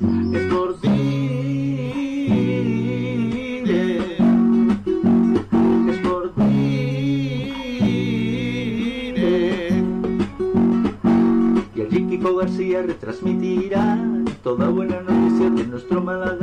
es por ti. Es por ti. Y allí Kiko García retransmitirá toda buena noticia de nuestro Málaga.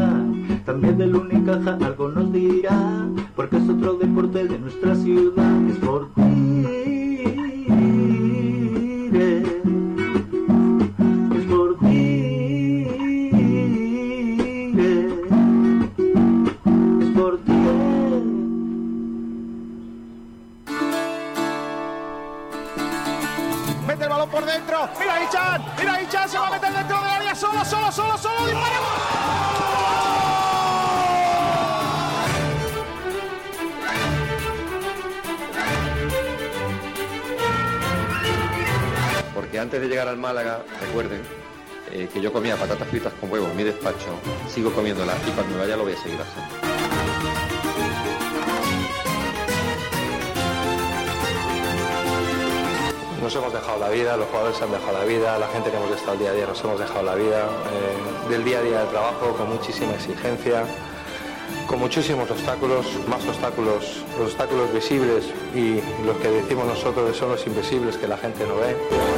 Sigo comiéndolas y cuando me vaya lo voy a seguir haciendo. Nos hemos dejado la vida, los jugadores se han dejado la vida, la gente que hemos estado día a día nos hemos dejado la vida, eh, del día a día del trabajo con muchísima exigencia, con muchísimos obstáculos, más obstáculos, los obstáculos visibles y los que decimos nosotros son los invisibles que la gente no ve.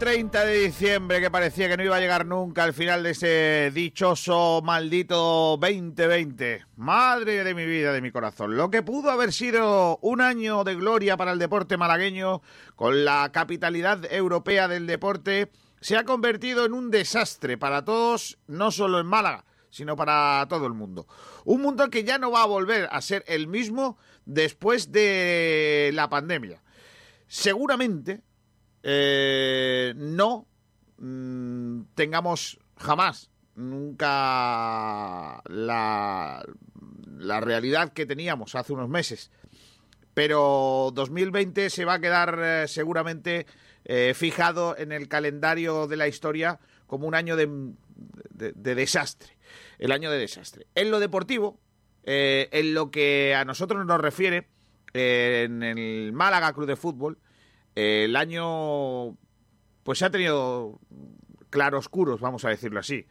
30 de diciembre, que parecía que no iba a llegar nunca al final de ese dichoso, maldito 2020. Madre de mi vida, de mi corazón. Lo que pudo haber sido un año de gloria para el deporte malagueño, con la capitalidad europea del deporte, se ha convertido en un desastre para todos, no solo en Málaga, sino para todo el mundo. Un mundo que ya no va a volver a ser el mismo después de la pandemia. Seguramente eh, no mm, tengamos jamás, nunca la, la realidad que teníamos hace unos meses. Pero 2020 se va a quedar eh, seguramente eh, fijado en el calendario de la historia como un año de, de- de desastre. El año de desastre. En lo deportivo, eh, en lo que a nosotros nos refiere, en el Málaga Club de Fútbol, el año pues ha tenido claroscuros, vamos a decirlo así.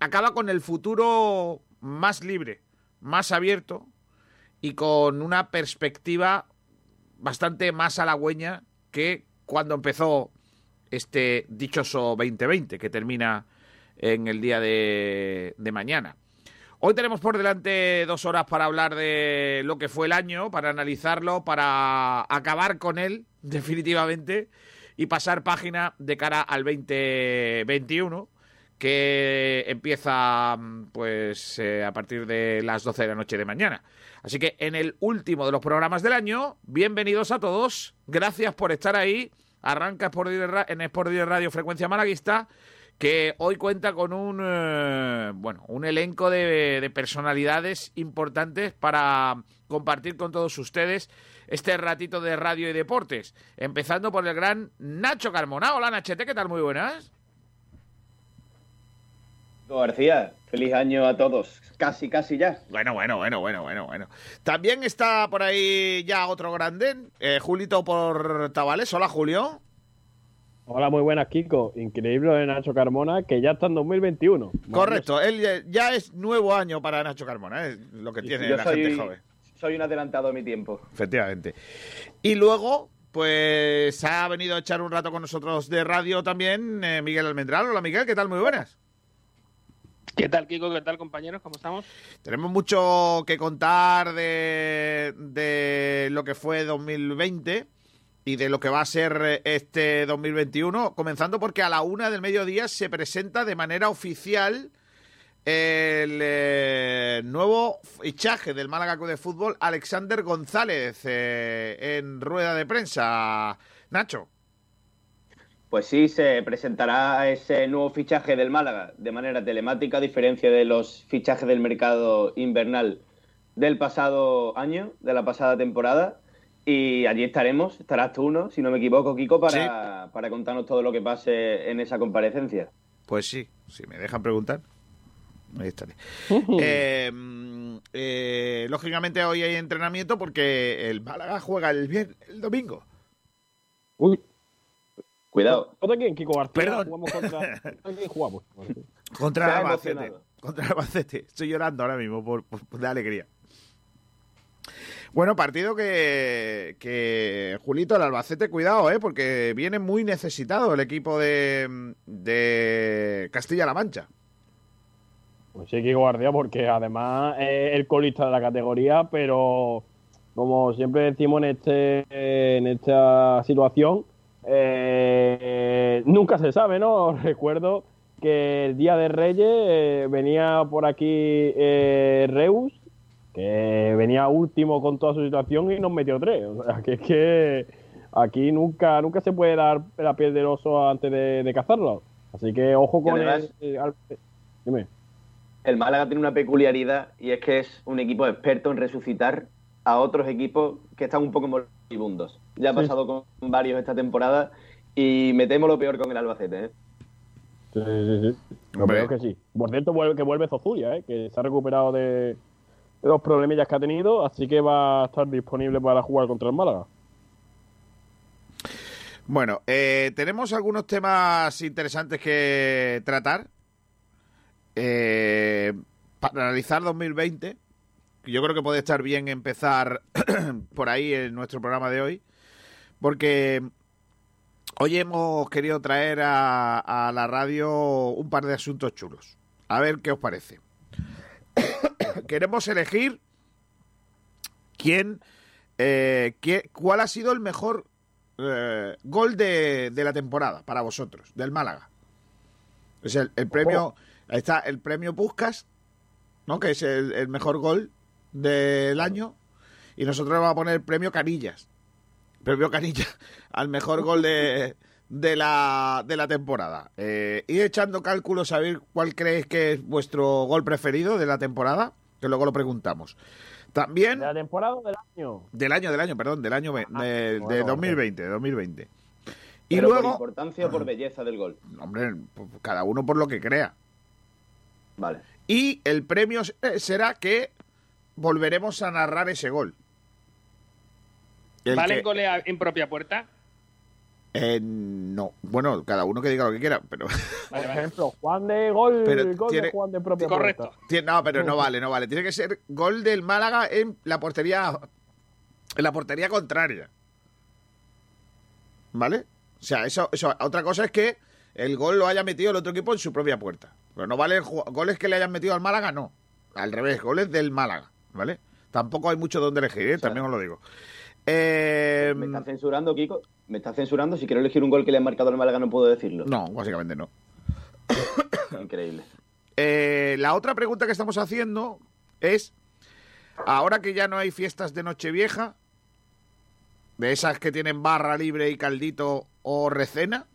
Acaba con el futuro más libre, más abierto y con una perspectiva bastante más halagüeña que cuando empezó este dichoso 2020 que termina en el día de mañana. Hoy tenemos por delante dos horas para hablar de lo que fue el año, para analizarlo, para acabar con él definitivamente y pasar página de cara al 2021 que empieza pues eh, a partir de las 12 de la noche de mañana. Así que en el último de los programas del año, bienvenidos a todos, gracias por estar ahí. Arranca Sport en Sport Radio Frecuencia Malaguista, que hoy cuenta con un eh, bueno, un elenco de, de personalidades importantes para compartir con todos ustedes este ratito de radio y deportes. Empezando por el gran Nacho Carmona. Hola Nachete, ¿qué tal? Muy buenas. García, feliz año a todos. Casi, casi ya. Bueno, bueno, bueno, bueno, bueno, bueno. También está por ahí ya otro grande, eh, Julito por Tabales. Hola, Julio. Hola, muy buenas, Kiko. Increíble de Nacho Carmona, que ya está en 2021. Correcto, él ya- ya es nuevo año para Nacho Carmona, es lo que tiene Yo la soy, gente joven. soy un adelantado a mi tiempo. Efectivamente. Y luego, pues ha venido a echar un rato con nosotros de radio también eh, Miguel Almendral. Hola, Miguel, ¿qué tal? Muy buenas. ¿Qué tal, Kiko? ¿Qué tal, compañeros? ¿Cómo estamos? Tenemos mucho que contar de, de lo que fue 2020 y de lo que va a ser eh, este 2021, comenzando porque a la una del mediodía se presenta de manera oficial el eh, nuevo fichaje del Málaga Club de Fútbol, Alexander González, eh, en rueda de prensa. Nacho. Pues sí, se presentará ese nuevo fichaje del Málaga de manera telemática, a diferencia de los fichajes del mercado invernal del pasado año, de la pasada temporada. Y allí estaremos, estarás tú, ¿no? Si no me equivoco, Kiko, para, para contarnos todo lo que pase en esa comparecencia. Pues sí, si me dejan preguntar. Ahí estaré. Eh, mm, eh, lógicamente hoy hay entrenamiento porque el Málaga juega el, vier- el domingo. Uy, Cuidado. ¿contra quién, Kiko García? Perdón. Jugamos contra... ¿Contra quién jugamos? Contra Albacete. Contra el Albacete. Estoy llorando ahora mismo por, por- por de alegría. Bueno, partido que, que Julito, el Albacete, cuidado, ¿eh? porque viene muy necesitado el equipo de, de Castilla-La Mancha. Pues sí, Kiko García, porque además es el colista de la categoría, pero como siempre decimos en este en esta situación, eh, nunca se sabe, ¿no? Recuerdo que el día de Reyes eh, venía por aquí eh, Reus, que venía último con toda su situación y nos metió tres. O sea, que es que aquí nunca nunca se puede dar la piel del oso antes de, de cazarlo. Así que ojo con además- el, el- Dime. El Málaga tiene una peculiaridad y es que es un equipo experto en resucitar a otros equipos que están un poco moribundos. Ya ha Sí. pasado con varios esta temporada y me temo lo peor con el Albacete. ¿eh? Sí, sí, sí. Lo peor que sí. Por cierto, vuelve, que vuelve Zozulia, ¿eh? que se ha recuperado de los problemillas que ha tenido, así que va a estar disponible para jugar contra el Málaga. Bueno, eh, tenemos algunos temas interesantes que tratar. Eh, para analizar 2020, que yo creo que puede estar bien empezar por ahí en nuestro programa de hoy, porque hoy hemos querido traer a la radio un par de asuntos chulos. A ver qué os parece. Queremos elegir quién, eh, qué- cuál ha sido el mejor eh, gol de, de la temporada para vosotros, del Málaga. Es el, el premio, ahí está el premio Puskas, ¿no? Que es el, el mejor gol del año. Y nosotros vamos a poner el premio Canillas. Premio Canillas al mejor gol de, de, la, de la temporada. Eh, ir echando cálculos a ver cuál creéis que es vuestro gol preferido de la temporada, que luego lo preguntamos. También ¿De la temporada o del año? del año, del año, perdón, del año Ah, de, de bueno, 2020, de 2020. Y Pero por luego, importancia o por belleza del gol. hombre, pues, cada uno por lo que crea. Vale. Y el premio eh, será que volveremos a narrar ese gol. El ¿Valen que- a- en propia puerta? Eh, no, bueno, cada uno que diga lo que quiera, pero Por ejemplo, Juan de gol, Pero gol tiene- de Juan de propia Correcto. Tiene- no, pero no vale, no vale. Tiene que ser gol del Málaga en la portería en la portería contraria. ¿Vale? O sea, eso, eso otra cosa es que el gol lo haya metido el otro equipo en su propia puerta. Pero no vale goles que le hayan metido al Málaga, no. Al revés, goles del Málaga, ¿vale? Tampoco hay mucho donde elegir, ¿eh? también os lo digo. Eh, ¿Me está censurando, Kiko? ¿Me está censurando? Si quiero elegir un gol que le han marcado al Málaga no puedo decirlo. no, básicamente no. Increíble. Eh, la otra pregunta que estamos haciendo es, ahora que ya no hay fiestas de Nochevieja, de esas que tienen barra libre y caldito o recena,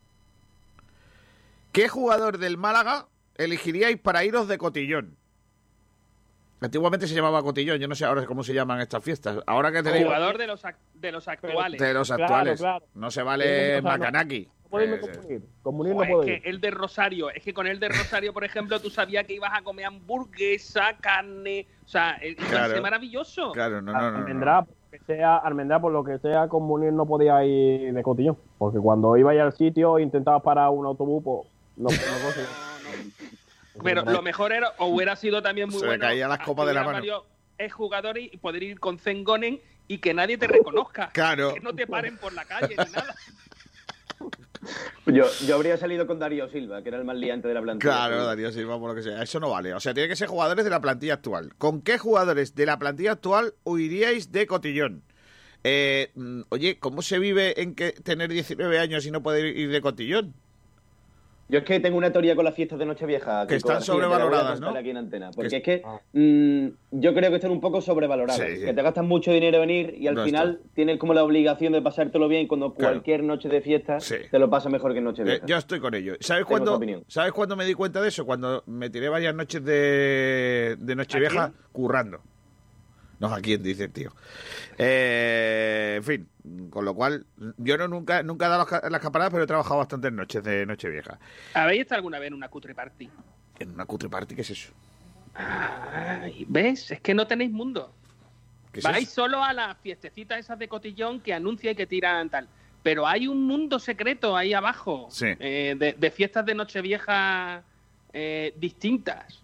¿qué jugador del Málaga elegiríais para iros de cotillón? Antiguamente se llamaba cotillón, yo no sé ahora cómo se llaman estas fiestas. Ahora que tenéis Jugador de los, ac- de los actuales. de los actuales, claro. no se vale no- Macanaki. No podéis Eh, confundir. Comunir no podéis. es que el de Rosario, es que con el de Rosario, por ejemplo, tú sabías que ibas a comer hamburguesa, carne, o sea, eh, iba Claro. ser maravilloso. Claro, no, no, no, que sea, Almendrá, por lo que sea, con Munir no podía ir de cotillón. Porque cuando ibais al sitio e intentabas parar un autobús, pues no, no conseguías. Pero lo mejor era, o hubiera sido también muy Se bueno. caían las copas que de la mano. Es jugadores y poder ir con Zengonen y que nadie te reconozca. Claro. Que no te paren por la calle ni nada. Yo, yo habría salido con Darío Silva, que era el más liante de la plantilla. Claro, Darío Silva, por lo que sea. Eso no vale. O sea, tiene que ser jugadores de la plantilla actual. ¿Con qué jugadores de la plantilla actual huiríais de cotillón? Eh, mm, oye, ¿cómo se vive en que tener 19 años y no poder ir de cotillón? Yo es que tengo una teoría con las fiestas de Nochevieja. Que están sobrevaloradas, ¿no? Aquí en antena. Porque Que- es que Ah. mm, yo creo que están un poco sobrevaloradas. Sí, sí. Que te gastas mucho dinero en venir y al No final tienes como la obligación de pasártelo bien cuando Claro. cualquier noche de fiesta Sí. te lo pasa mejor que en Eh, Nochevieja. yo estoy con ello. ¿Sabes cuándo. ¿Sabes cuándo me di cuenta de eso? Cuando me tiré varias noches de, de Nochevieja currando. No, ¿a quién dice tío? Eh, en fin, con lo cual, yo no nunca, nunca he dado las, las campanadas, pero he trabajado bastantes noches de Nochevieja. ¿Habéis estado alguna vez en una cutre party? ¿En una cutre party qué es eso? Ay, ¿Ves? Es que no tenéis mundo. ¿Qué es Vais eso? solo a las fiestecitas esas de cotillón que anuncia y que tiran tal. Pero hay un mundo secreto ahí abajo Sí. eh, de, de fiestas de Nochevieja eh, distintas.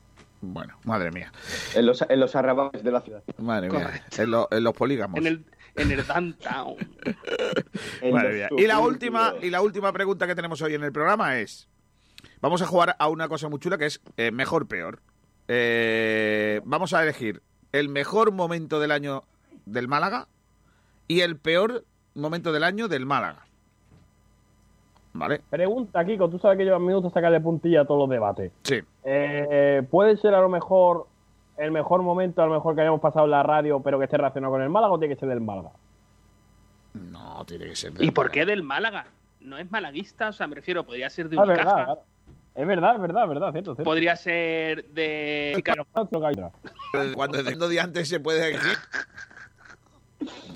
Bueno, madre mía. En los, en los arrabales de la ciudad. Madre mía. En, lo- en los polígamos. En el, en el downtown. En Madre mía. Y la última, y la última pregunta que tenemos hoy en el programa es: vamos a jugar a una cosa muy chula que es eh, mejor peor. Eh, vamos a elegir el mejor momento del año del Málaga y el peor momento del año del Málaga. ¿Vale? Pregunta, Kiko, tú sabes que yo a mí me gusta sacarle puntilla a todos los debates. Sí. Eh, ¿Puede ser a lo mejor el mejor momento, a lo mejor que hayamos pasado en la radio, pero que esté relacionado con el Málaga o tiene que ser del Málaga? No, tiene que ser. ¿Y por qué del Málaga? No es malaguista, o sea, me refiero, podría ser de Ah, es verdad, Unicaja, claro. es verdad, es verdad, es verdad, cierto, cierto. podría ser de... Cuando desde un día antes se puede.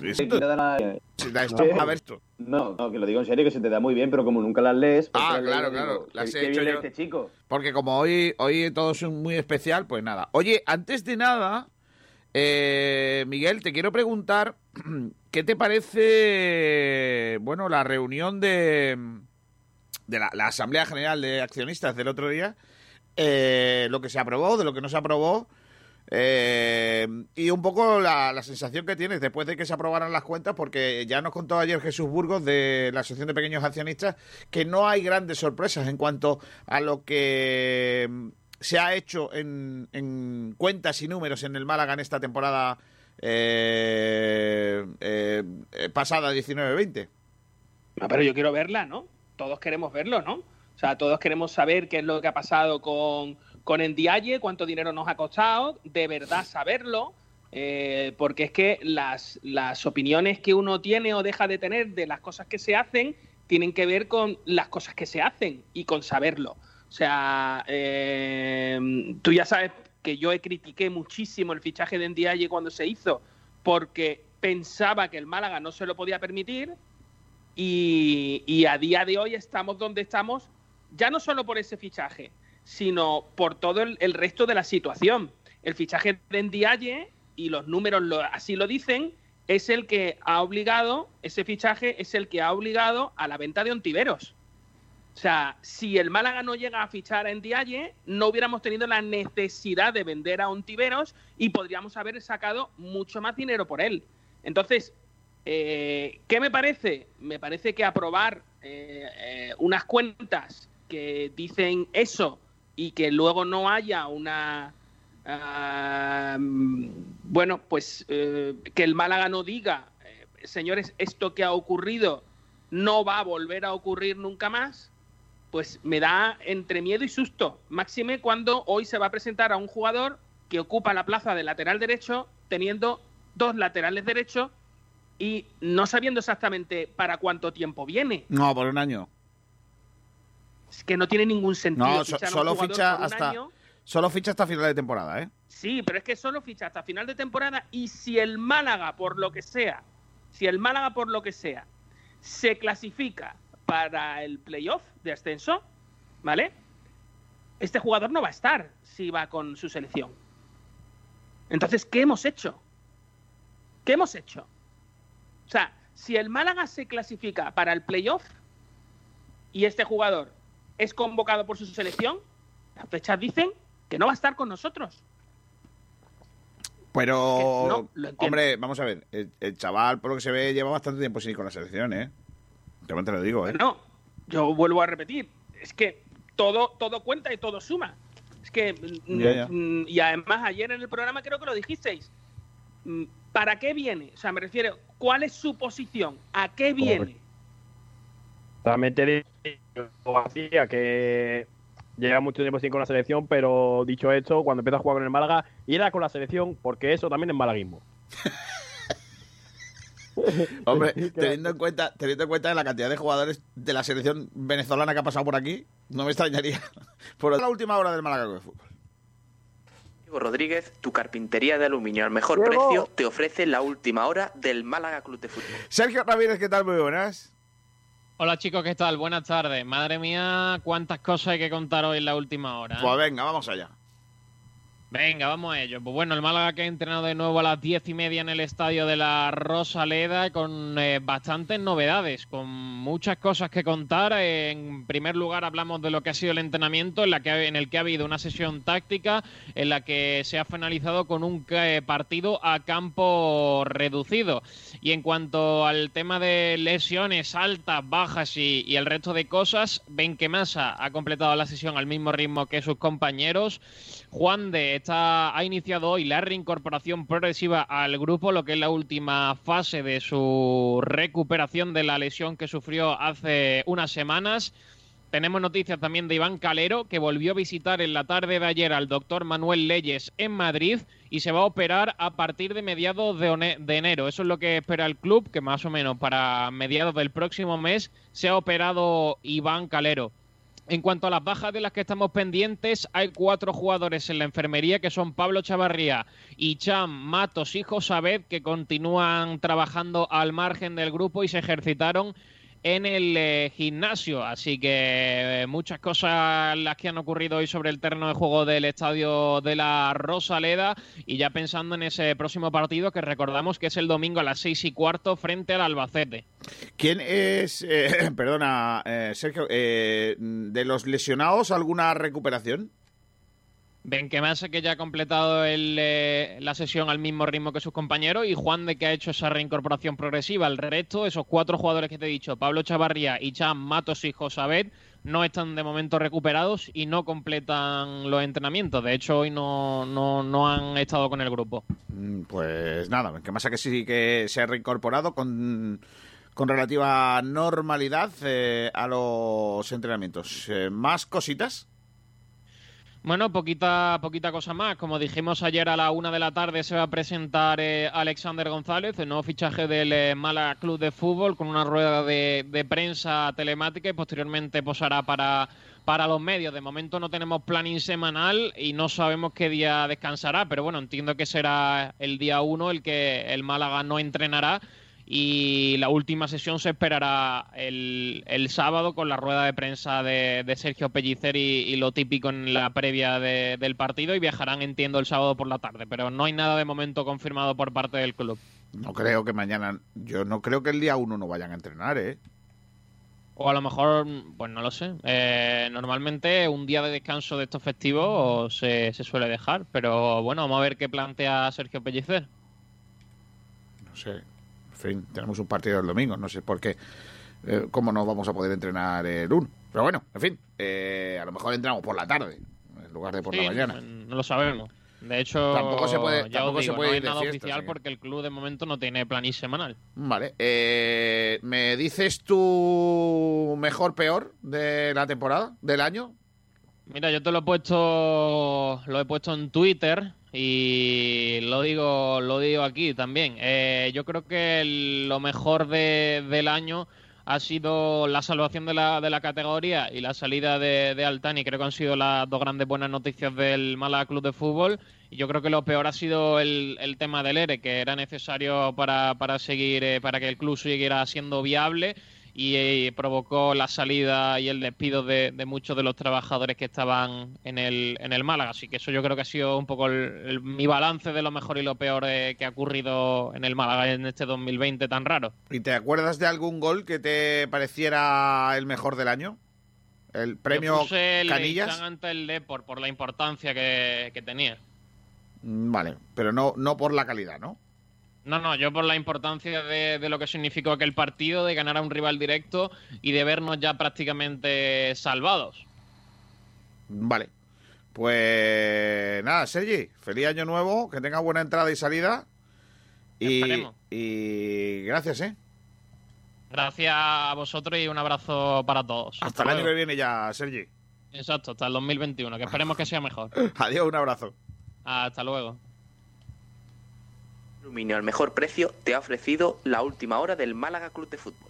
Esto- te da la- a ver esto. No, no, que lo digo en serio, que se te da muy bien, pero como nunca las lees... pues Ah, claro, claro, las ¿qué- he hecho yo. este chico? Porque como hoy, hoy todo es muy especial, pues nada. Oye, antes de nada, eh, Miguel, te quiero preguntar, ¿qué te parece, bueno, la reunión de, de la, la Asamblea General de Accionistas del otro día? Eh, lo que se aprobó, de lo que no se aprobó, eh, y un poco la, la sensación que tienes después de que se aprobaran las cuentas, porque ya nos contó ayer Jesús Burgos de la Asociación de Pequeños Accionistas que no hay grandes sorpresas en cuanto a lo que se ha hecho en, en cuentas y números en el Málaga en esta temporada eh, eh, pasada 19-20. No, pero yo quiero verla, ¿no? Todos queremos verlo, ¿no? O sea, todos queremos saber qué es lo que ha pasado con, con Endiaye, cuánto dinero nos ha costado, de verdad saberlo, eh, porque es que las, las opiniones que uno tiene o deja de tener de las cosas que se hacen tienen que ver con las cosas que se hacen y con saberlo. O sea, eh, tú ya sabes que yo he critiqué muchísimo el fichaje de Endiaye cuando se hizo, porque pensaba que el Málaga no se lo podía permitir, y a día de hoy estamos donde estamos, ya no solo por ese fichaje, sino por todo el, resto de la situación. El fichaje de Ndiaye, y los números así lo dicen, es el que ha obligado, ese fichaje es el que ha obligado a la venta de Ontiveros. O sea, si el Málaga no llega a fichar a Ndiaye, no hubiéramos tenido la necesidad de vender a Ontiveros y podríamos haber sacado mucho más dinero por él. Entonces, eh, ¿Qué me parece? Me parece que aprobar eh, eh, unas cuentas que dicen eso y que luego no haya una... bueno, pues eh, que el Málaga no diga, eh, señores, esto que ha ocurrido no va a volver a ocurrir nunca más, pues me da entre miedo y susto. Máxime cuando hoy se va a presentar a un jugador que ocupa la plaza de lateral derecho teniendo dos laterales derechos y no sabiendo exactamente para cuánto tiempo viene. No, por un año. Es que no tiene ningún sentido. No, so- solo ficha hasta- año. Solo ficha hasta final de temporada, ¿eh? Sí, pero es que solo ficha hasta final de temporada y si el Málaga, por lo que sea, si el Málaga, por lo que sea, se clasifica para el playoff de ascenso, ¿vale? Este jugador no va a estar si va con su selección. Entonces, ¿qué hemos hecho? ¿Qué hemos hecho? O sea, si el Málaga se clasifica para el playoff y este jugador es convocado por su selección, las fechas dicen que no va a estar con nosotros. Pero, no hombre, vamos a ver. El, el chaval, por lo que se ve, lleva bastante tiempo sin ir con la selección, ¿eh? También te lo digo, ¿eh? No, yo vuelvo a repetir, es que todo, todo cuenta y todo suma. Es que, mm, Ya, ya. mm, y además ayer en el programa creo que lo dijisteis. Mm, ¿Para qué viene? O sea, me refiero, ¿cuál es su posición? ¿A qué viene? También te digo, que lleva mucho tiempo sin con la selección, pero dicho esto, cuando empieza a jugar con el Málaga, irá con la selección, porque eso también es malaguismo. Hombre, teniendo en cuenta teniendo en cuenta la cantidad de jugadores de la selección venezolana que ha pasado por aquí, no me extrañaría. Por la última hora del Málaga de fútbol. Rodríguez, tu carpintería de aluminio al mejor precio, te ofrece la última hora del Málaga Club de Fútbol. Sergio Ramírez, ¿qué tal? Muy buenas. Hola chicos, ¿qué tal? Buenas tardes. Madre mía, cuántas cosas hay que contar hoy en la última hora. Pues venga, vamos allá. Venga, vamos a ello. Pues bueno, el Málaga que ha entrenado de nuevo a las diez y media en el estadio de la Rosaleda con eh, bastantes novedades, con muchas cosas que contar. En primer lugar, hablamos de lo que ha sido el entrenamiento, en, la que, en el que ha habido una sesión táctica, en la que se ha finalizado con un eh, partido a campo reducido. Y en cuanto al tema de lesiones altas, bajas y, y el resto de cosas, Benquemasa ha completado la sesión al mismo ritmo que sus compañeros. Juan de ha iniciado hoy la reincorporación progresiva al grupo, lo que es la última fase de su recuperación de la lesión que sufrió hace unas semanas. Tenemos noticias también de Iván Calero, que volvió a visitar en la tarde de ayer al doctor Manuel Leyes en Madrid y se va a operar a partir de mediados de, de, enero. Eso es lo que espera el club, que más o menos para mediados del próximo mes se ha operado Iván Calero. En cuanto a las bajas de las que estamos pendientes, hay cuatro jugadores en la enfermería que son Pablo Chavarría, Cham, Matos y Josabed que continúan trabajando al margen del grupo y se ejercitaron en el eh, gimnasio. Así que eh, muchas cosas las que han ocurrido hoy sobre el terreno de juego del estadio de la Rosaleda y ya pensando en ese próximo partido que recordamos que es el domingo a las seis y cuarto frente al Albacete. ¿Quién es, eh, perdona, Sergio, de los lesionados alguna recuperación? Benquemasa que ya ha completado el, eh, la sesión al mismo ritmo que sus compañeros y Juan de que ha hecho esa reincorporación progresiva. El resto, esos cuatro jugadores que te he dicho, Pablo Chavarría, Icham, Matos y Josabet, no están de momento recuperados y no completan los entrenamientos. De hecho, hoy no, no, no han estado con el grupo. Mm, Pues nada, Benquemasa que sí que se ha reincorporado con, con relativa normalidad eh, a los entrenamientos. Eh, ¿Más cositas? Bueno, poquita, poquita cosa más. Como dijimos ayer a la una de la tarde se va a presentar eh, Alexander González, el nuevo fichaje del eh, Mala Club de Fútbol, con una rueda de, de, prensa telemática y posteriormente posará para, para los medios. De momento no tenemos planning semanal y no sabemos qué día descansará, pero bueno, entiendo que será el día uno el que el Málaga no entrenará y la última sesión se esperará el, el sábado con la rueda de prensa de, de Sergio Pellicer y, y, lo típico en la previa de, del partido y viajarán, entiendo, el sábado por la tarde, pero no hay nada de momento confirmado por parte del club. No creo que mañana, yo no creo que el día uno no vayan a entrenar, ¿eh? O a lo mejor, pues no lo sé. Eh, normalmente un día de descanso de estos festivos se, se suele dejar, pero bueno, vamos a ver qué plantea Sergio Pellicer. No sé, fin, tenemos un partido el domingo, no sé por qué, eh, cómo no vamos a poder entrenar el 1. Pero bueno, en fin, eh, a lo mejor entramos por la tarde, en lugar de por sí, la mañana. No lo sabemos. De hecho, tampoco se puede, ya tampoco digo, se puede no ir nada fiesta, oficial porque el club de momento no tiene planís semanal. Vale, eh, ¿me dices tu mejor peor de la temporada, del año? Mira, yo te lo he puesto, lo he puesto en Twitter y lo digo, lo digo aquí también. Eh, yo creo que lo mejor de- del año ha sido la salvación de la, de la categoría y la salida de, de Altani. Creo que han sido las dos grandes buenas noticias del Málaga Club de Fútbol. Y yo creo que lo peor ha sido el, el tema del ERE, que era necesario para, para seguir, eh, para que el club siguiera siendo viable y eh, provocó la salida y el despido de, de muchos de los trabajadores que estaban en el, en el Málaga. Así que eso yo creo que ha sido un poco el- el- mi balance de lo mejor y lo peor eh, que ha ocurrido en el Málaga en este 2020 tan raro. ¿Y te acuerdas de algún gol que te pareciera el mejor del año? ¿El premio Yo puse el Canillas? Ante el Depor por la importancia que, que tenía. Mm, Vale, pero no, no por la calidad, ¿no? No, no, yo por la importancia de, de lo que significó aquel partido, de ganar a un rival directo y de vernos ya prácticamente salvados. Vale. Pues nada, Sergi, feliz año nuevo, que tenga buena entrada y salida. Y, y gracias, ¿eh? Gracias a vosotros y un abrazo para todos. Hasta el año que viene ya, Sergi. Exacto, hasta el 2021, que esperemos que sea mejor. Adiós, un abrazo. Hasta luego. Aluminio al mejor precio te ha ofrecido la última hora del Málaga Club de Fútbol.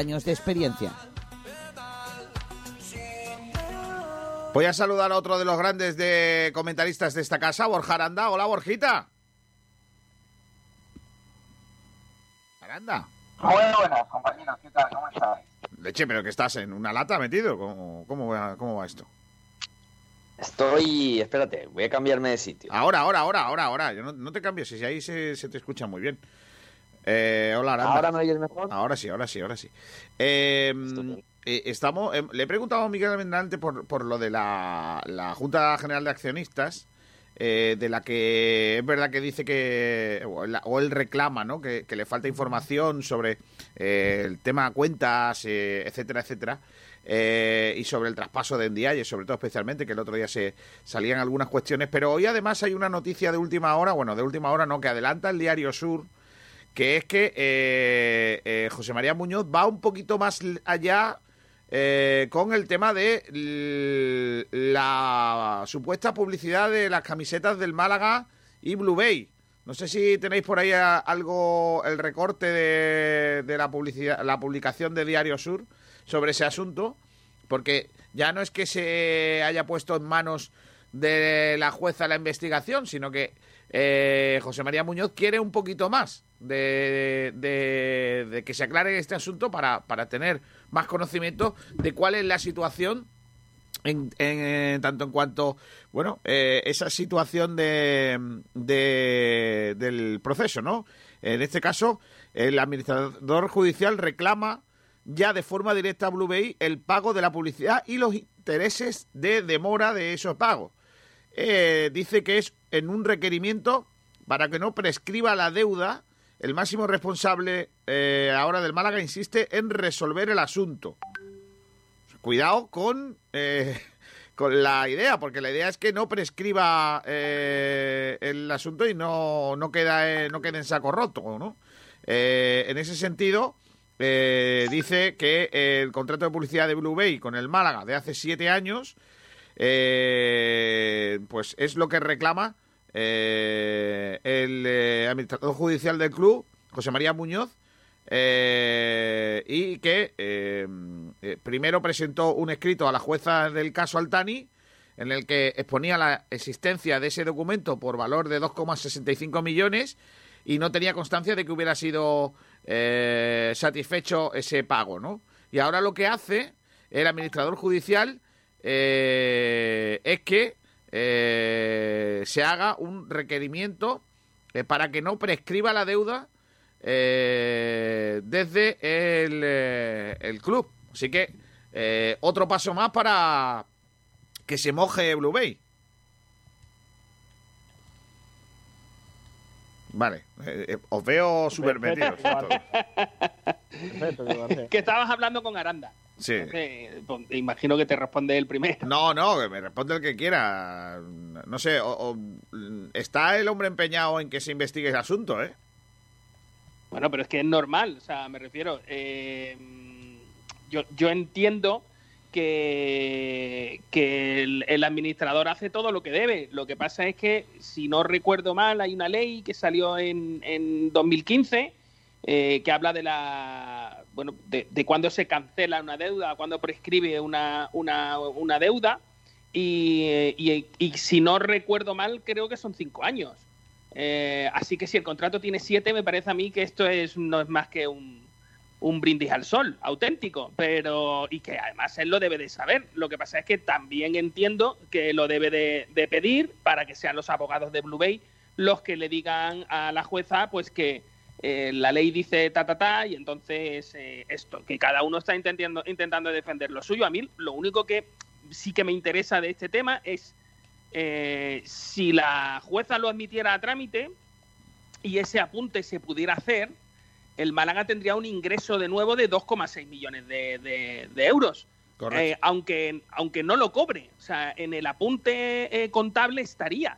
de experiencia. Voy a saludar a otro de los grandes de comentaristas de esta casa, Borja Aranda. Hola, Borjita. Aranda. Muy buenas, compañeros. ¿Qué tal? ¿Cómo estás? Leche, pero que estás en una lata metido. ¿Cómo, cómo, va, cómo va esto? Estoy. Espérate, voy a cambiarme de sitio. Ahora, ahora, ahora, ahora, ahora. Yo no, no te cambies, si ahí se, se te escucha muy bien. Eh, hola, Aranda. ¿Ahora me oyes mejor? Ahora sí, ahora sí, ahora sí. Eh, eh, estamos, eh, le he preguntado a Miguel Almendrante por, por lo de la, la Junta General de Accionistas, eh, de la que es verdad que dice que, o, la- o él reclama, ¿no? Que, que le falta información sobre eh, el tema cuentas, eh, etcétera, etcétera. eh, y sobre el traspaso de Ndiaye, sobre todo especialmente, que el otro día se salían algunas cuestiones, pero hoy además hay una noticia de última hora, bueno, de última hora no, que adelanta el Diario Sur, que es que eh, eh, José María Muñoz va un poquito más allá eh, con el tema de la supuesta publicidad de las camisetas del Málaga y Blue Bay. No sé si tenéis por ahí a- algo, el recorte de, de la publicidad, la publicación de Diario Sur sobre ese asunto, porque ya no es que se haya puesto en manos de la jueza la investigación, sino que eh, José María Muñoz quiere un poquito más de, de- que se aclare este asunto para, para tener más conocimiento de cuál es la situación en, en- en tanto en cuanto, bueno, eh, esa situación de, de- del proceso, ¿no? En este caso, el administrador judicial reclama ya de forma directa a Blue Bay el pago de la publicidad y los intereses de demora de esos pagos. Eh, dice que es en un requerimiento para que no prescriba la deuda. El máximo responsable eh, ahora del Málaga insiste en resolver el asunto. Cuidado con, eh, con la idea, porque la idea es que no prescriba eh, el asunto y no, no, queda, eh, no quede en saco roto, ¿no? Eh, en ese sentido, dice que el contrato de publicidad de Blue Bay con el Málaga de hace siete años, eh, pues es lo que reclama eh, el eh, administrador judicial del club, José María Muñoz, y que primero presentó un escrito a la jueza del caso Altani en el que exponía la existencia de ese documento por valor de 2,65 millones y no tenía constancia de que hubiera sido satisfecho ese pago, ¿no? Y ahora lo que hace el administrador judicial eh, es que eh, se haga un requerimiento eh, para que no prescriba la deuda eh, desde el, eh, el club. Así que eh, otro paso más para que se moje Blue Bay. Vale, eh, eh, os veo súper metidos. que estabas hablando con Aranda. Sí. Eh, pues, imagino que te responde el primero. No, no, que me responde el que quiera. No sé, o- o, está el hombre empeñado en que se investigue ese asunto, ¿eh? Bueno, pero es que es normal, o sea, me refiero. eh, yo, yo entiendo que, que el, el administrador hace todo lo que debe. Lo que pasa es que, si no recuerdo mal, hay una ley que salió en, en 2015 eh, que habla de la bueno de, de cuándo se cancela una deuda, cuándo prescribe una, una, una deuda. Y, y si no recuerdo mal, creo que son cinco años. Eh, así que si el contrato tiene siete, me parece a mí que esto es no es más que un, un brindis al sol auténtico, pero y que además él lo debe de saber. Lo que pasa es que también entiendo que lo debe de, de pedir para que sean los abogados de Blue Bay los que le digan a la jueza pues que eh, la ley dice ta ta ta y entonces eh, esto, que cada uno está intentando, intentando defender lo suyo. A mí lo único que sí que me interesa de este tema es eh, si la jueza lo admitiera a trámite y ese apunte se pudiera hacer, el Málaga tendría un ingreso de nuevo de 2,6 millones de, de- de euros. Eh, aunque, aunque no lo cobre. O sea, en el apunte eh, contable estaría.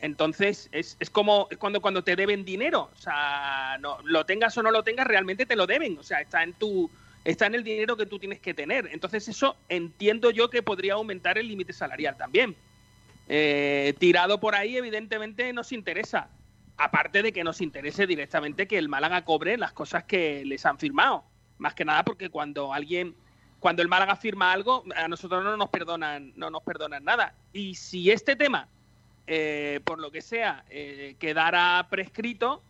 Entonces, es, es como es cuando, cuando te deben dinero. O sea, no, lo tengas o no lo tengas, realmente te lo deben. O sea, está en tu está en el dinero que tú tienes que tener. Entonces, eso entiendo yo que podría aumentar el límite salarial también. Eh, tirado por ahí, evidentemente, nos interesa. Aparte de que nos interese directamente que el Málaga cobre las cosas que les han firmado. Más que nada porque cuando alguien, cuando el Málaga firma algo, a nosotros no nos perdonan, no nos perdonan nada. Y si este tema, eh, por lo que sea, eh, quedara prescrito,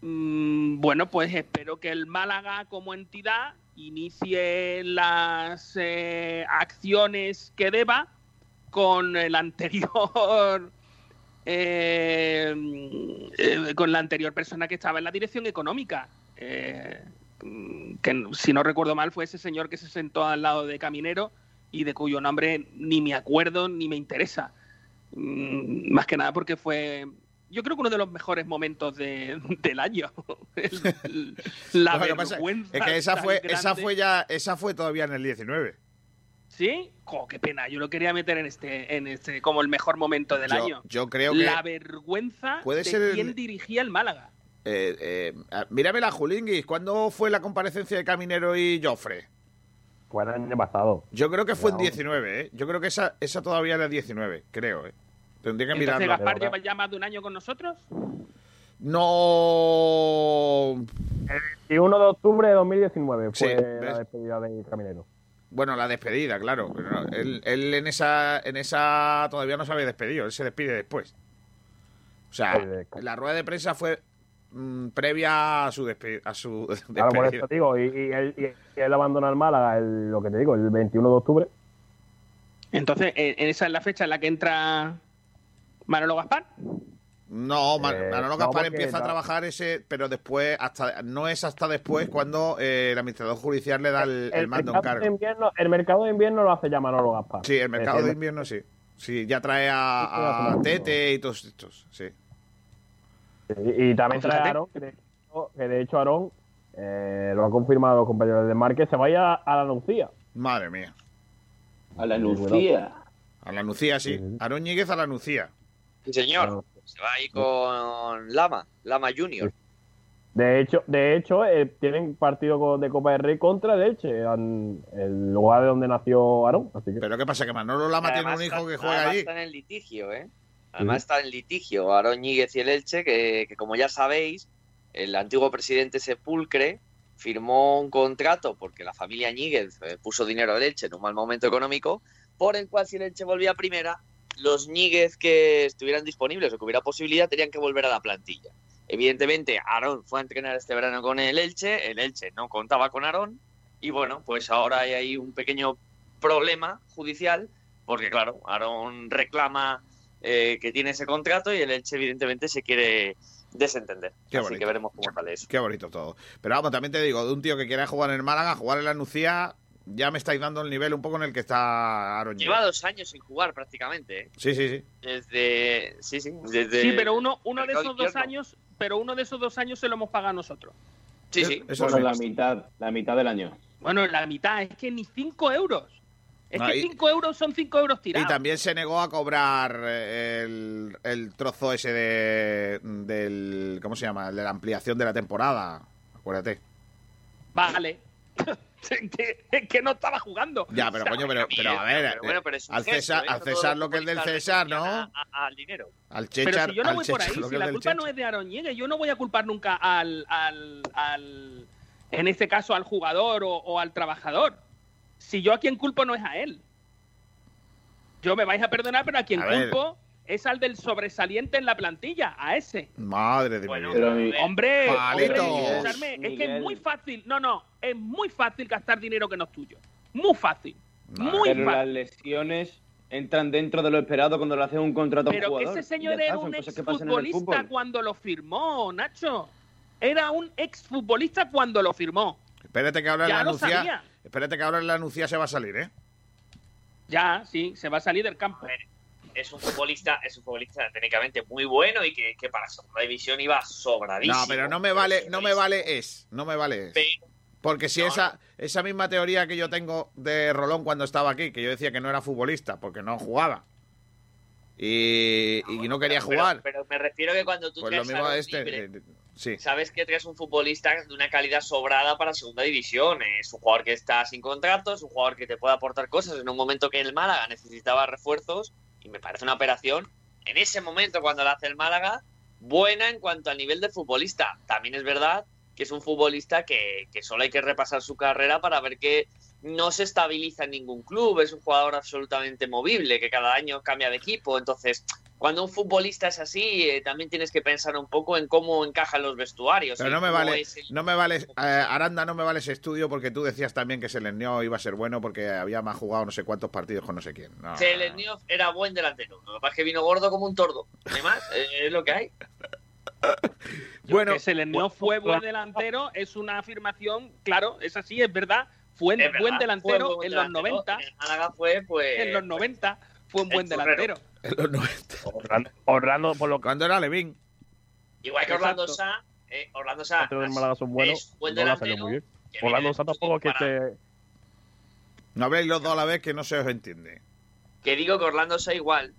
mm, bueno, pues espero que el Málaga como entidad inicie las eh, acciones que deba con el anterior eh, con la anterior persona que estaba en la dirección económica. Eh, que si no recuerdo mal fue ese señor que se sentó al lado de Caminero y de cuyo nombre ni me acuerdo ni me interesa. Mm, más que nada porque fue yo creo que uno de los mejores momentos de- del año El- la que vergüenza es que esa fue, esa fue ya, esa fue todavía en el 19. ¿Sí? Qué pena. Yo lo quería meter en este, en este como el mejor momento del Yo- año. yo creo que La vergüenza puede de ser el- quién dirigía el Málaga. Eh, eh, ah, mírame la Julinguis. ¿Cuándo fue la comparecencia de Caminero y Joffre? Fue el año pasado. Yo creo que fue en Claro. 19, ¿eh? Yo creo que esa, esa todavía era 19, creo, ¿eh? Tendría que Entonces mirarlo. Gaspar lleva ya más de un año con nosotros. No. Y 1 de octubre de 2019 fue la despedida de Caminero. Bueno, la despedida, claro. pero no, él, él en esa en esa todavía no se había despedido. Él se despide después. O sea, la rueda de prensa fue mm, previa a su, despe- a su Claro, por despedida. eso te digo, y, y él, y él abandona el Málaga, el- lo que te digo, el 21 de octubre. Entonces, eh, esa es la fecha en la que entra Manolo Gaspar. No, Man- Eh, Manolo no, Gaspar empieza a trabajar ese, pero después, hasta no es hasta después cuando eh, el administrador judicial le da el, el mando en mercado cargo. de invierno, el mercado de invierno lo hace ya Manolo Gaspar. Sí, el mercado de invierno sí. Sí, ya trae a, a Tete y todos estos, sí. Y, y también trae a Aarón, que de hecho, que de hecho Aarón eh, lo han confirmado los compañeros de Marque, se vaya a la Nucía. Madre mía. A la Lucía. A la Nucía, sí. Aarón Ñíguez a la Nucía. Sí, señor. Se va ahí con Lama, Lama Junior. De hecho, de hecho eh, tienen partido de Copa del Rey contra el Elche, en el lugar de donde nació Aarón. Así que... Pero ¿qué pasa? Que Manolo Lama tiene un hijo que juega allí. está en el litigio, ¿eh? Además está en litigio Aarón Ñíguez y el Elche, que, que como ya sabéis, el antiguo presidente Sepulcre firmó un contrato porque la familia Ñíguez eh, puso dinero al Elche en un mal momento económico, por el cual si el Elche volvía a primera, los Ñíguez que estuvieran disponibles o que hubiera posibilidad tenían que volver a la plantilla. Evidentemente, Aarón fue a entrenar este verano con el Elche, el Elche no contaba con Aarón, y bueno, pues ahora hay ahí un pequeño problema judicial, porque claro, Aarón reclama eh, que tiene ese contrato y el Elche evidentemente se quiere desentender. Qué Así bonito. que veremos cómo sale eso. Qué bonito todo. Pero vamos, también te digo, de un tío que quiera jugar en el Málaga, jugar en la Nucía, ya me estáis dando el nivel un poco en el que está Ñíguez. Lleva dos años sin jugar prácticamente, ¿eh? Sí, sí, sí. Desde... Sí, sí, desde... Sí, pero uno, uno de esos dos años, pero uno de esos dos años se lo hemos pagado nosotros. Sí, sí. Eso Bueno, sí. la mitad, la mitad del año. Bueno, la mitad, es que ni 5 euros. Es No, que y- 5 euros son 5 euros Y tirados. también se negó a cobrar eh, el, el trozo ese de, del... ¿Cómo se llama? El de la ampliación de la temporada. Acuérdate. Vale. Que, que no estaba jugando. Ya, pero O sea, coño, pero, pero a ver, Pero bueno, pero al César, ¿eh? al César lo que es del César, ¿no? a- a- al dinero. Al Pero Chechar, si yo no voy por ahí, si la culpa Chechar. no es de Aaron yo no voy a culpar nunca al, al, al en este caso al jugador o, o al trabajador. Si yo a quien culpo no es a él. Yo me vais a perdonar, pero a quien A ver. culpo es al del sobresaliente en la plantilla, a ese. Madre de Bueno, mi vida. Pero mi- Hombre, hombre, escucharme, es que es muy fácil. No, no, es muy fácil gastar dinero que no es tuyo. Muy fácil. Muy pero las fácil. lesiones entran dentro de lo esperado cuando le hacen un contrato a un Pero que jugador. ese señor era un exfutbolista cuando lo firmó, Nacho. Era un exfutbolista cuando lo firmó. Espérate que ahora Ya la lo sabía. Espérate que ahora en la Nucía se va a salir, ¿eh? Ya, sí, se va a salir del campo. es un futbolista, es un futbolista técnicamente muy bueno y que, que para segunda división iba sobradísimo. No, pero no me vale, no me vale es, no me vale es. Pero- Porque si esa, esa misma teoría que yo tengo de Rolón cuando estaba aquí, que yo decía que no era futbolista, porque no jugaba. Y, y no quería pero- jugar. Pero, me refiero que cuando tú Pues lo mismo a este. libre, eh, sabes que traes un futbolista de una calidad sobrada para segunda división. Es un jugador que está sin contrato, es un jugador que te puede aportar cosas. En un momento que el Málaga necesitaba refuerzos y me parece una operación en ese momento cuando la hace el Málaga buena en cuanto al nivel de futbolista. También es verdad que es un futbolista que, que solo hay que repasar su carrera para ver que no se estabiliza en ningún club, es un jugador absolutamente movible, que cada año cambia de equipo, entonces cuando un futbolista es así, eh, también tienes que pensar un poco en cómo encajan los vestuarios. Pero no me vale, es el- no me vale, eh, Aranda, no me vale ese estudio porque tú decías también que Selenio iba a ser bueno porque había más jugado no sé cuántos partidos con no sé quién. No, Selesnyov era buen delantero, lo que pasa es que vino gordo como un tordo. Además, eh, es lo que hay. Bueno, que Selenio fue buen delantero es una afirmación, claro, es así, es verdad. Fue Es verdad, buen fue delantero buen en los delantero. 90. En el Málaga fue, pues. En los 90 fue un buen delantero. En los 90. Orlando, Orlando, por lo que Cuando era Levín. Igual que Orlando. Sá, eh, Orlando Sá son buenos, es buen no delantero. muy bien. Orlando Sá tampoco que te... No habléis los dos a la vez que no se os entiende. Que digo que Orlando Sá igual,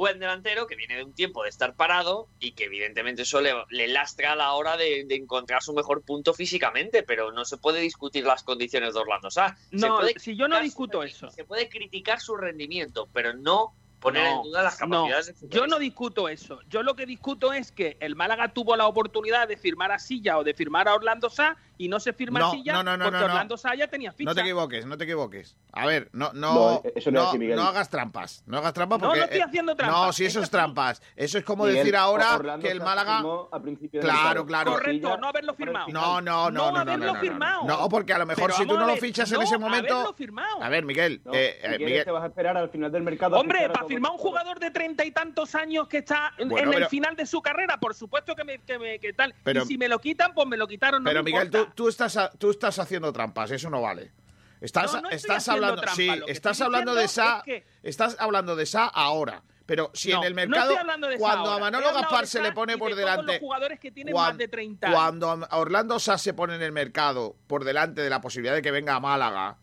buen delantero, que viene de un tiempo de estar parado y que evidentemente eso le, le lastra a la hora de, de encontrar su mejor punto físicamente, pero no se puede discutir las condiciones de Orlando Sá. Se No, si yo no su discuto eso. Se puede criticar su rendimiento, pero no poner No, en duda las no, capacidades de yo no discuto eso. Yo lo que discuto es que el Málaga tuvo la oportunidad de firmar a Silla o de firmar a Orlando Sá y no se firma No, Silla no, no, no, porque no, no. Orlando Sá ya tenía ficha. No te equivoques, no te equivoques. A ver, no, no, No, eso no es no, así, Miguel. no hagas trampas. No hagas trampas No, porque. no estoy eh, haciendo trampas. No, si eso es trampas. Eso es como Miguel, decir ahora Orlando que el Málaga. a Claro, claro. Correcto, no haberlo firmado. No, no, no, No no, no, haberlo no, no, firmado. No, porque a lo mejor Pero si tú no lo fichas en ese momento. haberlo firmado. A ver, Miguel, No, eh, eh, Miguel, te vas a esperar al final del mercado. Hombre, para firmar un jugador de treinta y tantos años que está en, Bueno, en pero- el final de su carrera, por supuesto que me, que me- que tal. Pero- y si me lo quitan, pues me lo quitaron. No pero me Miguel, tú. Tú estás tú estás haciendo trampas, eso no vale. Estás, No, no estoy estás hablando, trampa, sí, estás hablando de diciendo Sa, es que- estás hablando de Sa ahora. Pero si No, en el mercado, cuando a Manolo Gaspar se le pone por de delante, los jugadores que tienen cuan- más de 30 años. cuando a Orlando Sa se pone en el mercado por delante de la posibilidad de que venga a Málaga,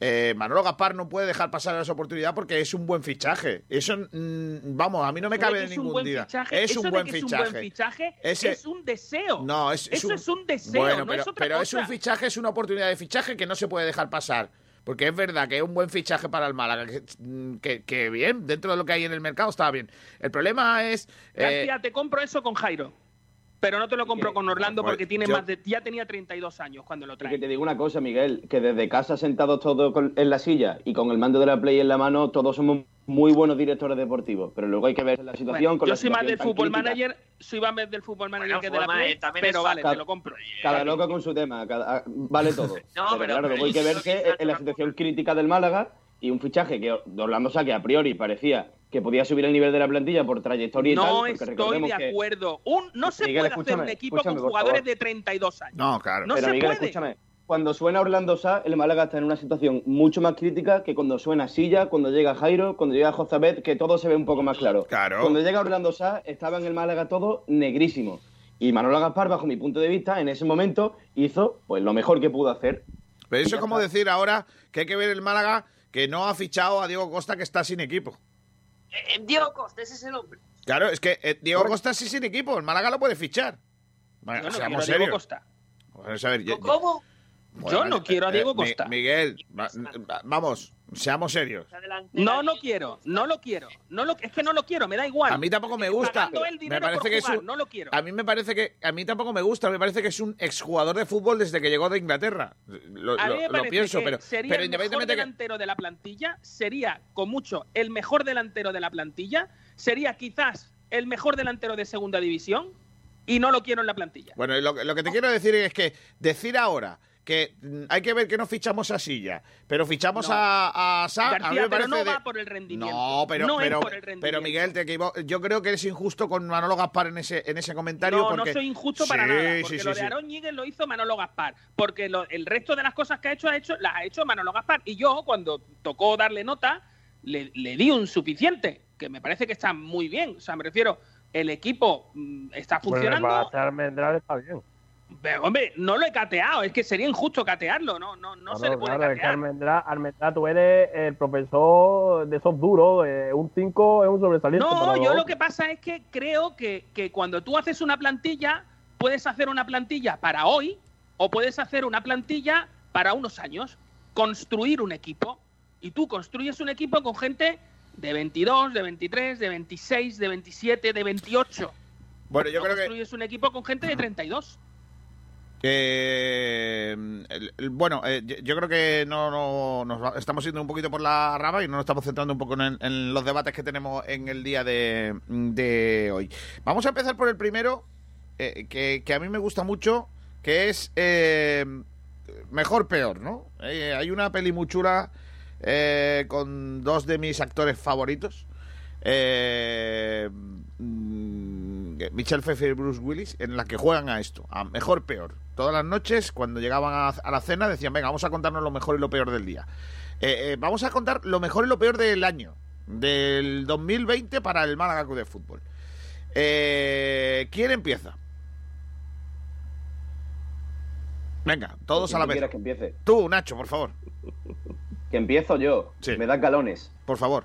eh, Manolo Gaspar no puede dejar pasar esa oportunidad porque es un buen fichaje. Eso, mm, vamos, a mí no me cabe en es ningún buen día. fichaje, Es un buen es un fichaje. buen fichaje Ese- es un deseo. No, es, eso un- es un deseo, Bueno, no pero, es otra pero es un fichaje, es una oportunidad de fichaje que no se puede dejar pasar. Porque es verdad que es un buen fichaje para el Málaga. Que, que- que bien, dentro de lo que hay en el mercado está bien. El problema es. eh, García, te compro eso con Jairo. Pero no te lo compro con Orlando Pues, porque tiene yo- más de, ya tenía 32 años cuando lo Y que trae. te digo una cosa, Miguel, que desde casa sentados todos en la silla y con el mando de la Play en la mano, todos somos muy buenos directores deportivos. Pero luego hay que ver la situación Bueno, con yo la soy más del fútbol crítica. manager, soy más del fútbol manager Bueno, que de la Play, también pero vale, fácil. te lo compro. Cada loco con su tema, cada- vale todo. pero, pero- claro, luego hay que verse creo que- en la situación crítica del Málaga y un fichaje que Orlando Sá, que a priori parecía que podía subir el nivel de la plantilla por trayectoria y tal. No estoy de que- acuerdo. Un, no se Miguel, puede hacer un equipo con jugadores de 32 años. no, claro. No pero se Miguel, puede. escúchame. Cuando suena Orlando Sá, el Málaga está en una situación mucho más crítica que cuando suena Silla, cuando llega Jairo, cuando llega Jozabet, que todo se ve un poco más claro. Claro. Cuando llega Orlando Sá, estaba en el Málaga todo negrísimo. Y Manolo Gaspar, bajo mi punto de vista, en ese momento hizo pues lo mejor que pudo hacer. Pero eso es como está. decir ahora que hay que ver el Málaga que no ha fichado a Diego Costa que está sin equipo. Eh, eh, Diego Costa, ese es el hombre. Claro, es que eh, Diego Costa sí sin equipo. El Málaga lo puede fichar. Bueno, Yo no seamos serios. Costa. Vamos a ver, ¿Cómo? Bueno, Yo no quiero a Diego eh, Mi- Costa. Miguel, va- va- vamos, seamos serios. No lo quiero, no lo quiero. No lo, es que no lo quiero, me da igual. A mí tampoco me gusta. Me parece que es un- no lo quiero. A mí me parece que a mí tampoco me gusta. Me parece que es un exjugador de fútbol desde que llegó de Inglaterra. Lo, A mí lo- me lo parece pienso, que pero, sería pero el mejor que delantero de la plantilla, sería con mucho el mejor delantero de la plantilla, sería quizás el mejor delantero de segunda división y no lo quiero en la plantilla. Bueno, lo, lo que te quiero decir es que decir ahora que mm, hay que ver que no fichamos a Silla, pero fichamos No. a, a mí pero no de- va por el rendimiento. No, pero, No es pero, por el rendimiento. pero Miguel, te equivo- yo creo que eres injusto con Manolo Gaspar en ese, en ese comentario. No, porque... no soy injusto para nada, porque sí, lo de. Aaron Ñíguez lo hizo Manolo Gaspar, porque lo- el resto de las cosas que ha hecho, ha hecho, las ha hecho Manolo Gaspar. Y yo, cuando tocó darle nota, le, le di un suficiente. que me parece que está muy bien. O sea, me refiero, el equipo mm, está funcionando. Bueno, para está bien. Pero, hombre, no lo he cateado, es que sería injusto catearlo, no, no, no se le puede claro, es que catear. Almendral, Almendral, tú eres el profesor de esos duros, eh, un 5 es un sobresaliente. No, para yo lo que pasa es que creo que, que cuando tú haces una plantilla, puedes hacer una plantilla para hoy o puedes hacer una plantilla para unos años. Construir un equipo. Y tú construyes un equipo con gente de 22, de 23, de 26, de 27, de 28. Bueno, yo No creo que, construyes un equipo con gente de 32. El- bueno, eh, yo- creo que no, estamos yendo un poquito por la rama y no nos estamos centrando un poco en, los debates que tenemos en el día de, hoy. Vamos a empezar por el primero, eh, que, a mí me gusta mucho, que es eh, mejor peor, ¿no? Eh, hay una peli muy chula eh, con dos de mis actores favoritos. Eh, mm, Michelle Pfeiffer y Bruce Willis, en la que juegan a esto, a mejor peor. Todas las noches, cuando llegaban a, a la cena, decían, venga, vamos a contarnos lo mejor y lo peor del día. Eh, eh, vamos a contar lo mejor y lo peor del año, del 2020 para el Málaga Club de Fútbol. Eh, ¿Quién empieza? Venga, todos a la ¿Quién vez. quieres que empiece? Tú, Nacho, por favor. Que empiezo yo. Me da galones. Por favor.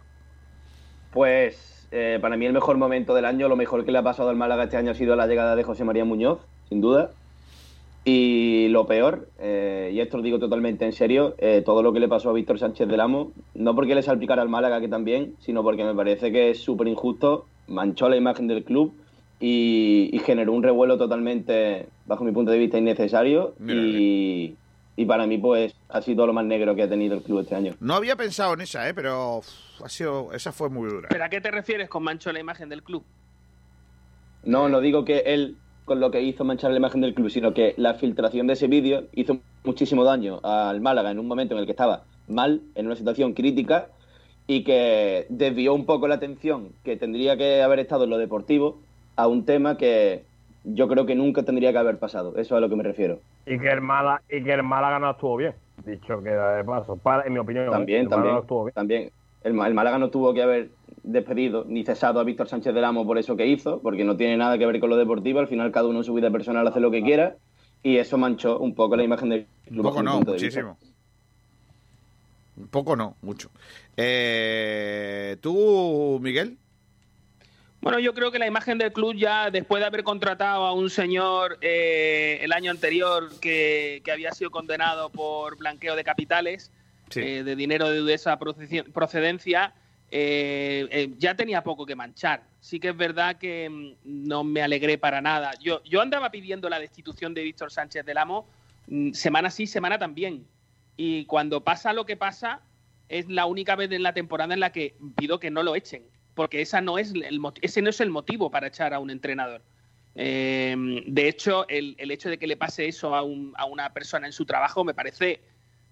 Pues eh, para mí el mejor momento del año, lo mejor que le ha pasado al Málaga este año ha sido la llegada de José María Muñoz, sin duda. Y lo peor, eh, y esto lo digo totalmente en serio, eh, todo lo que le pasó a Víctor Sánchez del Amo, no porque le salpicara al Málaga que también, sino porque me parece que es súper injusto, manchó la imagen del club y, y generó un revuelo totalmente, bajo mi punto de vista, innecesario. Y, y para mí, pues, ha sido lo más negro que ha tenido el club este año. No había pensado en esa, ¿eh? pero uf, ha sido, esa fue muy dura. ¿Pero a qué te refieres con mancho la imagen del club? No, no digo que él con lo que hizo manchar la imagen del club, sino que la filtración de ese vídeo hizo muchísimo daño al Málaga en un momento en el que estaba mal, en una situación crítica, y que desvió un poco la atención que tendría que haber estado en lo deportivo a un tema que yo creo que nunca tendría que haber pasado. Eso es a lo que me refiero. Y que el Málaga, y que el Málaga no estuvo bien. Dicho que de paso, para, en mi opinión. También, el Málaga también, no estuvo bien. también. El, el Málaga no tuvo que haber despedido ni cesado a Víctor Sánchez del Amo por eso que hizo, porque no tiene nada que ver con lo deportivo. Al final, cada uno en su vida personal hace lo que quiera y eso manchó un poco la imagen del club. Un poco no, muchísimo. Un poco no, mucho. Eh, ¿Tú, Miguel? Bueno, yo creo que la imagen del club ya, después de haber contratado a un señor eh, el año anterior que, que había sido condenado por blanqueo de capitales, eh, de dinero de dudosa proceci- procedencia, eh, eh, ya tenía poco que manchar. Sí que es verdad que mm, no me alegré para nada. Yo, yo andaba pidiendo la destitución de Víctor Sánchez del Amo mm, semana sí, semana también. Y cuando pasa lo que pasa, es la única vez en la temporada en la que pido que no lo echen, porque esa no es ese no es el motivo para echar a un entrenador. Eh, de hecho, el, el hecho de que le pase eso a, un- a una persona en su trabajo me parece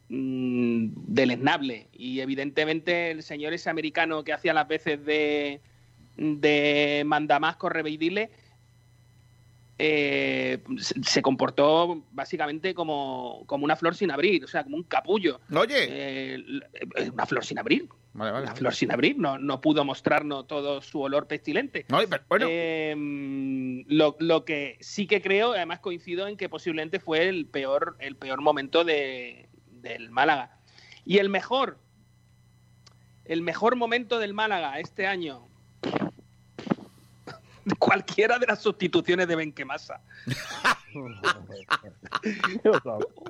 mm, deleznable. Y evidentemente el señor ese americano que hacía las veces de, de mandamás correveidile eh, se, comportó básicamente como, como una flor sin abrir, o sea, como un capullo. Oye. Eh, eh, una flor sin abrir. Vale, vale. Una flor sin abrir, no, no pudo mostrarnos todo su olor pestilente. No, pero, bueno. Eh, lo, lo que sí que creo, además coincido en que posiblemente fue el peor, el peor momento de, del Málaga. Y el mejor, el mejor momento del Málaga este año, cualquiera de las sustituciones de Benquemasa.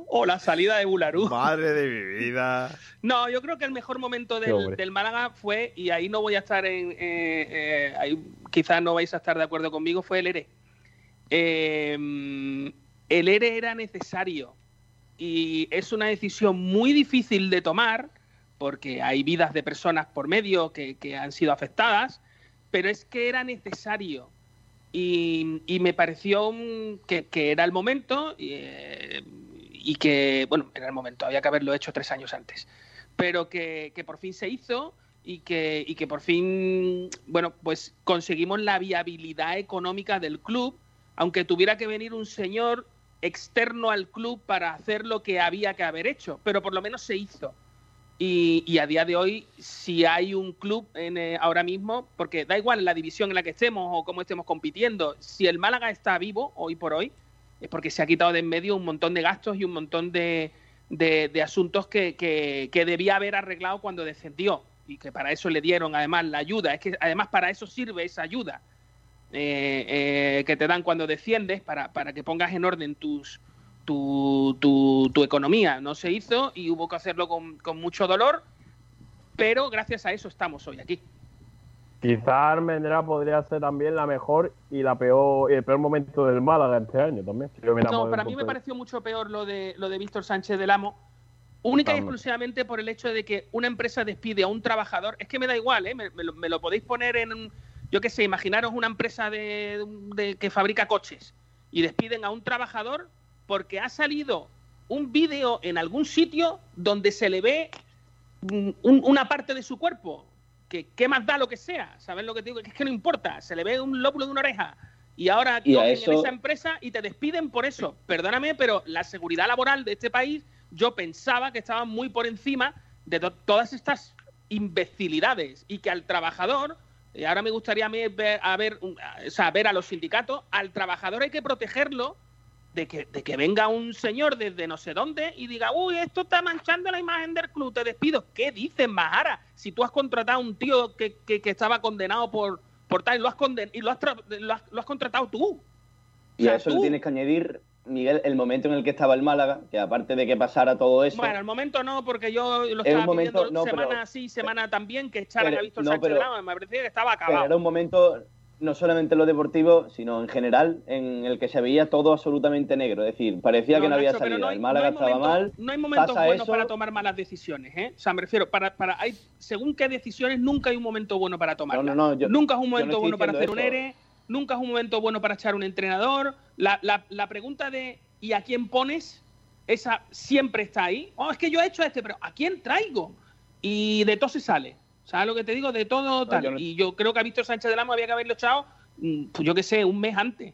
o la salida de Bularú. Madre de mi vida. No, yo creo que el mejor momento del, del Málaga fue, y ahí no voy a estar en. eh, eh, ahí quizás no vais a estar de acuerdo conmigo, fue el ERE. Eh, el ERE era necesario y es una decisión muy difícil de tomar porque hay vidas de personas por medio que, que han sido afectadas, pero es que era necesario. Y, y me pareció que, era el momento y, eh, y que, bueno, era el momento, había que haberlo hecho tres años antes, pero que, por fin se hizo y que por fin, bueno, pues conseguimos la viabilidad económica del club, aunque tuviera que venir un señor externo al club para hacer lo que había que haber hecho, pero por lo menos se hizo. Y, y a día de hoy, si hay un club en, eh, ahora mismo, porque da igual la división en la que estemos o cómo estemos compitiendo, si el Málaga está vivo hoy por hoy, es porque se ha quitado de en medio un montón de gastos y un montón de, de, asuntos que, que, que debía haber arreglado cuando descendió y que para eso le dieron además la ayuda. Es que además para eso sirve esa ayuda eh, eh, que te dan cuando desciendes, para, para que pongas en orden tus, tu, tu, tu economía. No se hizo y hubo que hacerlo con, con mucho dolor, pero gracias a eso estamos hoy aquí. Quizá Almendra podría ser también la mejor y la peor el peor momento del Málaga este año también. si No, para mí me pareció mucho peor lo de lo de Víctor Sánchez del Amo, única y exclusivamente por el hecho de que una empresa despide a un trabajador. Es que me da igual, ¿eh? me, me lo, me lo podéis poner en, yo qué sé, imaginaros una empresa de, de- que fabrica coches y despiden a un trabajador porque ha salido un vídeo en algún sitio donde se le ve un- una parte de su cuerpo. Que, ¿Qué más da lo que sea? ¿Sabes lo que te digo? Es que no importa. Se le ve un lóbulo de una oreja. Y ahora Y a cogen eso- en esa empresa y te despiden por eso. Perdóname, pero la seguridad laboral de este país, yo pensaba que estaba muy por encima de to- todas estas imbecilidades y que al trabajador, y ahora me gustaría a mí ver a, ver, un- a- o sea, ver a los sindicatos, al trabajador hay que protegerlo de que, de que venga un señor desde no sé dónde y diga, uy, esto está manchando la imagen del club, te despido. ¿Qué dices, Majara? Si tú has contratado a un tío que, que- que estaba condenado por, por tal y lo has, conden y lo has, lo has, lo has contratado tú. Y a eso le tienes que añadir, Miguel, el momento en el que estaba el Málaga, que aparte de que pasara todo eso, Bueno, al momento no, porque yo lo estaba momento- pidiendo no, pero- semana sí, semana también, que echaran pero- a Víctor no, Sánchez pero- Drama. Me parecía que estaba pero acabado. era un momento no solamente en lo deportivo, sino en general, en el que se veía todo absolutamente negro. Es decir, parecía que no había Nacho, salida. hay- el Málaga estaba mal. No hay momentos buenos eso, para tomar malas decisiones, ¿eh? O sea, me refiero, para, para, hay, según qué decisiones, nunca hay un momento bueno para tomarlas. No, no, no, yo- nunca es un momento bueno para hacer diciendo un eso. ERE, nunca es un momento bueno para echar un entrenador. La, la, la pregunta de ¿y a quién pones? Esa siempre está ahí. Oh, es que yo he hecho este, pero ¿a quién traigo? Y de todo se sale. ¿Sabes lo que te digo? De todo tal. yo no- Y yo creo que a Víctor Sánchez del Amo había que haberlo echado, mm, pues yo qué sé, un mes antes.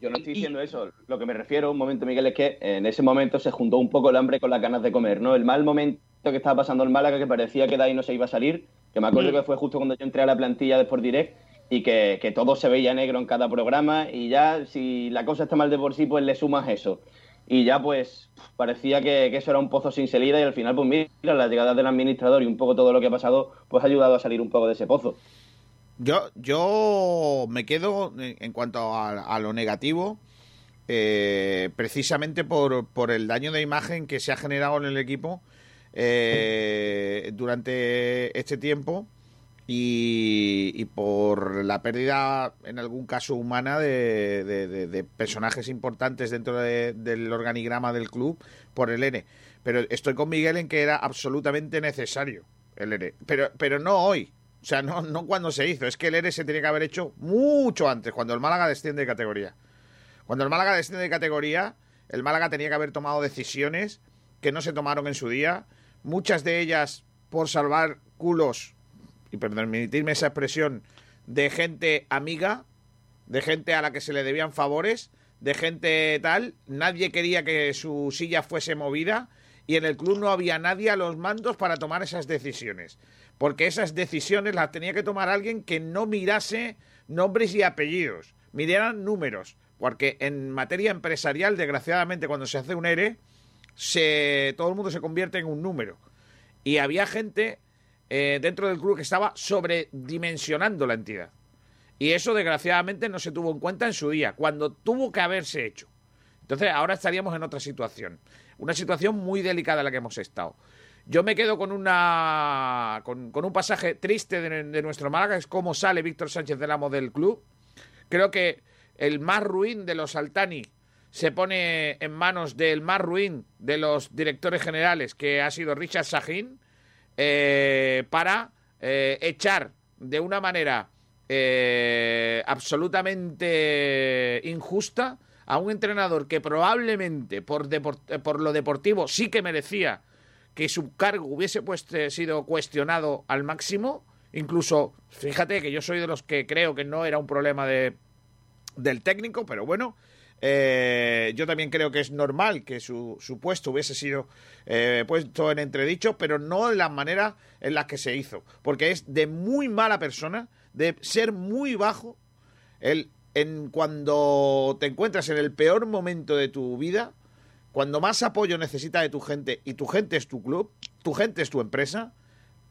Yo no estoy diciendo eso. Lo que me refiero, un momento, Miguel, es que en ese momento se juntó un poco el hambre con las ganas de comer, ¿no? El mal momento que estaba pasando el Málaga, que parecía que de ahí no se iba a salir, que me acuerdo Mm. que fue justo cuando yo entré a la plantilla de Sport Direct y que, que todo se veía negro en cada programa y ya si la cosa está mal de por sí, pues le sumas eso. Y ya pues parecía que, eso era un pozo sin salida y al final, pues mira, la llegada del administrador y un poco todo lo que ha pasado, pues ha ayudado a salir un poco de ese pozo. Yo, yo me quedo en, en cuanto a, a lo negativo, eh, precisamente por, por el daño de imagen que se ha generado en el equipo eh, durante este tiempo y, por la pérdida, en algún caso humana, de, de- personajes importantes dentro de- del organigrama del club por el ERE. Pero estoy con Miguel en que era absolutamente necesario el ERE. Pero, pero no hoy. O sea, no, no cuando se hizo. Es que el ERE se tenía que haber hecho mucho antes, cuando el Málaga desciende de categoría. Cuando el Málaga desciende de categoría, el Málaga tenía que haber tomado decisiones que no se tomaron en su día. Muchas de ellas por salvar culos, y permitirme esa expresión, de gente amiga, de gente a la que se le debían favores, de gente tal. Nadie quería que su silla fuese movida y en el club no había nadie a los mandos para tomar esas decisiones. Porque esas decisiones las tenía que tomar alguien que no mirase nombres y apellidos, miraran números. Porque en materia empresarial, desgraciadamente, cuando se hace un ERE, se, todo el mundo se convierte en un número. Y había gente eh, dentro del club que estaba sobredimensionando la entidad. Y eso, desgraciadamente, no se tuvo en cuenta en su día, cuando tuvo que haberse hecho. Entonces, ahora estaríamos en otra situación. Una situación muy delicada en la que hemos estado. Yo me quedo con una con, un pasaje triste de, de nuestro Málaga, es cómo sale Víctor Sánchez del amo del club. Creo que el más ruin de los Altani se pone en manos del más ruin de los directores generales, que ha sido Richard Sahin, eh, para eh, echar de una manera eh, absolutamente injusta a un entrenador que probablemente por, por lo deportivo sí que merecía que su cargo hubiese sido cuestionado al máximo. Incluso, fíjate que yo soy de los que creo que no era un problema de, del técnico, pero bueno, Eh, yo también creo que es normal que su, su puesto hubiese sido eh, puesto en entredicho, pero no en las maneras en las que se hizo. Porque es de muy mala persona, de ser muy bajo, el, en cuando te encuentras en el peor momento de tu vida, cuando más apoyo necesita de tu gente y tu gente es tu club, tu gente es tu empresa,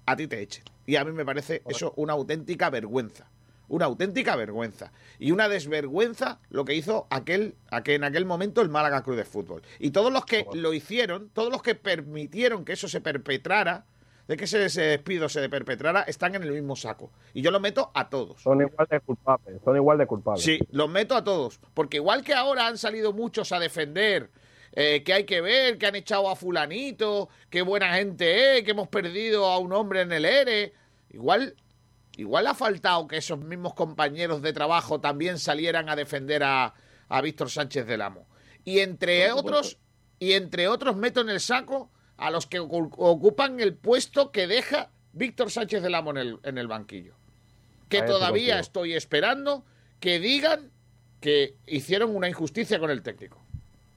a ti te echen. Y a mí me parece eso una auténtica vergüenza. Una auténtica vergüenza. Y una desvergüenza lo que hizo aquel, aquel, en aquel momento el Málaga Club de Fútbol. Y todos los que lo hicieron, todos los que permitieron que eso se perpetrara, de que ese, despido se perpetrara, están en el mismo saco. Y yo lo meto a todos. Son igual de culpables, son igual de culpables. Sí, los meto a todos. Porque igual que ahora han salido muchos a defender eh, que hay que ver, que han echado a fulanito, qué buena gente es, que hemos perdido a un hombre en el ERE. Igual, igual ha faltado que esos mismos compañeros de trabajo también salieran a defender a, a Víctor Sánchez del Amo. Y entre otros, y entre otros meto en el saco a los que ocu- ocupan el puesto que deja Víctor Sánchez del Amo en el, en el banquillo. Que Ahí todavía estoy esperando que digan que hicieron una injusticia con el técnico.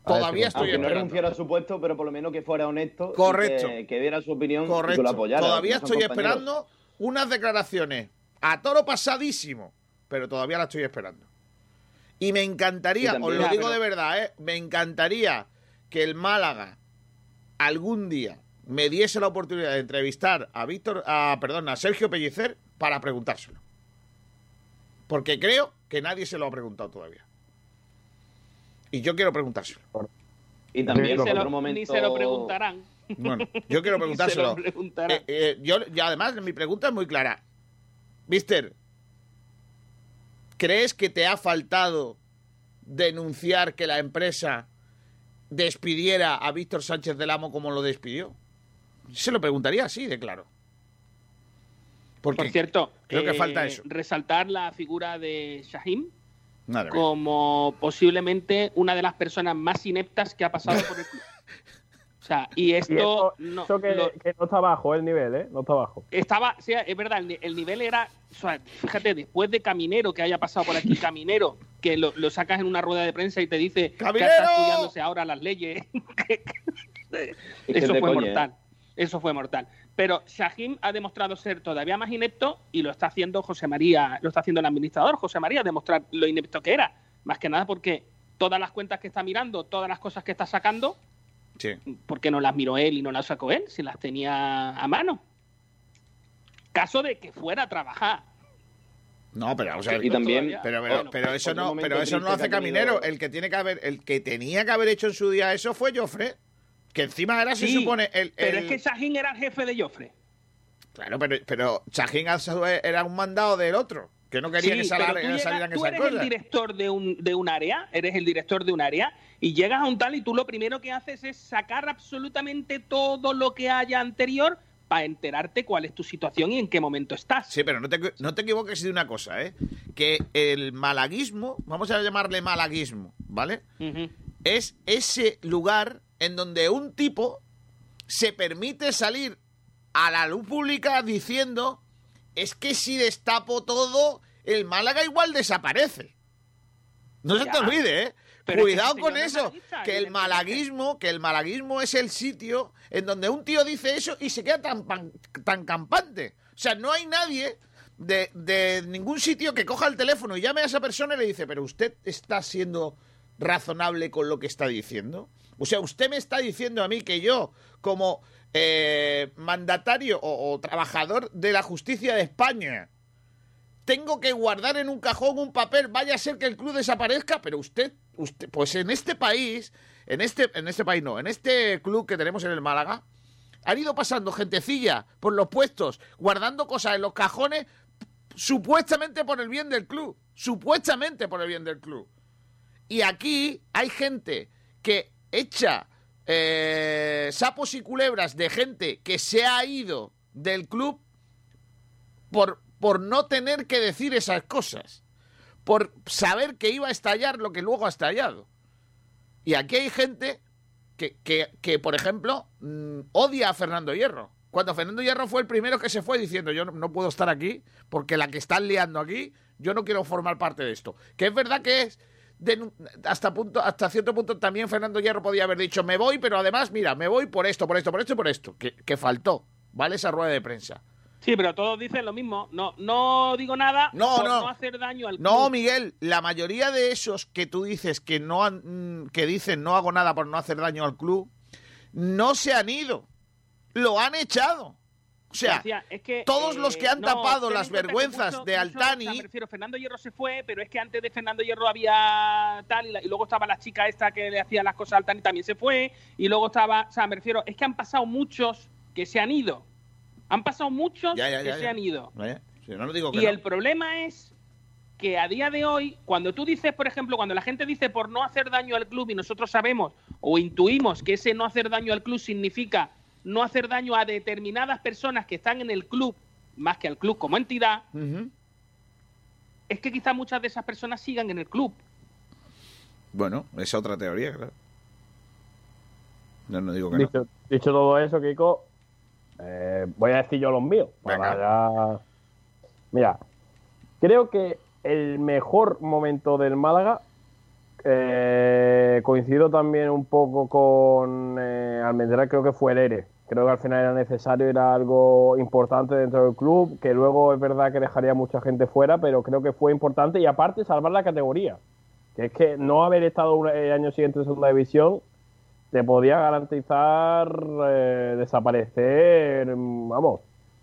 Todavía estoy Aunque no renunciara a su puesto, pero por lo menos que fuera honesto. y Correcto. Que, que diera su opinión y que Correcto. lo apoyara. Todavía estoy compañeros. esperando unas declaraciones a toro pasadísimo, pero todavía las estoy esperando. Y me encantaría, Y también- os lo digo pero- de verdad, ¿eh? me encantaría que el Málaga algún día me diese la oportunidad de entrevistar a Víctor, a, perdón, a Sergio Pellicer para preguntárselo. Porque creo que nadie se lo ha preguntado todavía. Y yo quiero preguntárselo. Y también se, lo, momento. ni se lo preguntarán. Bueno, yo quiero preguntárselo. Eh, eh, yo, y además, mi pregunta es muy clara. Mister, ¿crees que te ha faltado denunciar que la empresa despidiera a Víctor Sánchez del Amo como lo despidió? Se lo preguntaría así, de claro. Porque Por cierto, creo que eh, falta eso. Resaltar la figura de Shahim Madre mía. como posiblemente una de las personas más ineptas que ha pasado por el club. O sea, y Y esto eso, no, eso que, lo- que no está bajo el nivel, ¿eh? No está bajo. estaba, o sea, es verdad, el, ni- el nivel era, o sea, fíjate, después de Caminero que haya pasado por aquí, Caminero, que lo, lo sacas en una rueda de prensa y te dice que está estudiándose ahora las leyes. eso de fue coña, mortal. Eso fue mortal. Pero Shahim ha demostrado ser todavía más inepto y lo está haciendo José María, lo está haciendo el administrador José María, demostrar lo inepto que era. Más que nada porque todas las cuentas que está mirando, todas las cosas que está sacando, Sí. ¿por qué no las miró él y no las sacó él si las tenía a mano? Caso de que fuera a trabajar. No, pero vamos a ver. Y también- Pero, pero, Bueno, pero eso no, pero eso no lo hace tenido- Caminero. El que tiene que haber, el que tenía que haber hecho en su día eso fue Joffre. Que encima era, se Sí, supone, el, Pero el- es que Shahim era el jefe de Joffre. Claro, pero, pero era un mandado del otro, que no quería Sí, que tú, salieran tú esas eres el director de un, de un área, eres el director de un área, y llegas a un tal y tú lo primero que haces es sacar absolutamente todo lo que haya anterior para enterarte cuál es tu situación y en qué momento estás. Sí, pero no te, no te equivoques de una cosa, ¿eh? Que el malaguismo, vamos a llamarle malaguismo, ¿vale? Es ese lugar en donde un tipo se permite salir a la luz pública diciendo es que si destapo todo, el Málaga igual desaparece. No se te olvide, ¿eh? Pero Cuidado con eso, malaguista, que el malaguismo, que el malaguismo es el sitio en donde un tío dice eso y se queda tan, pan- tan campante. O sea, no hay nadie de, de ningún sitio que coja el teléfono y llame a esa persona y le dice, pero usted está siendo razonable con lo que está diciendo. O sea, usted me está diciendo a mí que yo, como eh, mandatario o, trabajador de la justicia de España, tengo que guardar en un cajón un papel, vaya a ser que el club desaparezca, pero usted, usted, pues en este país, en este, en este país no, en este club que tenemos en el Málaga, han ido pasando gentecilla por los puestos, guardando cosas en los cajones, supuestamente por el bien del club, supuestamente por el bien del club. Y aquí hay gente que echa eh, sapos y culebras de gente que se ha ido del club por, por no tener que decir esas cosas, por saber que iba a estallar lo que luego ha estallado. Y aquí hay gente que, que, que, por ejemplo, mm, odia a Fernando Hierro. Cuando Fernando Hierro fue el primero que se fue diciendo yo no, no puedo estar aquí porque la que están liando aquí, yo no quiero formar parte de esto. Que es verdad que es hasta punto, hasta cierto punto también Fernando Hierro podía haber dicho me voy, pero además, mira, me voy por esto, por esto, por esto y por esto. Que, que faltó, ¿vale? Esa rueda de prensa. Sí, pero todos dicen lo mismo. No, no digo nada No, por no. no hacer daño al No, club. Miguel, la mayoría de esos que tú dices que no han, mm, que dicen no hago nada por no hacer daño al club, no se han ido, lo han echado. O sea, Decía, es que, todos eh, los que han no, tapado las vergüenzas de Altani, o sea, me refiero, Fernando Hierro se fue, pero es que antes de Fernando Hierro había tal, y, la- y luego estaba la chica esta que le hacía las cosas a Altani, también se fue, y luego estaba, o sea, me refiero, es que han pasado muchos que se han ido. Han pasado muchos Ya, ya, que se han ido. ¿eh? Si no, no digo que Y no. el problema es que a día de hoy, cuando tú dices, por ejemplo, cuando la gente dice por no hacer daño al club y nosotros sabemos o intuimos que ese no hacer daño al club significa no hacer daño a determinadas personas que están en el club más que al club como entidad, es que quizás muchas de esas personas sigan en el club. Bueno, es otra teoría, claro. No, no digo que no. Dicho, dicho todo eso, Kiko, eh, voy a decir yo los míos. para ya- Mira, creo que el mejor momento del Málaga eh, coincido también un poco con eh, Almendral, creo que fue el ERE. Creo que al final era necesario, era algo importante dentro del club, que luego es verdad que dejaría mucha gente fuera, pero creo que fue importante y aparte salvar la categoría. Que es que no haber estado el año siguiente en segunda división te podía garantizar eh, desaparecer, vamos,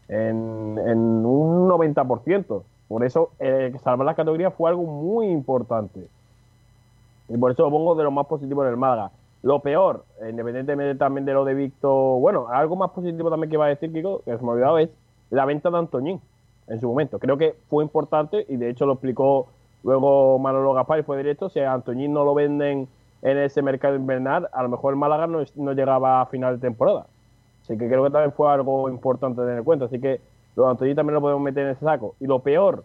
en, en un 90%. Por eso, eh, salvar la categoría fue algo muy importante. Y por eso lo pongo de lo más positivo en el Málaga. Lo peor, independientemente también de lo de Víctor, bueno, algo más positivo también que iba a decir, Kiko, que se me ha es la venta de Antoñín en su momento. Creo que fue importante y de hecho lo explicó luego Manolo Gaspar y fue directo. Si a Antoñín no lo venden en ese mercado invernal, a lo mejor el Málaga no, no llegaba a final de temporada. Así que creo que también fue algo importante tener en cuenta. Así que lo de Antoñín también lo podemos meter en ese saco. Y lo peor,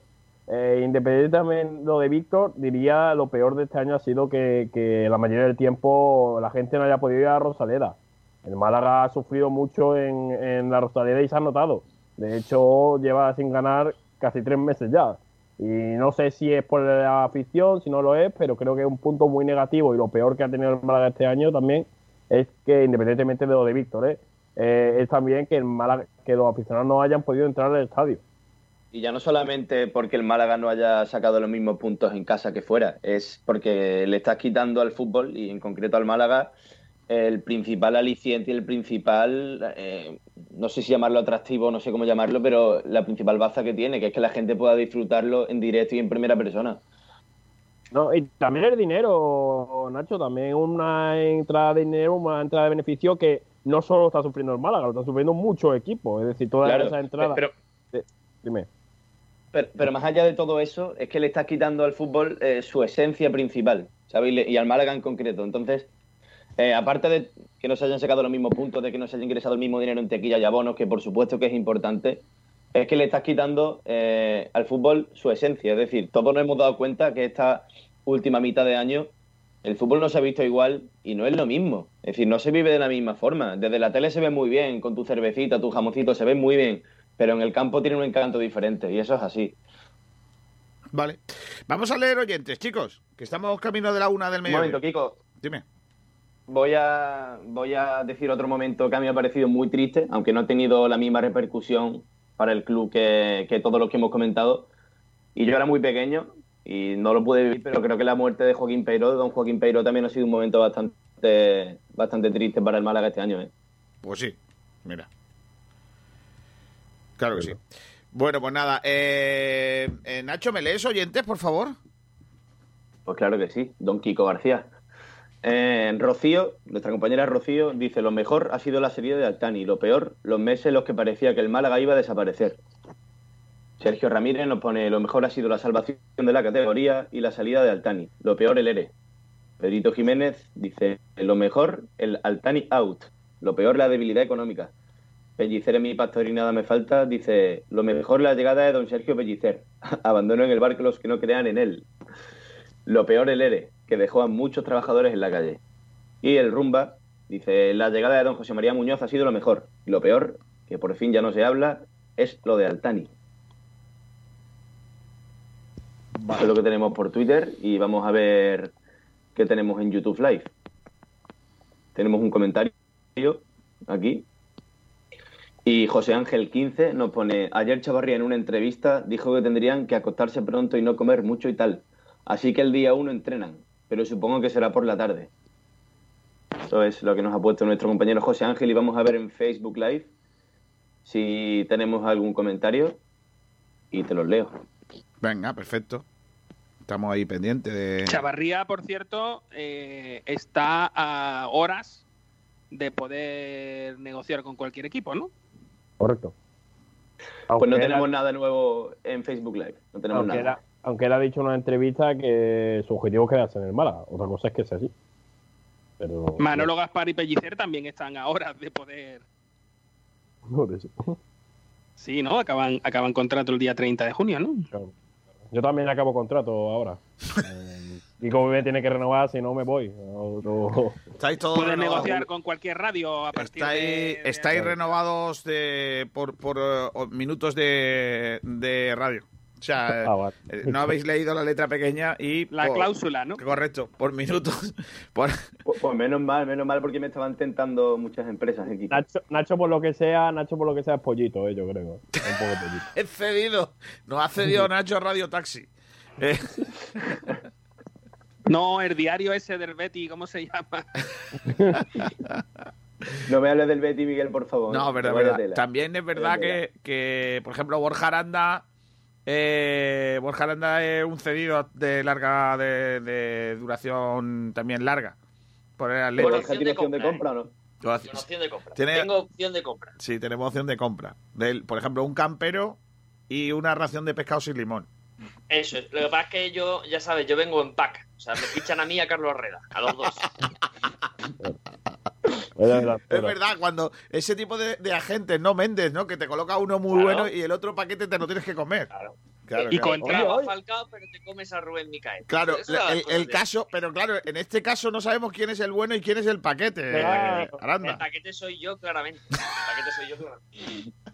eh, independientemente de lo de Víctor, diría lo peor de este año ha sido que, que la mayoría del tiempo la gente no haya podido ir a Rosaleda. El Málaga ha sufrido mucho en, en la Rosaleda y se ha notado. De hecho, lleva sin ganar casi tres meses ya. Y no sé si es por la afición, si no lo es, pero creo que es un punto muy negativo y lo peor que ha tenido el Málaga este año también es que, independientemente de lo de Víctor, ¿eh? Eh, es también que, el Málaga, que los aficionados no hayan podido entrar al estadio. Y ya no solamente porque el Málaga no haya sacado los mismos puntos en casa que fuera, es porque le estás quitando al fútbol y en concreto al Málaga el principal aliciente y el principal, eh, no sé si llamarlo atractivo, no sé cómo llamarlo, pero la principal baza que tiene, que es que la gente pueda disfrutarlo en directo y en primera persona. No, y también el dinero, Nacho, también una entrada de dinero, una entrada de beneficio que no solo está sufriendo el Málaga, lo está sufriendo muchos equipos. Es decir, todas Claro, esas entradas. pero- Eh, dime. Pero, pero más allá de todo eso, es que le estás quitando al fútbol eh, su esencia principal, ¿sabes? Y, al Málaga en concreto. Entonces, eh, aparte de que no se hayan sacado los mismos puntos, de que no se haya ingresado el mismo dinero en tequilla y abonos, que por supuesto que es importante, es que le estás quitando eh, al fútbol su esencia. Es decir, todos nos hemos dado cuenta que esta última mitad de año el fútbol no se ha visto igual y no es lo mismo. Es decir, no se vive de la misma forma. Desde la tele se ve muy bien, con tu cervecita, tu jamoncito, se ve muy bien, pero en el campo tiene un encanto diferente y eso es así. Vale. Vamos a leer oyentes, chicos, que estamos camino de la una del Un mediodía. momento, Kiko. Dime. Voy a, voy a decir otro momento que a mí me ha parecido muy triste, aunque no ha tenido la misma repercusión para el club que, que todos los que hemos comentado. Y yo era muy pequeño y no lo pude vivir, pero creo que la muerte de Joaquín Peiro, de don Joaquín Peiro, también ha sido un momento bastante, bastante triste para el Málaga este año. ¿eh? Pues sí, mira. Claro que sí. Bueno, pues nada. eh, eh, Nacho, ¿me lees oyentes, por favor? Pues claro que sí, don Kiko García. Eh, Rocío, nuestra compañera Rocío, dice, lo mejor ha sido la salida de Altani, lo peor, los meses en los que parecía que el Málaga iba a desaparecer. Sergio Ramírez nos pone, lo mejor ha sido la salvación de la categoría y la salida de Altani, lo peor el ERE. Pedrito Jiménez dice, lo mejor el Altani out, lo peor la debilidad económica. Pellicer en mi pastor y nada me falta, dice, lo mejor la llegada de don Sergio Pellicer, abandono en el barco los que no crean en él. Lo peor el ERE, que dejó a muchos trabajadores en la calle. Y el Rumba dice, la llegada de don José María Muñoz ha sido lo mejor. Y lo peor, que por fin ya no se habla, es lo de Altani. Eso es lo que tenemos por Twitter y vamos a ver que tenemos en YouTube Live. Tenemos un comentario aquí. Y José Ángel 15 nos pone, ayer Chavarría en una entrevista dijo que tendrían que acostarse pronto y no comer mucho y tal. Así que el día uno entrenan, pero supongo que será por la tarde. Eso es lo que nos ha puesto nuestro compañero José Ángel y vamos a ver en Facebook Live si tenemos algún comentario y te los leo. Venga, perfecto. Estamos ahí pendientes de... Chavarría, por cierto, eh, está a horas de poder negociar con cualquier equipo, ¿no? Correcto. pues no tenemos él- nada nuevo en Facebook Live. No tenemos aunque, él, nada. ha- aunque él ha dicho en una entrevista que su objetivo es quedarse en el Málaga. Otra cosa es que sea así. Pero. Manolo Gaspar y Pellicer también están a horas de poder. Eso. Sí, ¿no? Acaban, acaban contrato el día 30 de junio, ¿no? Yo también acabo contrato ahora. Y como me tiene que renovar, si no me voy. a otro- Estáis todos Puedes renovados. negociar con cualquier radio a partir Estáis, de... de- estáis renovados de, por, por eh, minutos de, de radio. O sea, Ah, vale. eh, no habéis leído la letra pequeña y... La por- cláusula, ¿no? Correcto, por minutos. Por, Pues, pues menos mal, menos mal porque me estaban tentando muchas empresas aquí. Nacho, Nacho, por lo que sea, Nacho, por lo que sea, es pollito, eh, yo creo. Es un poco pollito. he cedido. Nos ha cedido Nacho Radio Taxi. Eh, No, el diario ese del Betty, ¿cómo se llama? No me hables del Betty, Miguel, por favor. No, verdad, verdad. También es verdad que, que, por ejemplo, Borja Aranda, eh, Borja Aranda es un cedido de larga, de, de duración también larga. Por el. Atlético. Borja, ¿Tiene opción de compra o no? Con opción de compra. Tiene- Tengo opción de compra. Sí, tenemos opción de compra. Del, por ejemplo, un campero y una ración de pescado sin limón. Eso es. Lo que pasa es que yo, ya sabes, yo vengo en pack. O sea, me fichan a mí y a Carlos Herrera, a los dos. Es verdad, cuando ese tipo de, de agentes, no Méndez, ¿no? Que te coloca uno muy Claro. bueno y el otro paquete te lo tienes que comer. Claro. Y claro. contra- a Falcao, pero te comes a Rubén Micael. Claro, el, caso, pero claro, en este caso no sabemos quién es el bueno y quién es el paquete. Claro. eh, Aranda. El paquete soy yo, claramente. El paquete soy yo, claramente.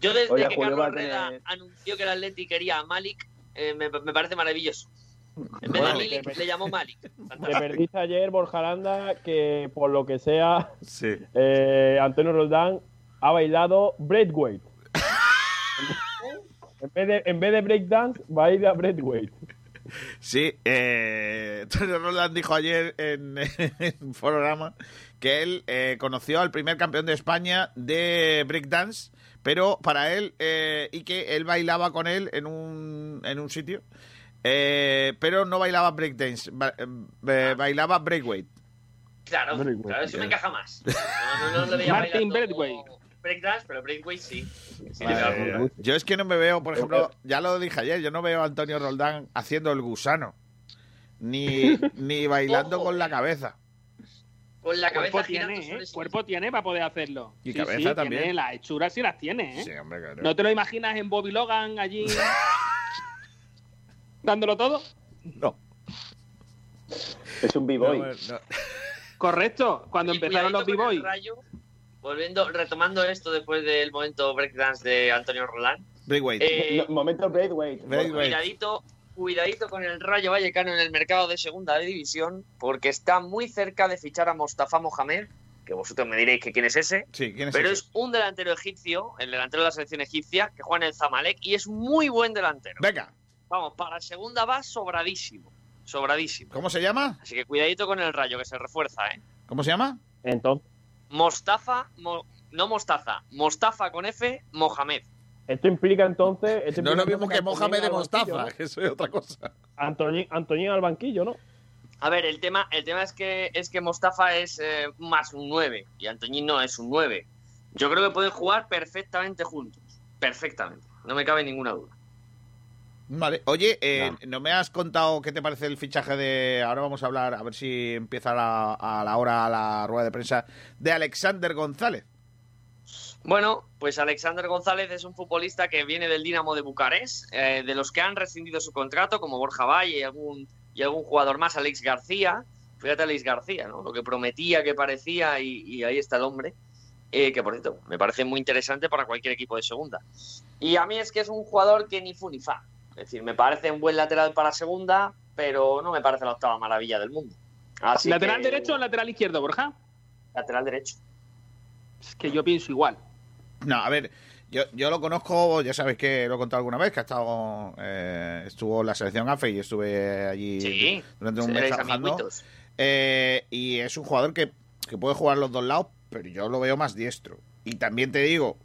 Yo desde Oye, que Julio Carlos a Herrera tener- anunció que el Atleti quería a Malik, eh, me, me parece maravilloso. En vez de Milik, que- le llamó Malik. Te perdiste ayer, Borja Aranda, que por lo que sea, Sí. eh, Antonio Roldán ha bailado Breathweight. en, vez de, en vez de breakdance, baila Breathweight. Sí, eh, Antonio Roland dijo ayer en, en un programa que él eh, conoció al primer campeón de España de breakdance, pero para él, eh, y que él bailaba con él en un, en un sitio, eh, pero no bailaba breakdance, ba- eh, bailaba breakweight. Claro, claro, eso me encaja más. No, no, no le veía Martin Braithwaite. Breakdance, pero Breakway sí. Vale. Yo es que no me veo, por ejemplo, ya lo dije ayer, yo no veo a Antonio Roldán haciendo el gusano, ni, ni bailando Ojo, con la eh. cabeza. Con la Cuerpo cabeza girando tiene, ¿eh? sobre sí. Cuerpo tiene para poder hacerlo. Y Sí, cabeza sí, también. Tiene, las hechuras sí las tiene, ¿eh? Sí, hombre, claro. ¿No te lo imaginas en Bobby Logan allí dándolo todo? No. Es un b-boy. No, no. Correcto, cuando Y empezaron los B-Boy. Rayo, Volviendo, retomando esto después del momento breakdance de Antonio Roland. Breakweight. Eh, No, momento Braithwaite. Braithwaite. Cuidadito, cuidadito con el Rayo Vallecano en el mercado de segunda división, porque está muy cerca de fichar a Mostafa Mohamed, que vosotros me diréis que quién es ese, Sí, ¿quién es pero ese? es un delantero egipcio, el delantero de la selección egipcia, que juega en el Zamalek y es muy buen delantero. Venga, Vamos, para segunda va sobradísimo, sobradísimo. ¿cómo se llama? Así que cuidadito con el Rayo, que se refuerza, ¿eh? ¿Cómo se llama? Entonces, Mostafa, Mo- no Mostaza, Mostafa con F, Mohamed. Esto implica entonces. esto No es lo mismo que Antoñín Mohamed de banquillo, Mostaza, que eso es otra cosa. Antoñín, Antoñín al banquillo, ¿no? A ver, el tema, el tema es que es que Mostafa es eh, más un 9 y Antoñín no es un 9. Yo creo que pueden jugar perfectamente juntos. Perfectamente. No me cabe ninguna duda. Vale, oye, eh, no. me has contado qué te parece el fichaje de. Ahora vamos a hablar, a ver si empieza la- a la hora la rueda de prensa de Alexander González. Bueno, pues Alexander González es un futbolista que viene del Dinamo de Bucarest, eh, de los que han rescindido su contrato, como Borja Valle y algún, y algún jugador más, Alex García. Fíjate Alex García, ¿no? Lo que prometía, que parecía, y, y ahí está el hombre. Eh, que por cierto, me parece muy interesante para cualquier equipo de segunda. Y a mí es que es un jugador que ni fu ni fa. Es decir, me parece un buen lateral para segunda, pero no me parece la octava maravilla del mundo. Así ¿Lateral que- derecho o lateral izquierdo, Borja? Lateral derecho. Es que yo pienso igual. No, a ver, yo, yo lo conozco, ya sabéis que lo he contado alguna vez, que ha estado, eh, estuvo en la selección AFE y estuve allí Sí, durante un mes trabajando. Eh, y es un jugador que, que puede jugar los dos lados, pero yo lo veo más diestro. Y también te digo,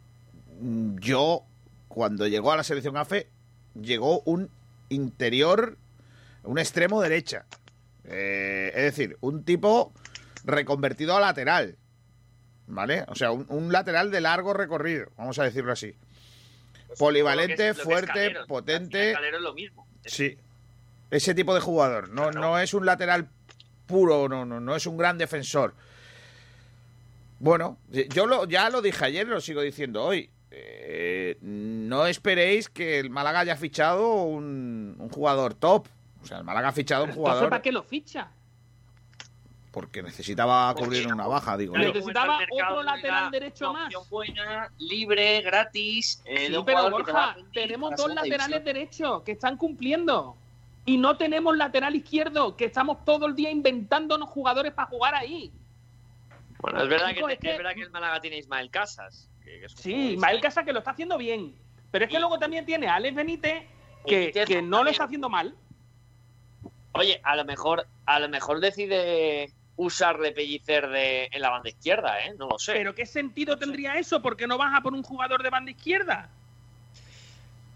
yo cuando llegó a la selección AFE, llegó un interior, un extremo derecha. Eh, es decir, un tipo reconvertido a lateral. ¿Vale? O sea, un, un lateral de largo recorrido, vamos a decirlo así. Polivalente, Lo que es- lo que es fuerte, Calero. potente. Es lo mismo. Sí. Ese tipo de jugador. No, no es un lateral puro, no, no, no es un gran defensor. Bueno, yo lo, ya lo dije ayer, lo sigo diciendo hoy. Eh, no esperéis que el Málaga haya fichado un, un jugador top. O sea, el Málaga ha fichado un jugador ¿para qué lo ficha? Porque necesitaba cubrir una baja, digo. Necesitaba otro lateral era derecho una más. opción buena, libre, gratis. eh, Sí, pero te Borja, tenemos dos laterales división. derechos que están cumpliendo. Y no tenemos lateral izquierdo, que estamos todo el día inventándonos jugadores para jugar ahí. Bueno, es verdad, que, Chico, es es que- verdad que el Málaga tiene Ismael Casas. que- que es un Sí. Ismael Casa que lo está haciendo bien. Pero es que luego también tiene a Alex Benítez, que, Benítez que no lo está haciendo mal. Oye, a lo mejor, a lo mejor decide usarle pellicer de, en la banda izquierda, ¿eh? No lo sé. Pero ¿qué sentido tendría eso? ¿Por qué no vas a por un jugador de banda izquierda?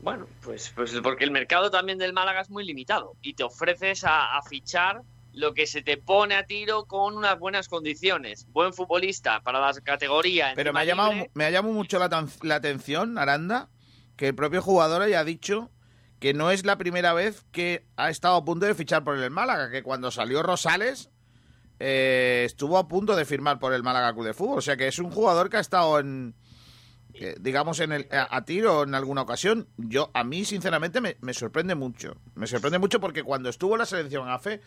Bueno, pues, pues porque el mercado también del Málaga es muy limitado y te ofreces a, a fichar lo que se te pone a tiro con unas buenas condiciones. Buen futbolista para la categoría. Pero me ha llamado, libre. me ha llamado mucho la, la atención, Aranda, que el propio jugador haya dicho que no es la primera vez que ha estado a punto de fichar por el Málaga, que cuando salió Rosales eh, estuvo a punto de firmar por el Málaga Club de Fútbol. O sea que es un jugador que ha estado en, que, digamos, en el, a, a tiro en alguna ocasión. Yo, a mí, sinceramente, me, me sorprende mucho. Me sorprende mucho porque cuando estuvo en la selección AFE,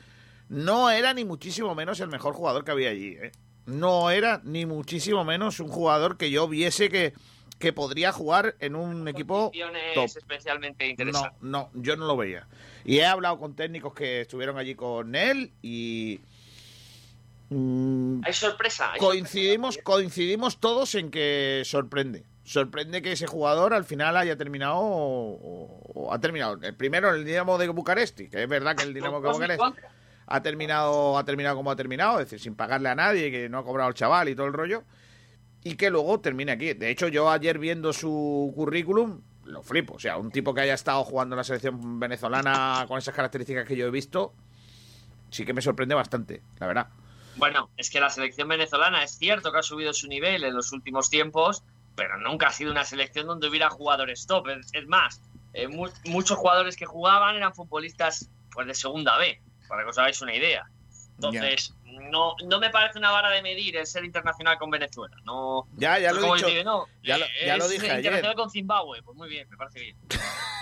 no era ni muchísimo menos el mejor jugador que había allí. ¿eh? No era ni muchísimo menos un jugador que yo viese que, que podría jugar en un equipo top. especialmente No, interesantes. no, yo no lo veía. Y he hablado con técnicos que estuvieron allí con él y mm, Hay sorpresa. hay coincidimos, coincidimos todos en que sorprende. Sorprende que ese jugador al final haya terminado o, o- o ha terminado. El primero el Dinamo de Bucaresti, que es verdad que el Dinamo de. Bucaresti ha terminado, ha terminado como ha terminado, es decir, sin pagarle a nadie, que no ha cobrado el chaval y todo el rollo, y que luego termine aquí. De hecho, yo ayer viendo su currículum, lo flipo. O sea, un tipo que haya estado jugando en la selección venezolana con esas características que yo he visto, sí que me sorprende bastante, la verdad. Bueno, es que la selección venezolana es cierto que ha subido su nivel en los últimos tiempos, pero nunca ha sido una selección donde hubiera jugadores top. Es, más, eh, mu- muchos jugadores que jugaban eran futbolistas pues de segunda B, para que os hagáis una idea. Entonces, no, no me parece una vara de medir el ser internacional con Venezuela. No, Ya, ya lo he dicho. no, ya lo- dije ayer. internacional con Zimbabue. Pues muy bien, me parece bien.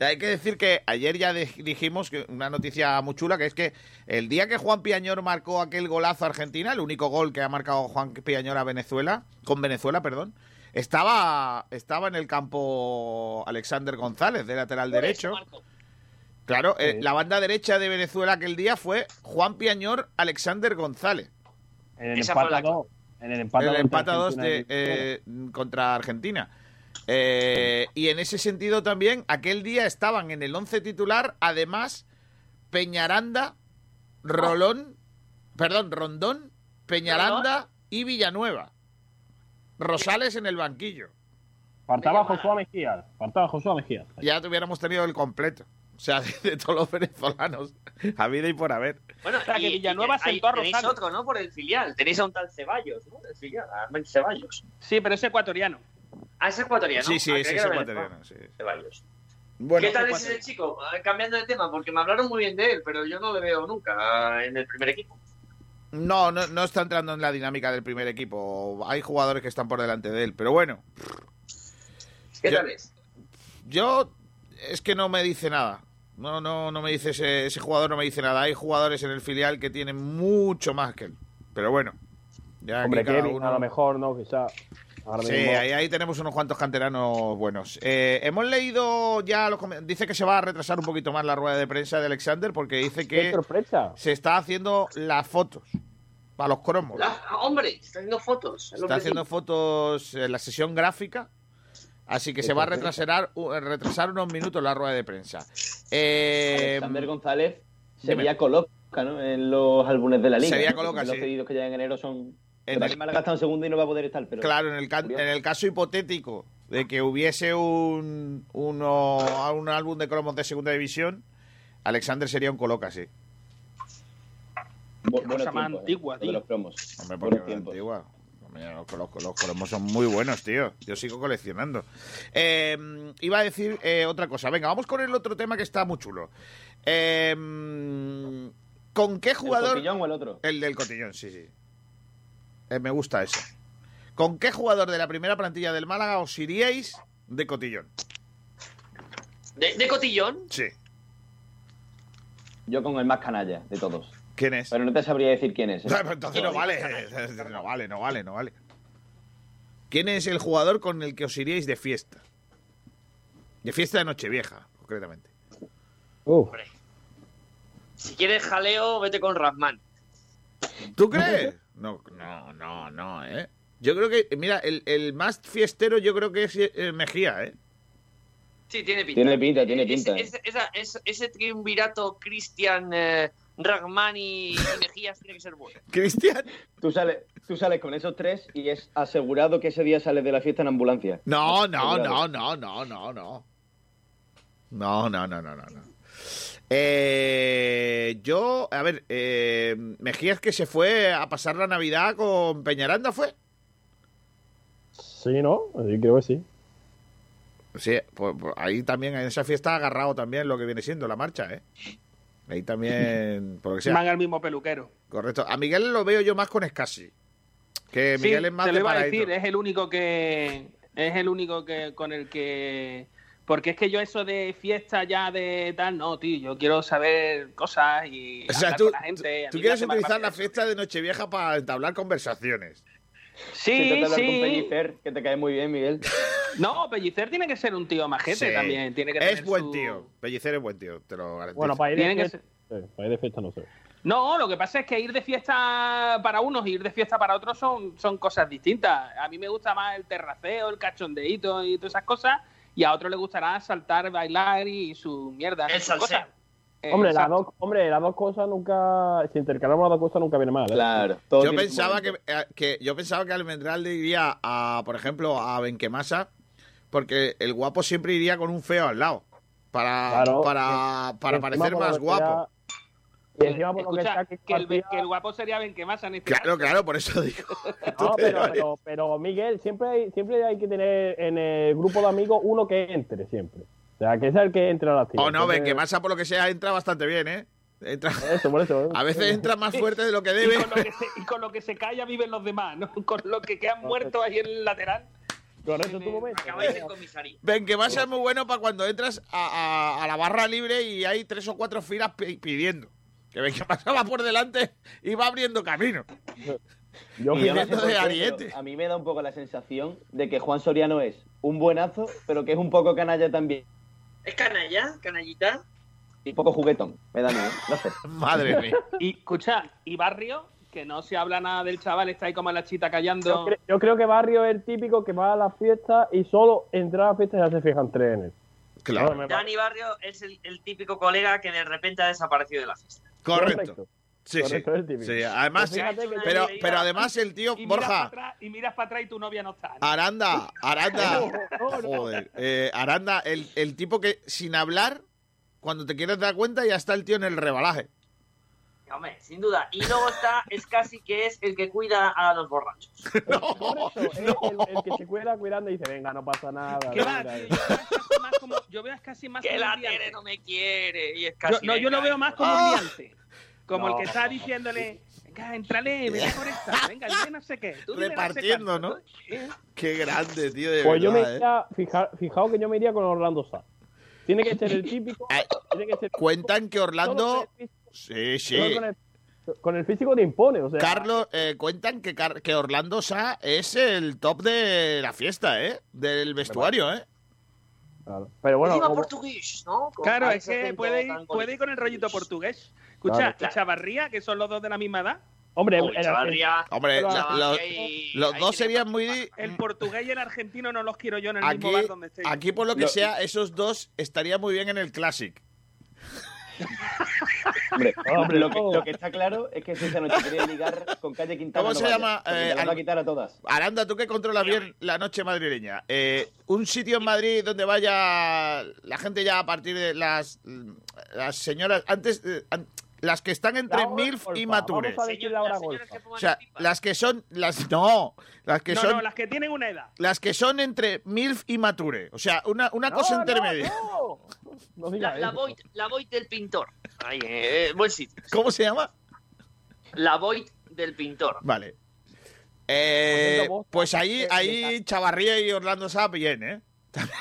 Hay que decir que ayer ya dijimos que una noticia muy chula, que es que el día que Juan Piañor marcó aquel golazo a Argentina, el único gol que ha marcado Juan Piañor a Venezuela, con Venezuela, perdón, estaba, estaba en el campo Alexander González, de lateral derecho. Claro, eh, la banda derecha de Venezuela aquel día fue Juan Piañor, Alexander González. En el empate la a dos. En el empate a el dos empate a entre dos de, eh, contra Argentina. Eh, y en ese sentido también, aquel día estaban en el once titular, además, Peñaranda, Rolón, perdón, Rondón, Peñaranda y Villanueva. Rosales en el banquillo. Faltaba Josué Mejía. Faltaba Josué Mejía. Ya tuviéramos tenido el completo. O sea, de, de todos los venezolanos, a vida y por haber. Bueno, O sea, que Villanueva y- sentó a Tenéis Rosales. otro, ¿no? Por el filial. Tenéis a un tal Ceballos, ¿no? El filial, a Ceballos. Sí, pero es ecuatoriano. Ah, es ecuatoriano. Sí, sí, Ah, es ecuatoriano. sí. Bueno, ¿Qué tal ese es ese chico? Ah, Cambiando de tema, porque me hablaron muy bien de él, pero yo no le veo nunca en el primer equipo. No, no, no está entrando en la dinámica del primer equipo. Hay jugadores que están por delante de él, pero bueno, ¿Qué Yo- tal es? yo es que no me dice nada. No, no, no me dice ese, ese jugador, no me dice nada. Hay jugadores en el filial que tienen mucho más que él. Pero bueno, ya Hombre, Kevin, uno- a lo mejor, ¿no? Quizá. Ahora Sí, mismo- ahí, ahí tenemos unos cuantos canteranos buenos. Eh, hemos leído ya, los dice que se va a retrasar un poquito más la rueda de prensa de Alexander porque dice ¡Qué que sorpresa! se está haciendo las fotos para los cromos. La- hombre, está haciendo fotos. Está haciendo fotos en la sesión gráfica. Así que se va a retrasar, u- retrasar unos minutos la rueda de prensa. Eh, Alexander González dime. Sevilla coloca, ¿no? En los álbumes de la liga. Sevilla ¿no? coloca, Los sí. pedidos que ya en enero son. En el- Málaga está en segundo y no va a poder estar, pero. Claro, en el, en el caso hipotético de que hubiese un, uno, un álbum de cromos de segunda división, Alexander sería un coloca, sí. Bu- cosa más antigua, ¿eh? De tío. los cromos. Hombre, porque antigua. Los, los- los cromos son muy buenos, tío. Yo sigo coleccionando. Eh, iba a decir eh, otra cosa. Venga, vamos con el otro tema que está muy chulo. Eh, ¿Con qué ¿El jugador...? cotillón o el otro? El del cotillón, sí, sí. Eh, me gusta eso. ¿Con qué jugador de la primera plantilla del Málaga os iríais de cotillón? ¿De, de cotillón? Sí. Yo con el más canalla de todos. ¿Quién es? Pero no te sabría decir quién es. ¿eh? Ah, pero Entonces no vale. No vale, no vale, no vale. ¿Quién es el jugador con el que os iríais de fiesta? De fiesta de Nochevieja, concretamente. Uf. Si quieres jaleo, vete con Rasman. ¿Tú crees? No, no, no, no, ¿eh? Yo creo que, mira, el, el más fiestero yo creo que es eh, Mejía, ¿eh? Sí, tiene pinta. Tiene pinta, tiene pinta. ese- esa- ese, ese triunvirato Cristian, eh, Rahman y, Mejías tiene que ser bueno. Cristian. Tú sales, tú sales con esos tres y es asegurado que ese día sales de la fiesta en ambulancia. No, no, no, no, no, no, no. No, no, no, no, no, no. Eh, yo, a ver, eh, Mejías que se fue a pasar la Navidad con Peñaranda, ¿fue? Sí, ¿no? Sí, creo que sí. Sí, pues, pues ahí también, en esa fiesta ha agarrado también lo que viene siendo la marcha, ¿eh? Ahí también, por lo que sea. Van al mismo peluquero. Correcto. A Miguel lo veo yo más con Escasi. Que Sí, Miguel es más te lo iba a decir, es el único que es el único que con el que porque es que yo eso de fiesta ya de tal, no, tío, yo quiero saber cosas y O sea, hablar tú, con la gente. Tú mí quieres utilizar la fiesta de Nochevieja para entablar conversaciones. Sí, sí. con Pellicer, que te cae muy bien, Miguel. No, Pellicer tiene que ser un tío majete Sí. también. Tiene que Es buen su- tío. Pellicer es buen tío, te lo garantizo. Bueno, para ir de fiesta, sí, para ir de fiesta no sé. No, lo que pasa es que ir de fiesta para unos y ir de fiesta para otros son, son cosas distintas. A mí me gusta más el terraceo, el cachondeíto y todas esas cosas. Y a otro le gustará saltar, bailar y su mierda. El salseo. Eh, Hombre, las dos, hombre, las dos cosas nunca. Si intercalamos las dos cosas nunca viene mal. ¿eh? Claro. todo Yo pensaba que, eh, que yo pensaba que Almendrale iría a, por ejemplo, a Benquemasa, porque el guapo siempre iría con un feo al lado. Para, Claro, para, para parecer más guapo. sea- Y encima por lo que que que el, partida- que el guapo sería Benquemasa en este Claro, caso. claro, por eso digo. No, pero, vale. pero, pero, Miguel, siempre hay, siempre hay que tener en el grupo de amigos uno que entre siempre. O sea, que sea el que entre a la tía. O no, Benquemasa, por lo que sea, entra bastante bien, ¿eh? Entra- Eso, por eso. ¿eh? a veces entra más fuerte de lo que Y debe. con, lo que se, y con lo que se calla viven los demás, ¿no? Con lo que quedan muertos ahí en el lateral. Correcto, tu momento. Acabáis en comisaría. Benquemasa es muy bueno para cuando entras a, a- a la barra libre y hay tres o cuatro filas pi- pidiendo. Que Benquemasa va por delante y va abriendo camino. Yo, Y yo no sé qué, a mí me da un poco la sensación de que Juan Soriano es un buenazo, pero que es un poco canalla también. ¿Es canalla? ¿Canallita? Y poco juguetón. Me da miedo. No sé. Madre mía. Y escucha, y Barrio, que no se habla nada del chaval, está ahí como la chita yo, callando. cre- yo creo que Barrio es el típico que va a la fiesta y solo entra a la fiesta y ya se fijan tres en él. Claro, Dani Barrio es el, el típico colega que de repente ha desaparecido de la fiesta. Correcto. Sí, sí. Correcto, el. Sí, además, Pues pero, pero además el tío y Borja, atrás y miras para atrás y tu novia no está. ¿no? Aranda, Aranda, joder, eh, Aranda, el, el tipo que sin hablar, cuando te quieres dar cuenta ya está el tío en el rebalaje. Hombre, sin duda. Y luego está es casi que es el que cuida a los borrachos. Eso, es el, el que se cuida cuidando y dice, venga, no pasa nada. ¿Qué va, venga". tío? Yo veo casi más como, yo veo casi más Que como la un liante. Tere no me quiere. Y es Yo, no, yo lo veo más como Ah. un liante. Como No. el que está diciéndole, venga, entrale, venga por esta, venga, dime no sé qué. Tú dime no sé Repartiendo, cuánto". ¿no? Qué grande, tío, de Pues yo me verdad, ¿eh? iría, fija- fijaos que yo me iría con Orlando Sá. Tiene que ser el típico. Tiene que ser Cuentan que solo Orlando... Sí, sí. con el- con el físico te impone. O sea, Carlos, eh, cuentan que, Car- que Orlando Sa es el top de la fiesta, ¿eh? Del vestuario, ¿eh? claro. Pero bueno, Encima como- portugués, ¿no? Con Claro, es que puede ir, puede ir con el rollito portugués. Escucha, Claro. Chavarría, que son los dos de la misma edad. hombre, Uy, el- Chavarría. Hombre, la- los, dos serían muy... El portugués y el argentino no los quiero yo en el Aquí, mismo bar donde esté. aquí, por lo que Lo- sea, esos dos estarían muy bien en el Classic. Hombre, Hombre, lo, que, no. lo que está claro es que si esa noche quería ligar con calle Quintana. ¿Cómo no se vaya, llama, eh, va a quitar a todas. Aranda, tú que controlas bien la noche madrileña. eh, un sitio en Madrid donde vaya la gente ya a partir de las, las señoras, antes, eh, an- las que están entre hora MILF y golfa. Mature. O sea, las que son, las, no, las que no, son, no, las que tienen una edad. las que son entre MILF y Mature. O sea, una, una No, cosa no, intermedia. No, no digas La, la. Void, la Void del pintor. Ahí, eh, buen sitio. ¿Cómo se llama? La Void del pintor. Vale. Eh, Pues entonces, pues ahí, eh, ahí Chavarría y Orlando Sá bien, ¿eh?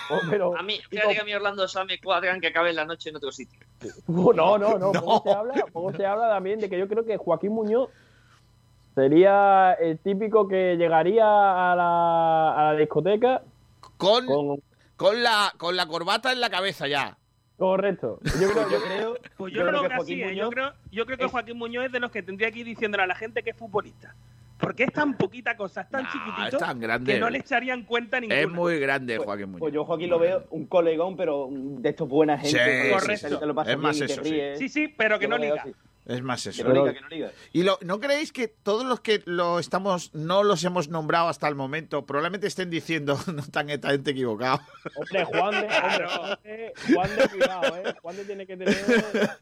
Oh, pero, A mí, fíjate que a mí Orlando Sá me cuadran que acabe la noche en otro sitio. no, no, no. No. Poco, se habla, poco se habla también de que yo creo que Joaquín Muñoz sería el típico que llegaría a la, a la discoteca Con, con... con, la, con la corbata en la cabeza ya. Correcto. Yo creo, Yo creo, Pues yo yo, creo creo que así, ¿eh? Muñoz yo creo, yo creo que es- Joaquín Muñoz es de los que tendría que ir diciéndole a la gente que es futbolista. Porque es tan poquita cosa, es tan Nah, chiquitito es tan grande. que no le echarían cuenta ninguna. Es muy grande Pues- Joaquín Muñoz. Pues yo, Joaquín, lo veo un colegón, pero de estos buena gente. Sí, que correcto. te lo pasas Es más bien y te eso, sí. ríes. Sí, sí, pero que Yo no veo liga. Es más Que eso. no Pero- liga, que no liga. Y lo, ¿no creéis que todos los que lo estamos, no los hemos nombrado hasta el momento, probablemente estén diciendo, no están netamente equivocados? Hombre, Juan de, hombre, Juan de, Juan de, cuidado, ¿eh? Juan de tiene que tener...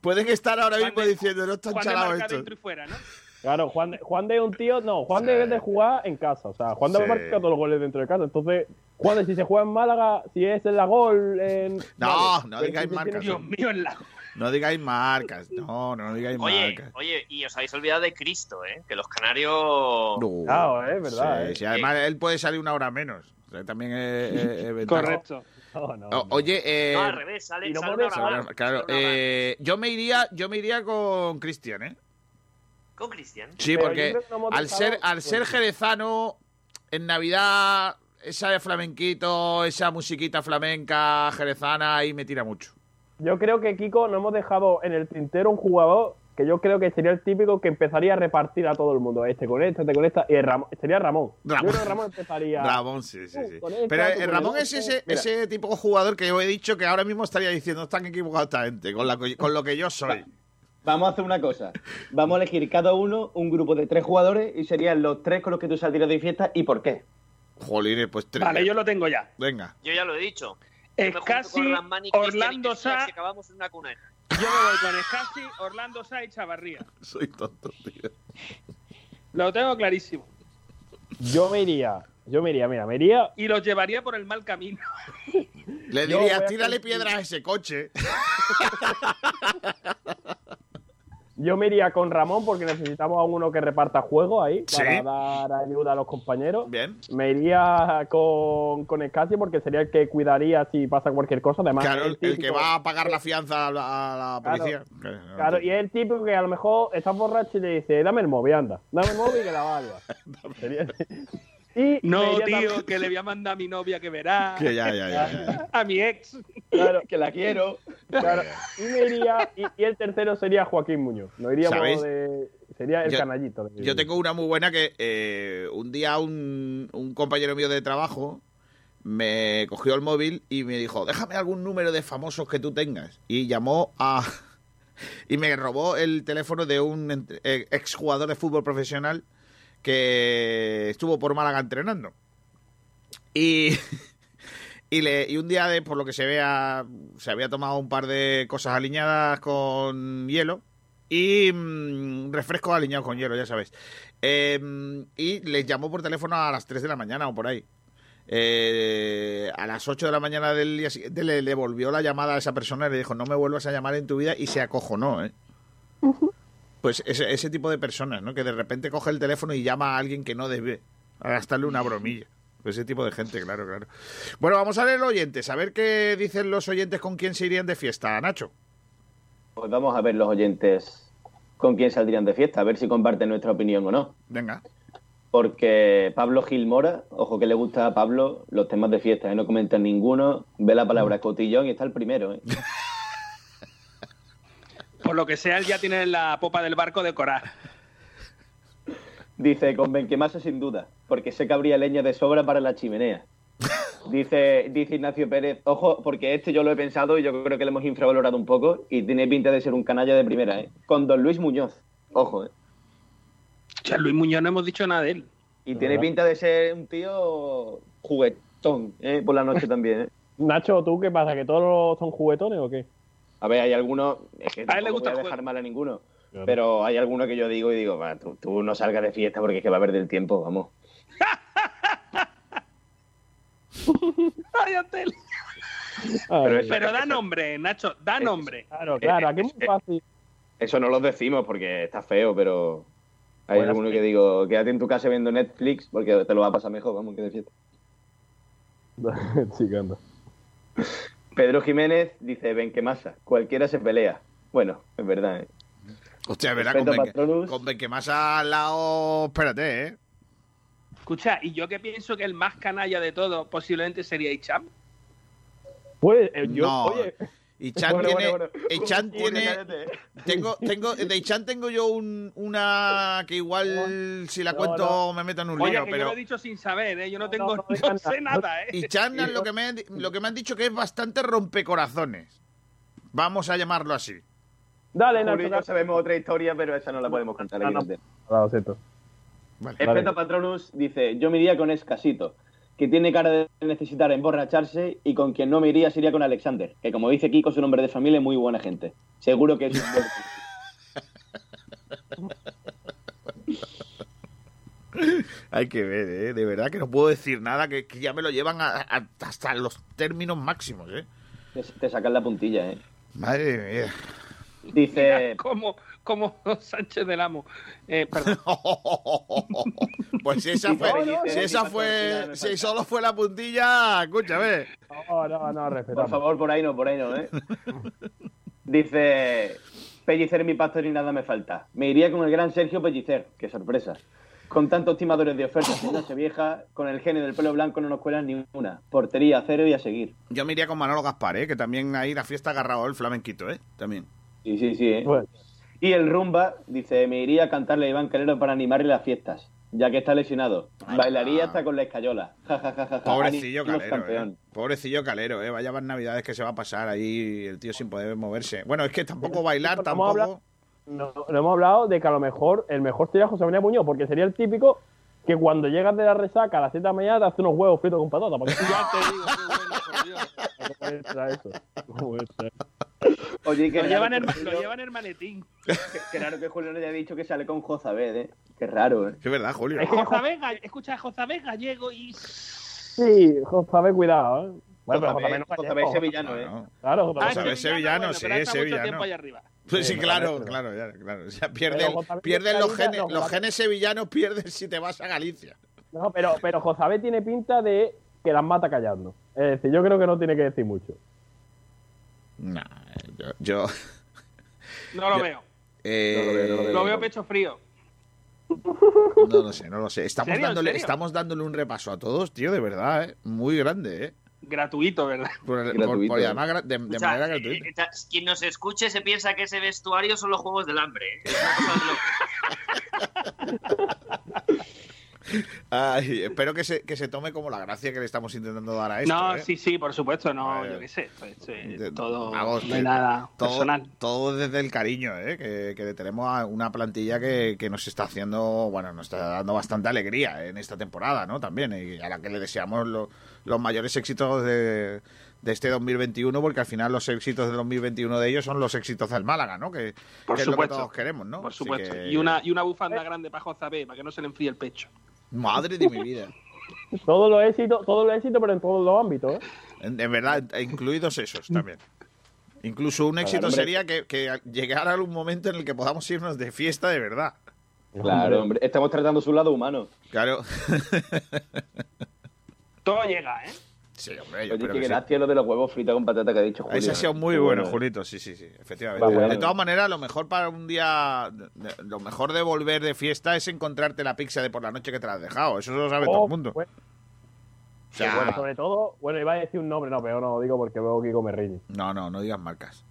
Pueden estar ahora Juan mismo de- diciendo, no están Juan de chalados marca estos. dentro y fuera, ¿no? Claro, Juan de, Juan de es un tío... No, Juan de Sí. es de jugar en casa. O sea, Juan de Sí. marca todos los goles dentro de casa. Entonces, Juan de si se juega en Málaga, si es en la gol... En... No, vale. no digáis si marcas. tiene- Dios mío, en la... No digáis marcas, no, no digáis Oye, marcas. oye, y os habéis olvidado de Cristo, ¿eh? Que los canarios. No. Claro, es verdad, Sí, eh. sí, además él puede salir una hora menos. O sea, también es, es-. Correcto. No, no, O- no. oye, eh, No, al revés, sale, no una hora sal- más, claro, una hora eh, yo me iría, yo me iría con Cristian, ¿eh? Con Cristian. Sí, porque no al ser, al ser jerezano, en Navidad, esa de flamenquito, esa musiquita flamenca jerezana, ahí me tira mucho. Yo creo que Kiko no hemos dejado en el tintero un jugador que yo creo que sería el típico que empezaría a repartir a todo el mundo. Este con este, este con esta. Y el Ramón, sería Ramón. Ramón. Yo creo que Ramón empezaría. Ramón, sí, sí, Uh, sí. esta, Pero tú eh, el Ramón es ese, Mira. ese tipo de jugador que yo he dicho que ahora mismo estaría diciendo, están equivocados esta gente, con, la, co- con lo que yo soy. Vamos a hacer una cosa. Vamos a elegir cada uno un grupo de tres jugadores y serían los tres con los que tú saldrías de fiesta y por qué. Jolines, pues tres. Vale, yo lo tengo ya. Venga. Yo ya lo he dicho. Es casi Orlando Sá. acabamos en una cuna. Yo me voy con Escasi, Orlando Sá y Chavarría. Soy tonto, tío. Lo tengo clarísimo. Yo me iría. Yo me iría, mira, me iría. Y los llevaría por el mal camino. Le diría, tírale piedras a ese coche. Yo me iría con Ramón porque necesitamos a uno que reparta juego ahí para Sí. dar ayuda a los compañeros. Bien. Me iría con, con Escasi porque sería el que cuidaría si pasa cualquier cosa. Además, Claro, el, el que va a pagar la fianza a la, a la Claro. policía. Claro, y es el tipo que a lo mejor está borracho y le dice, dame el móvil, anda. Dame el móvil y que la. Sería- Y No, tío, también- que le voy a mandar a mi novia que verá. Que ya, ya, ya. ya. A mi ex. Claro, Que la quiero. claro. Y me iría, y, y el tercero sería Joaquín Muñoz. No de. Sería el Yo- canallito. Yo tengo una muy buena que eh, un día un, un compañero mío de trabajo me cogió el móvil y me dijo, déjame algún número de famosos que tú tengas. Y llamó a... Y me robó el teléfono de un eh, exjugador de fútbol profesional que estuvo por Málaga entrenando. Y, y, le, y un día, de, por lo que se vea, se había tomado un par de cosas aliñadas con hielo y mm, refrescos aliñados con hielo, ya sabes. Eh, y les llamó por teléfono a las 3 de la mañana o por ahí. Eh, a las 8 de la mañana del día siguiente le devolvió la llamada a esa persona y le dijo, no me vuelvas a llamar en tu vida y se acojonó, ¿eh? Pues ese, ese tipo de personas, ¿no? Que de repente coge el teléfono y llama a alguien que no debe, a gastarle una bromilla. Pues ese tipo de gente, claro, claro. Bueno, vamos a leer los oyentes, a ver qué dicen los oyentes con quién se irían de fiesta, Nacho. Pues vamos a ver los oyentes con quién saldrían de fiesta, a ver si comparten nuestra opinión o no. Venga. Porque Pablo Gilmora, ojo que le gusta a Pablo los temas de fiesta, ¿eh? no comenta ninguno, ve la palabra cotillón y está el primero. ¿eh? Por lo que sea, él ya tiene la popa del barco decorada. Dice, con Benquemasa sin duda, porque sé que habría leña de sobra para la chimenea. Dice, dice Ignacio Pérez, ojo, porque este yo lo he pensado y yo creo que lo hemos infravalorado un poco y tiene pinta de ser un canalla de primera, ¿eh? Con Don Luis Muñoz, ojo, ¿eh? O sea, Luis Muñoz no hemos dicho nada de él. Y tiene pinta de ser un tío juguetón, ¿eh? Por la noche también, ¿eh? Nacho, ¿tú qué pasa? ¿Que todos son juguetones o qué? A ver, hay algunos, es que A él le gusta voy a dejar juego. mal a ninguno, Claro. pero hay algunos que yo digo y digo, "Va, tú, tú no salgas de fiesta porque es que va a perder el tiempo, vamos. Ay, Antel. Pero eso- Pero da nombre, Nacho, da nombre. Claro, claro, aquí es muy fácil. Eso no lo decimos porque está feo, pero hay Bueno, alguno que digo, quédate en tu casa viendo Netflix porque te lo va a pasar mejor, vamos, que de fiesta. anda. Pedro Jiménez dice, ven que masa, cualquiera se pelea. Bueno, es verdad, ¿eh? Hostia, es verdad, con, Benque, con Benquemasa al lado. Espérate, ¿eh? Escucha, y yo que pienso que el más canalla de todo posiblemente sería Icham. Pues eh, yo, No. oye, Y Chan Bueno, tiene. bueno, bueno. y Chan Julio, tiene. Tengo, tengo, de Chan tengo yo un, una que igual si la No, cuento no. me meto en un Oye, lío, que yo pero lo he dicho sin saber, ¿eh? Yo no No, tengo, no, no, sé nada. nada, ¿eh? y Chan lo que me lo que me han dicho que es bastante rompecorazones. Vamos a llamarlo así. dale, Julio Nacho. dale. sabemos otra historia, pero esa no la podemos contar No, aquí. no. Ah, lo siento. Vale. Espeto Patronus dice, yo me iría con Escasito, que tiene cara de necesitar emborracharse, y con quien no me iría sería con Alexander, que como dice Kiko, su nombre de familia es muy buena gente. Seguro que es un buen- Hay que ver, ¿eh? De verdad que no puedo decir nada, que, que ya me lo llevan a- a- hasta los términos máximos, ¿eh? te, te sacan la puntilla, ¿eh? Madre mía. Dice, Como, como Sánchez del Amo. Eh, perdón. pues si esa fue, No, no, si esa fue, si solo fue la puntilla, escúchame. No, no, no, por respetamos. favor, por ahí no, por ahí no, ¿eh? Dice, Pellicer mi pastor y nada me falta. Me iría con el gran Sergio Pellicer, qué sorpresa. Con tantos timadores de ofertas en noche vieja, con el genio del pelo blanco no nos cuelan ni una. Portería, cero y a seguir. Yo me iría con Manolo Gaspar, ¿eh? Que también ahí la fiesta ha agarrado el flamenquito, ¿eh? También. Sí, sí, sí, ¿eh? Bueno, Y el rumba dice, me iría a cantarle a Iván Calero para animarle las fiestas, ya que está lesionado. Ay, Bailaría hasta con la escayola. Ja, ja, ja, ja, ja. Pobrecillo Calero. ¿eh? Pobrecillo Calero, ¿eh? Vaya más navidades que se va a pasar ahí el tío sin poder moverse. Bueno, es que tampoco bailar, Vamos a hablar- tampoco... no, no hemos hablado de que a lo mejor el mejor sería José María Muñoz, porque sería el típico que cuando llegas de la resaca a las 7 de la mañana te hace unos huevos fritos con patata. Porque Ya te digo, qué bueno, por Dios. eso. Ser. Oye, que Lo llevan, en, lo llevan en el maletín. Qué raro que Julio no haya dicho que sale con Jozabed, ¿eh? Qué raro, ¿eh? Es verdad, Julio. Es Ga- escucha, Josabé Gallego y... Sí, José, cuidado. ¿eh? Bueno, pero Jozabed- no Jozabed gallego. sevillano, ¿eh? Claro, José. Ah, Josabé sevillano, sí, mucho sevillano. Pues sí, claro, claro, ya, claro. O sea, pierden, pierden los genes, no, los genes sevillanos pierden si te vas a Galicia. No, pero, pero José tiene pinta de que las mata callando. Es decir, yo creo que no tiene que decir mucho. Yo, yo, No lo Yo- veo. eh, No lo veo, no lo veo. Lo veo pecho frío. no lo sé, no lo sé. Estamos ¿Serio? ¿En dándole, serio? estamos dándole un repaso a todos, tío, de verdad, ¿eh? Muy grande, ¿eh? Gratuito, ¿verdad? Por, Gratuito. por- además de, de O sea, manera eh, gratuita. eh, quien nos escuche se piensa que ese vestuario son los juegos del hambre. ¿eh? Es una cosa de loco. Ay, espero que se, que se tome como la gracia que le estamos intentando dar a esto. no, ¿eh? sí, sí, por supuesto, no, yo qué sé. esto es, eh, De- todo, vamos, no hay que- nada todo, personal. todo desde el cariño, ¿eh? que, que tenemos a una plantilla que, que nos está haciendo, bueno, nos está dando bastante alegría en esta temporada, ¿no? También, y a la que le deseamos lo- los mayores éxitos de, de este 2021, porque al final los éxitos del 2021 de ellos son los éxitos del Málaga, ¿no? Que, Por que es lo que supuesto. todos queremos, ¿no? Por supuesto. que- Y, una, y una bufanda grande para Josabé, para que no se le enfríe el pecho. Madre de mi vida. Todo lo éxito, todo lo éxito, pero en todos los ámbitos. ¿eh? En, en verdad, incluidos esos también. Incluso un éxito sería que, que llegara un momento en el que podamos irnos de fiesta de verdad. Claro, hombre. Estamos tratando su lado humano. Claro. Todo llega, ¿eh? Sí, hombre, yo Oye, creo que que sí. gracias lo de los huevos fritos con patata que ha dicho Julio. Ese ha sido muy bueno, Julito, sí, sí, sí, efectivamente. Va, bueno. De todas maneras, lo mejor para un día, lo mejor de volver de fiesta es encontrarte la pizza de por la noche que te la has dejado. Eso lo sabe Oh, todo el mundo. bueno. O sea, bueno, sobre todo, bueno, iba a decir un nombre, no, pero no lo digo porque veo que Kiko me riñe. No, no, no digas marcas.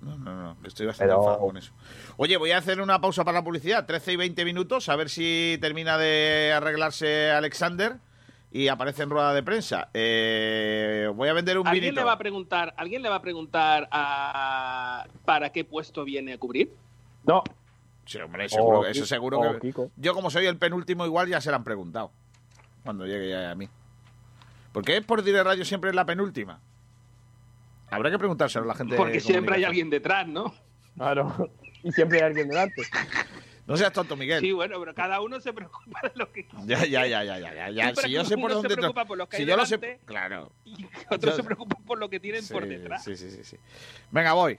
No, no, no, que estoy bastante Pero- enfadado con eso. Oye, voy a hacer una pausa para la publicidad, 13 y 20 minutos, a ver si termina de arreglarse Alexander y aparece en rueda de prensa. Eh, voy a vender un ¿Alguien vinito. le va a preguntar, ¿alguien le va a preguntar a para qué puesto viene a cubrir? No. Sí, hombre, seguro, Oh, eso seguro oh, que... Kiko. Yo como soy el penúltimo igual ya se lo han preguntado. Cuando llegue ya a mí. ¿Por qué por Dire Radio siempre es la penúltima? Habrá que preguntárselo a la gente. Porque siempre hay alguien detrás, ¿no? Claro. Y siempre hay alguien delante. No seas tonto, Miguel. Sí, bueno, pero cada uno se preocupa de lo que Ya, ya, ya, ya, ya, ya, ya. Si yo sé por dónde... se preocupa por los que si hay yo lo sé... Claro. otros Yo- se preocupan por lo que tienen por Sí, detrás. Sí, sí, sí, sí. Venga, voy.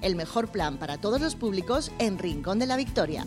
El mejor plan para todos los públicos en Rincón de la Victoria.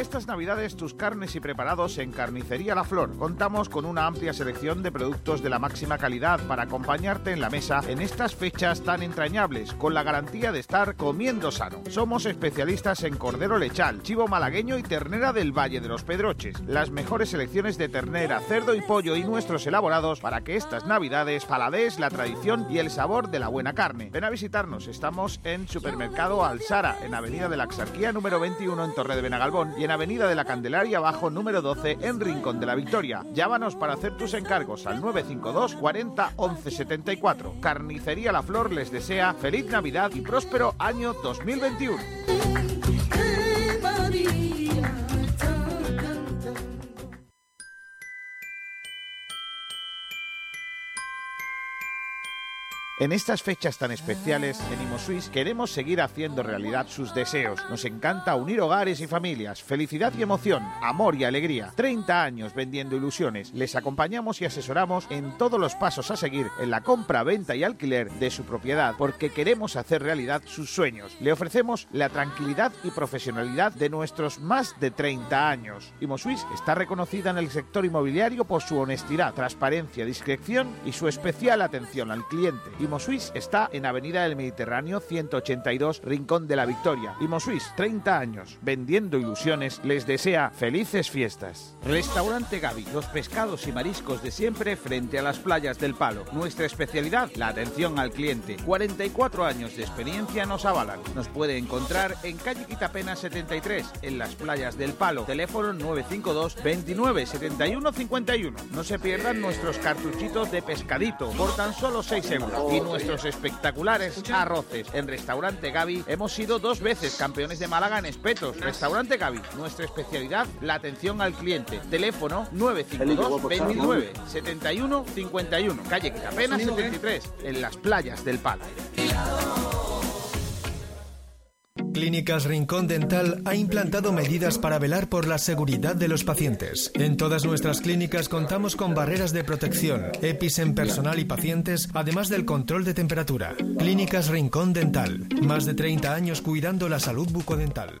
Estas navidades tus carnes y preparados en Carnicería La Flor. Contamos con una amplia selección de productos de la máxima calidad para acompañarte en la mesa en estas fechas tan entrañables, con la garantía de estar comiendo sano. Somos especialistas en cordero lechal, chivo malagueño y ternera del Valle de los Pedroches. Las mejores selecciones de ternera, cerdo y pollo y nuestros elaborados para que estas navidades paladees la tradición y el sabor de la buena carne. Ven a visitarnos, estamos en Supermercado Alsara, en Avenida de la Axarquía número 21 en Torre de Benagalbón y Avenida de la Candelaria abajo número 12 en Rincón de la Victoria. Llámanos para hacer tus encargos al 952 40 11 74. Carnicería La Flor les desea feliz Navidad y próspero año 2021. En estas fechas tan especiales, en ImoSuisse queremos seguir haciendo realidad sus deseos. Nos encanta unir hogares y familias, felicidad y emoción, amor y alegría. 30 años vendiendo ilusiones. Les acompañamos y asesoramos en todos los pasos a seguir en la compra, venta y alquiler de su propiedad, porque queremos hacer realidad sus sueños. Le ofrecemos la tranquilidad y profesionalidad de nuestros más de 30 años. ImoSuisse está reconocida en el sector inmobiliario por su honestidad, transparencia, discreción y su especial atención al cliente. ImoSuisse está en Avenida del Mediterráneo 182, Rincón de la Victoria. ImoSuisse, 30 años, vendiendo ilusiones, les desea felices fiestas. Restaurante Gaby, los pescados y mariscos de siempre frente a las playas del Palo. Nuestra especialidad, la atención al cliente. 44 años de experiencia nos avalan. Nos puede encontrar en calle Quitapena 73, en las playas del Palo. Teléfono 952 29 71 51. No se pierdan nuestros cartuchitos de pescadito por tan solo 6 euros. Nuestros espectaculares arroces. En Restaurante Gaby hemos sido dos veces campeones de Málaga en espetos. Restaurante Gaby, nuestra especialidad, la atención al cliente. Teléfono 952 29 71 51. Calle Quitapena 73, en las playas del Palo. Clínicas Rincón Dental ha implantado medidas para velar por la seguridad de los pacientes. En todas nuestras clínicas contamos con barreras de protección, EPIs en personal y pacientes, además del control de temperatura. Clínicas Rincón Dental. Más de 30 años cuidando la salud bucodental.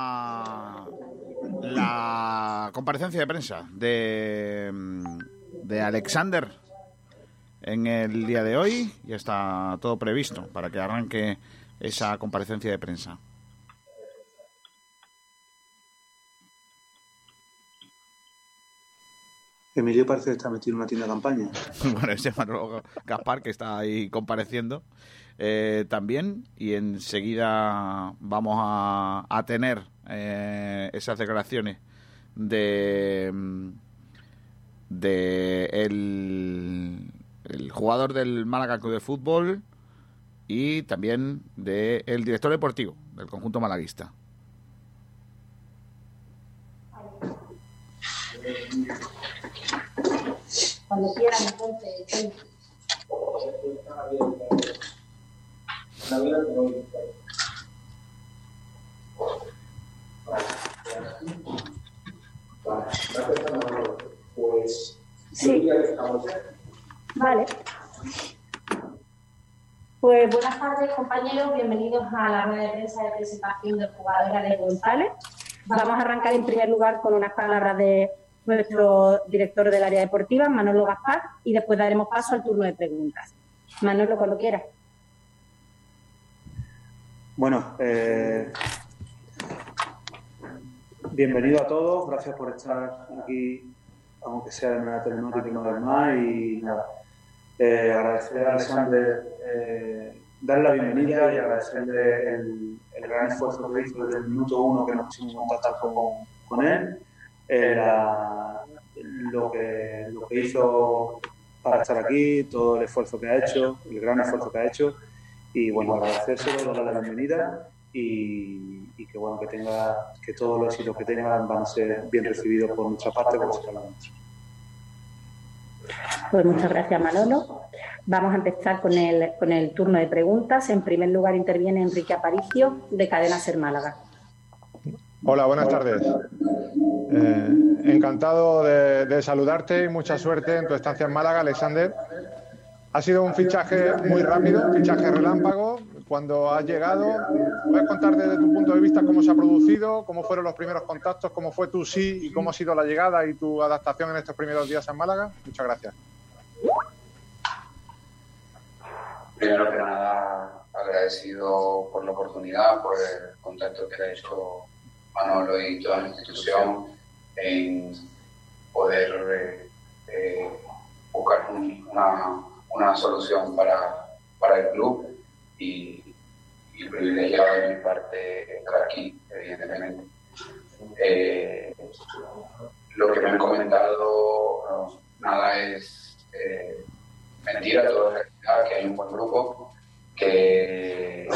la comparecencia de prensa de, de Alexander en el día de hoy. Ya está todo previsto para que arranque esa comparecencia de prensa. Emilio parece que está metido en una tienda de campaña. bueno, ese Manolo Gaspar que está ahí compareciendo eh, también y enseguida vamos a, tener eh, esas declaraciones de de el, jugador del Málaga Club de Fútbol y también del el director deportivo del conjunto malaguista. Cuando quieran, entonces. Pues. Sí. Vale. Pues buenas tardes, compañeros. Bienvenidos a la rueda de prensa de presentación del jugador Alex González. Vamos a arrancar en primer lugar con unas palabras de nuestro director del área deportiva, Manolo Gaspar, y después daremos paso al turno de preguntas. Manolo, cuando quieras. Bueno, eh, bienvenido a todos, gracias por estar aquí, aunque sea de manera telemática una vez más, y nada, eh, agradecerle a Alexander, eh, darle la bienvenida y agradecerle el, gran esfuerzo que hizo desde el minuto uno que nos pusimos en contacto con, con él, eh, la, lo, que, lo que hizo para estar aquí, todo el esfuerzo que ha hecho, el gran esfuerzo que ha hecho, y bueno, agradecérselo, darle la bienvenida y, y, que bueno, que tenga, que todos los éxitos que tengan van a ser bien recibidos por nuestra parte como será la nuestra. Pues muchas gracias, Manolo. Vamos a empezar con el, con el turno de preguntas. En primer lugar interviene Enrique Aparicio, de Cadena Ser Málaga. Hola, buenas tardes. Eh, encantado de, de, saludarte y mucha suerte en tu estancia en Málaga, Alexander. Ha sido un fichaje muy rápido, un fichaje relámpago. Cuando has llegado, ¿puedes contar desde tu punto de vista cómo se ha producido, cómo fueron los primeros contactos, cómo fue tu sí y cómo ha sido la llegada y tu adaptación en estos primeros días en Málaga? Muchas gracias. Primero que nada, agradecido por la oportunidad, por el contacto que ha hecho Manolo y toda la institución en poder eh, eh, buscar un, una, una, solución para, para el club y, privilegiado de mi parte estar aquí, evidentemente. Eh, lo que me han comentado, nada es eh, mentira, todo es realidad, que hay un buen grupo, que,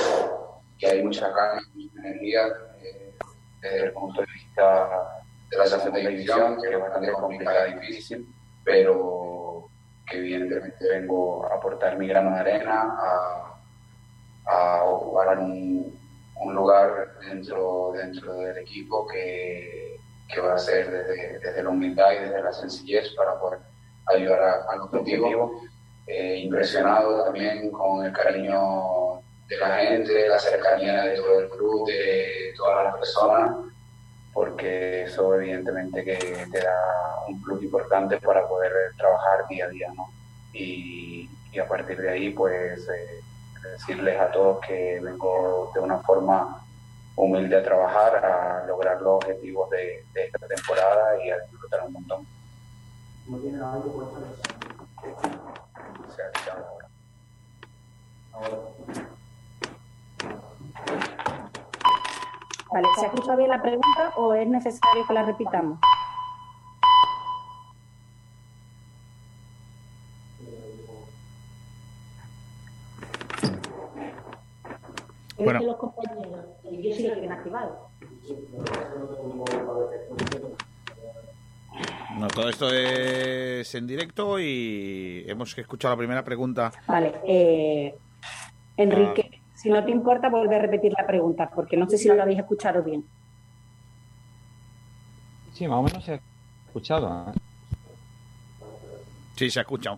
que hay mucha ganas, mucha energía eh, desde el punto de vista de la segunda división, que es bastante complicada y difícil, pero que evidentemente vengo a aportar mi grano de arena, a, a ocupar un, un, lugar dentro, dentro del equipo que, que va a ser desde, desde, la humildad y desde la sencillez para poder ayudar a, al objetivo. Eh, impresionado también con el cariño de la gente, la cercanía de todo el club, de todas las personas porque eso evidentemente que te da un plus importante para poder trabajar día a día, ¿no? Y, y a partir de ahí, pues, eh, decirles a todos que vengo de una forma humilde a trabajar, a lograr los objetivos de, de esta temporada y a disfrutar un montón. ¿No tiene nada que puede Se ha quitado ahora. Ahora. Vale, ¿se ha escuchado bien la pregunta o es necesario que la repitamos? Bueno. Los compañeros, yo sí lo tienen activado. No, todo esto es en directo y hemos escuchado la primera pregunta. Vale, eh, Enrique. Si no te importa, vuelve a repetir la pregunta, porque no sé si lo habéis escuchado bien. Sí, más o menos se ha escuchado. ¿eh? Sí, se ha escuchado.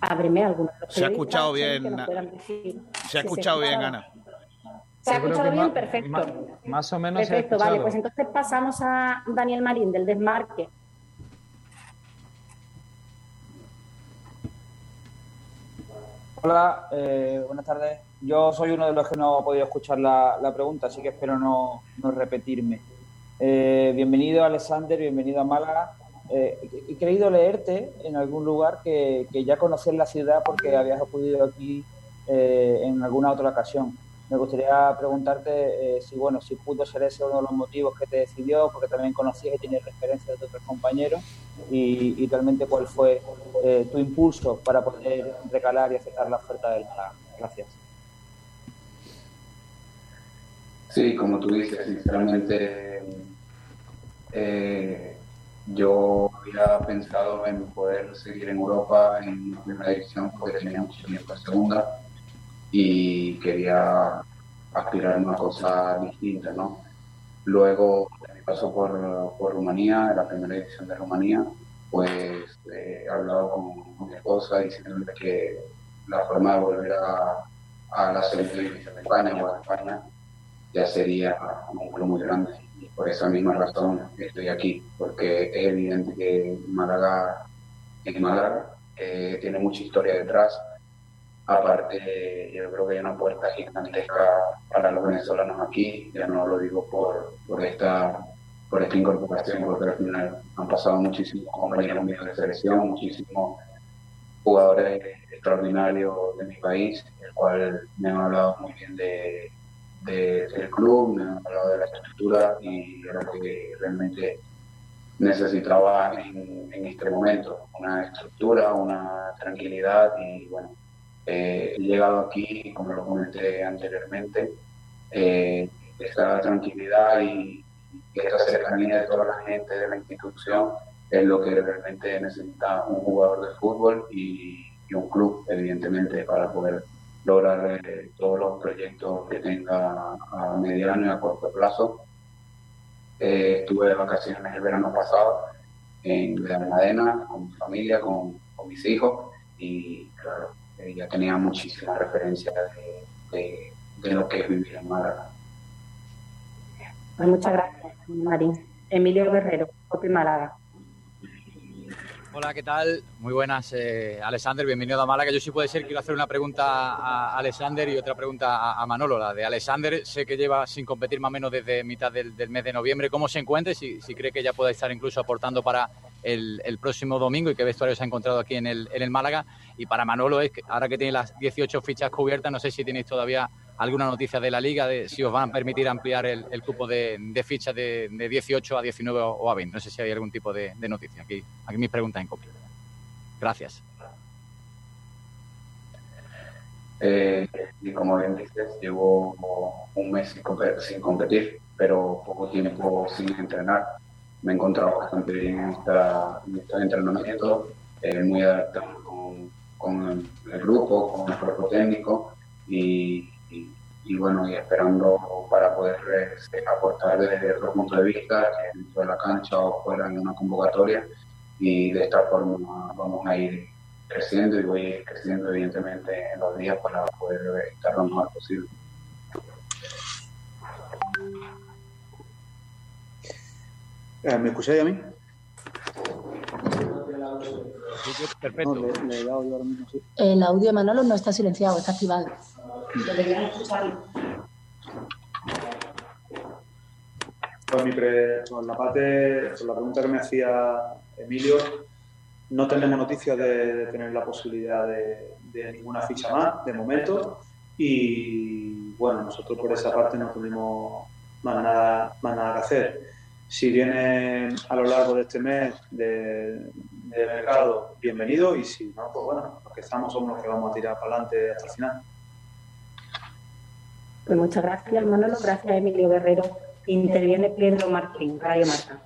Ábreme algunos Se ha periodistas, escuchado bien, Se ha escuchado bien. Ana. ¿Se ha escuchado bien? Perfecto. más o menos se ha Perfecto, vale, pues entonces pasamos a Daniel Marín del Desmarque. Hola, eh, buenas tardes. Yo soy uno de los que no ha podido escuchar la, pregunta, así que espero no, no repetirme. Eh, bienvenido, Alexander, bienvenido a Málaga. Eh, he, he creído leerte en algún lugar que, que ya conocías la ciudad porque habías acudido aquí eh, en alguna otra ocasión. Me gustaría preguntarte eh, si, bueno, si pudo ser ese uno de los motivos que te decidió, porque también conocías y tienes referencias de otros compañeros, y, y realmente cuál fue eh, tu impulso para poder recalar y aceptar la oferta del Málaga. Gracias. Sí, como tú dices, sinceramente, eh, yo había pensado en poder seguir en Europa en primera división porque tenía mucho tiempo en segunda y quería aspirar a una cosa distinta, ¿no? Luego, de mi paso por, por Rumanía, en la primera división de Rumanía, pues eh, he hablado con, mi esposa diciéndole que la forma de volver a, a la división de España o a España ya sería un club muy grande. Y por esa misma razón estoy aquí, porque es evidente que Málaga, en Málaga tiene mucha historia detrás. Aparte, yo creo que hay una puerta gigantesca para los venezolanos aquí, ya no lo digo por, por esta por esta incorporación, porque al final han pasado muchísimos compañeros míos de selección, muchísimos jugadores extraordinarios de mi país, el cual me han hablado muy bien de, de- del club, me han hablado de la estructura y de lo que realmente necesitaba en, en este momento, una estructura, una tranquilidad y bueno, eh, he llegado aquí, como lo comenté anteriormente, eh, esta tranquilidad y esta cercanía de toda la gente de la institución es lo que realmente necesita un jugador de fútbol y, un club, evidentemente, para poder lograr eh, todos los proyectos que tenga a mediano y a corto plazo. Eh, estuve de vacaciones el verano pasado en la Almadena con mi familia, con, con mis hijos y claro, eh, ya tenía muchísimas referencias de, de- de lo que es vivir en Málaga. Pues muchas gracias, Marín. Emilio Guerrero, Copi Málaga. Hola, ¿qué tal? Muy buenas, eh, Alexander, bienvenido a Málaga. Yo sí puede ser, quiero hacer una pregunta a Alexander y otra pregunta a, a Manolo. La de Alexander, sé que lleva sin competir más o menos desde mitad del, del mes de noviembre. ¿Cómo se encuentra? y Si, si cree que ya puede estar incluso aportando para el, el próximo domingo y qué vestuario se ha encontrado aquí en el, en el Málaga. Y para Manolo, es ahora que tiene las 18 fichas cubiertas, no sé si tenéis todavía alguna noticia de la liga, de si os van a permitir ampliar el, el cupo de, de fichas de, de 18 a 19 o, a 20. No sé si hay algún tipo de, de noticia. Aquí, aquí mis preguntas en copia. Gracias. Eh, y como bien dices, llevo un mes sin competir, pero poco tiempo sin entrenar. Me he encontrado bastante bien en, esta, en estos entrenamientos, eh, muy adaptado con, el, grupo, con el cuerpo técnico y, bueno, y esperando para poder eh, aportar desde otro punto de vista, dentro de la cancha o fuera en una convocatoria y de esta forma vamos a ir creciendo y voy a ir creciendo evidentemente en los días para poder estar lo mejor posible. ¿Me escucháis a mí? Perfecto. No, le, le he dado yo ahora mismo, sí. El audio de Manolo no está silenciado, está activado. Deberían escucharlo. Pues mi pre- por la parte, por la pregunta que me hacía Emilio, no tenemos noticias de, de tener la posibilidad de, de ninguna ficha más de momento y bueno, nosotros por esa parte no tenemos más nada, más nada que hacer. Si viene a lo largo de este mes de, de mercado, bienvenido y si no, pues bueno, los que estamos somos los que vamos a tirar para adelante hasta el final. Pues muchas gracias, Manolo. Gracias, Emilio Guerrero. Interviene Pedro Martín, Radio Marta.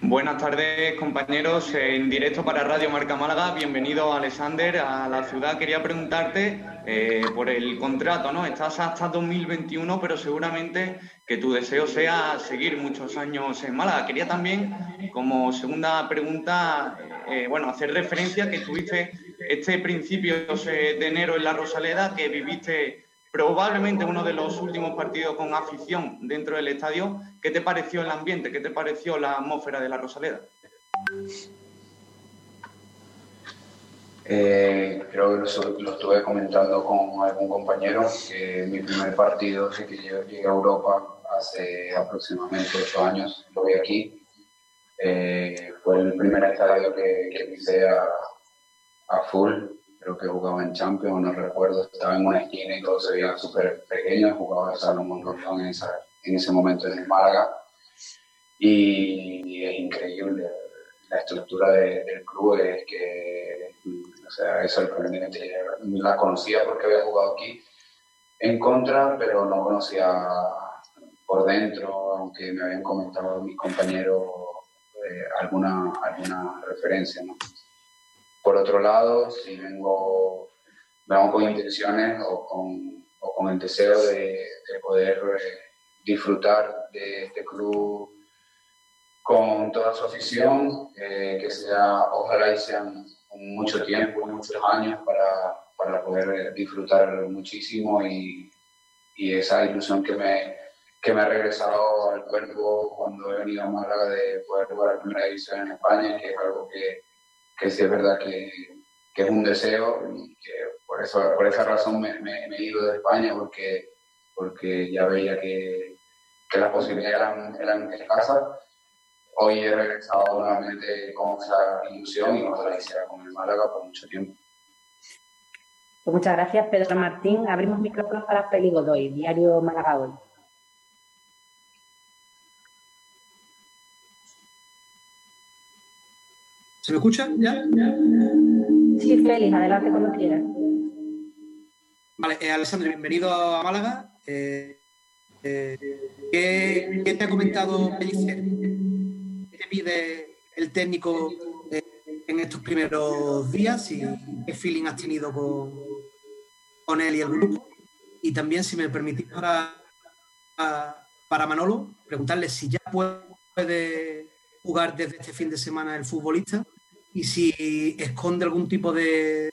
Buenas tardes, compañeros. En directo para Radio Marca Málaga. Bienvenido, Alexander, a la ciudad. Quería preguntarte eh, por el contrato, ¿no? Estás hasta 2021, pero seguramente que tu deseo sea seguir muchos años en Málaga. Quería también, como segunda pregunta, eh, bueno, hacer referencia que tuviste este principio de enero en la Rosaleda, que viviste probablemente uno de los últimos partidos con afición dentro del estadio. ¿Qué te pareció el ambiente? ¿Qué te pareció la atmósfera de la Rosaleda? Eh, creo que lo, lo, estuve comentando con algún compañero, que mi primer partido, sí que llegué a Europa hace aproximadamente ocho años, lo vi aquí. Eh, fue el primer estadio que, que pisé a, a full. Creo que jugaba en Champions, no recuerdo, estaba en una esquina y todo se veía súper pequeño, jugaba Salomón Rondón en, en ese momento en Málaga. Y es increíble la estructura del club, es que o sea, es sorprendente, la conocía porque había jugado aquí en contra, pero no conocía por dentro, aunque me habían comentado mis compañeros eh, alguna, alguna referencia, ¿no? Por otro lado, si vengo, vengo con intenciones o con, o con el deseo de, poder eh, disfrutar de este club con toda su afición, eh, que sea, ojalá y sean mucho tiempo, muchos años para, para poder disfrutar muchísimo y, y, esa ilusión que me, que me ha regresado al cuerpo cuando he venido a Málaga de poder jugar la primera división en España, que es algo que, que sí es verdad que, que, es un deseo y que por, eso, por esa razón me, he ido de España porque, porque ya veía que, que las posibilidades eran, eran escasas. Hoy he regresado nuevamente con esa ilusión y ojalá hiciera con el Málaga por mucho tiempo. Pues muchas gracias, Pedro Martín. Abrimos micrófonos para Feli Godoy, Diario Málaga Hoy. ¿Se me escucha ya? Sí, Félix, adelante cuando quieras. Vale, eh, Alessandro, bienvenido a Málaga. Eh, eh, ¿qué, te ha comentado Pellicer? ¿Qué te pide el técnico en estos primeros días? ¿Y qué feeling has tenido con, con él y el grupo? Y también, si me permitís, para, para Manolo, preguntarle si ya puede jugar desde este fin de semana el futbolista y si esconde algún tipo de,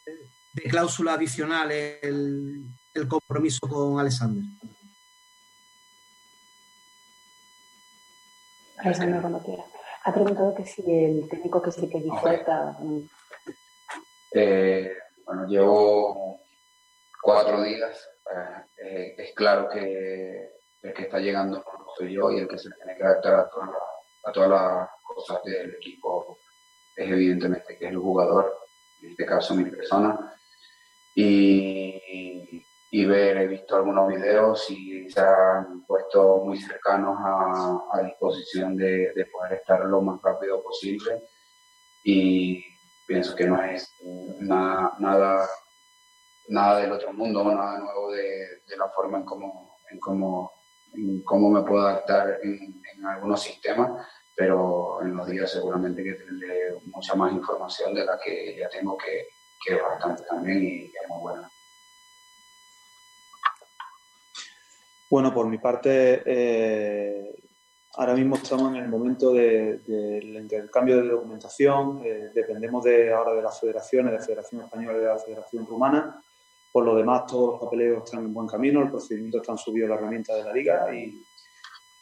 cláusula adicional el, el, compromiso con Alexander. Alexander, cuando quiera. Ha preguntado que si el técnico que es el que disfruta. Eh, bueno, llevo cuatro días. Eh, es claro que el que está llegando soy yo y el que se tiene que adaptar a, a todas las cosas del equipo es evidentemente que es el jugador, en este caso mi persona, y, y ver, he visto algunos videos y se han puesto muy cercanos a, disposición de, poder estar lo más rápido posible. Y pienso que no es nada, nada, nada del otro mundo, nada nuevo de, la forma en cómo, en cómo, en cómo me puedo adaptar en algunos sistemas pero en los días seguramente que tendré mucha más información de la que ya tengo, que, que es bastante también y es muy buena. Bueno, por mi parte, eh, ahora mismo estamos en el momento del intercambio de documentación. Eh, dependemos de, ahora de las federaciones, de la Federación Española y de la Federación Rumana. Por lo demás, todos los papeleos están en buen camino, el procedimiento está subido a la herramienta de la Liga y,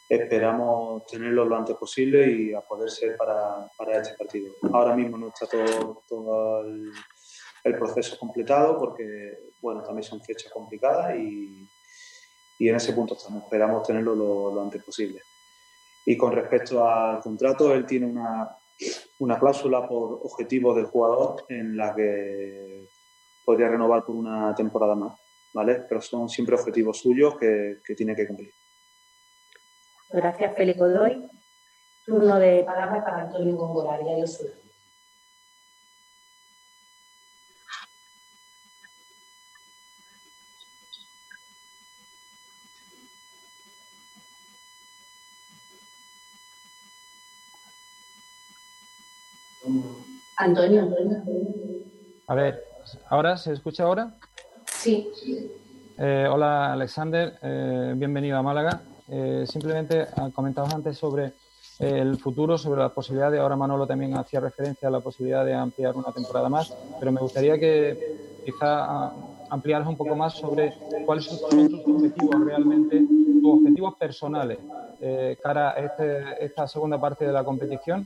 esperamos tenerlo lo antes posible y a poder ser para, para este partido. Ahora mismo no está todo, todo el, proceso completado porque, bueno, también son fechas complicadas y, y en ese punto estamos. Esperamos tenerlo lo, lo, antes posible. Y con respecto al contrato, él tiene una, una cláusula por objetivo del jugador en la que podría renovar por una temporada más, ¿vale? Pero son siempre objetivos suyos que, que tiene que cumplir. Gracias, Félix Godoy. Turno de palabra para Antonio Góngora, y Sur. Antonio. A ver, ¿ahora se escucha ahora? Sí. Eh, hola Alexander, eh, bienvenido a Málaga. Eh, simplemente ah, comentabas antes sobre eh, el futuro, sobre la posibilidad de, ahora Manolo también hacía referencia a la posibilidad de ampliar una temporada más, pero me gustaría que quizá ah, ampliaras un poco más sobre cuáles son tus objetivos realmente, tus objetivos personales eh, cara a este- esta segunda parte de la competición.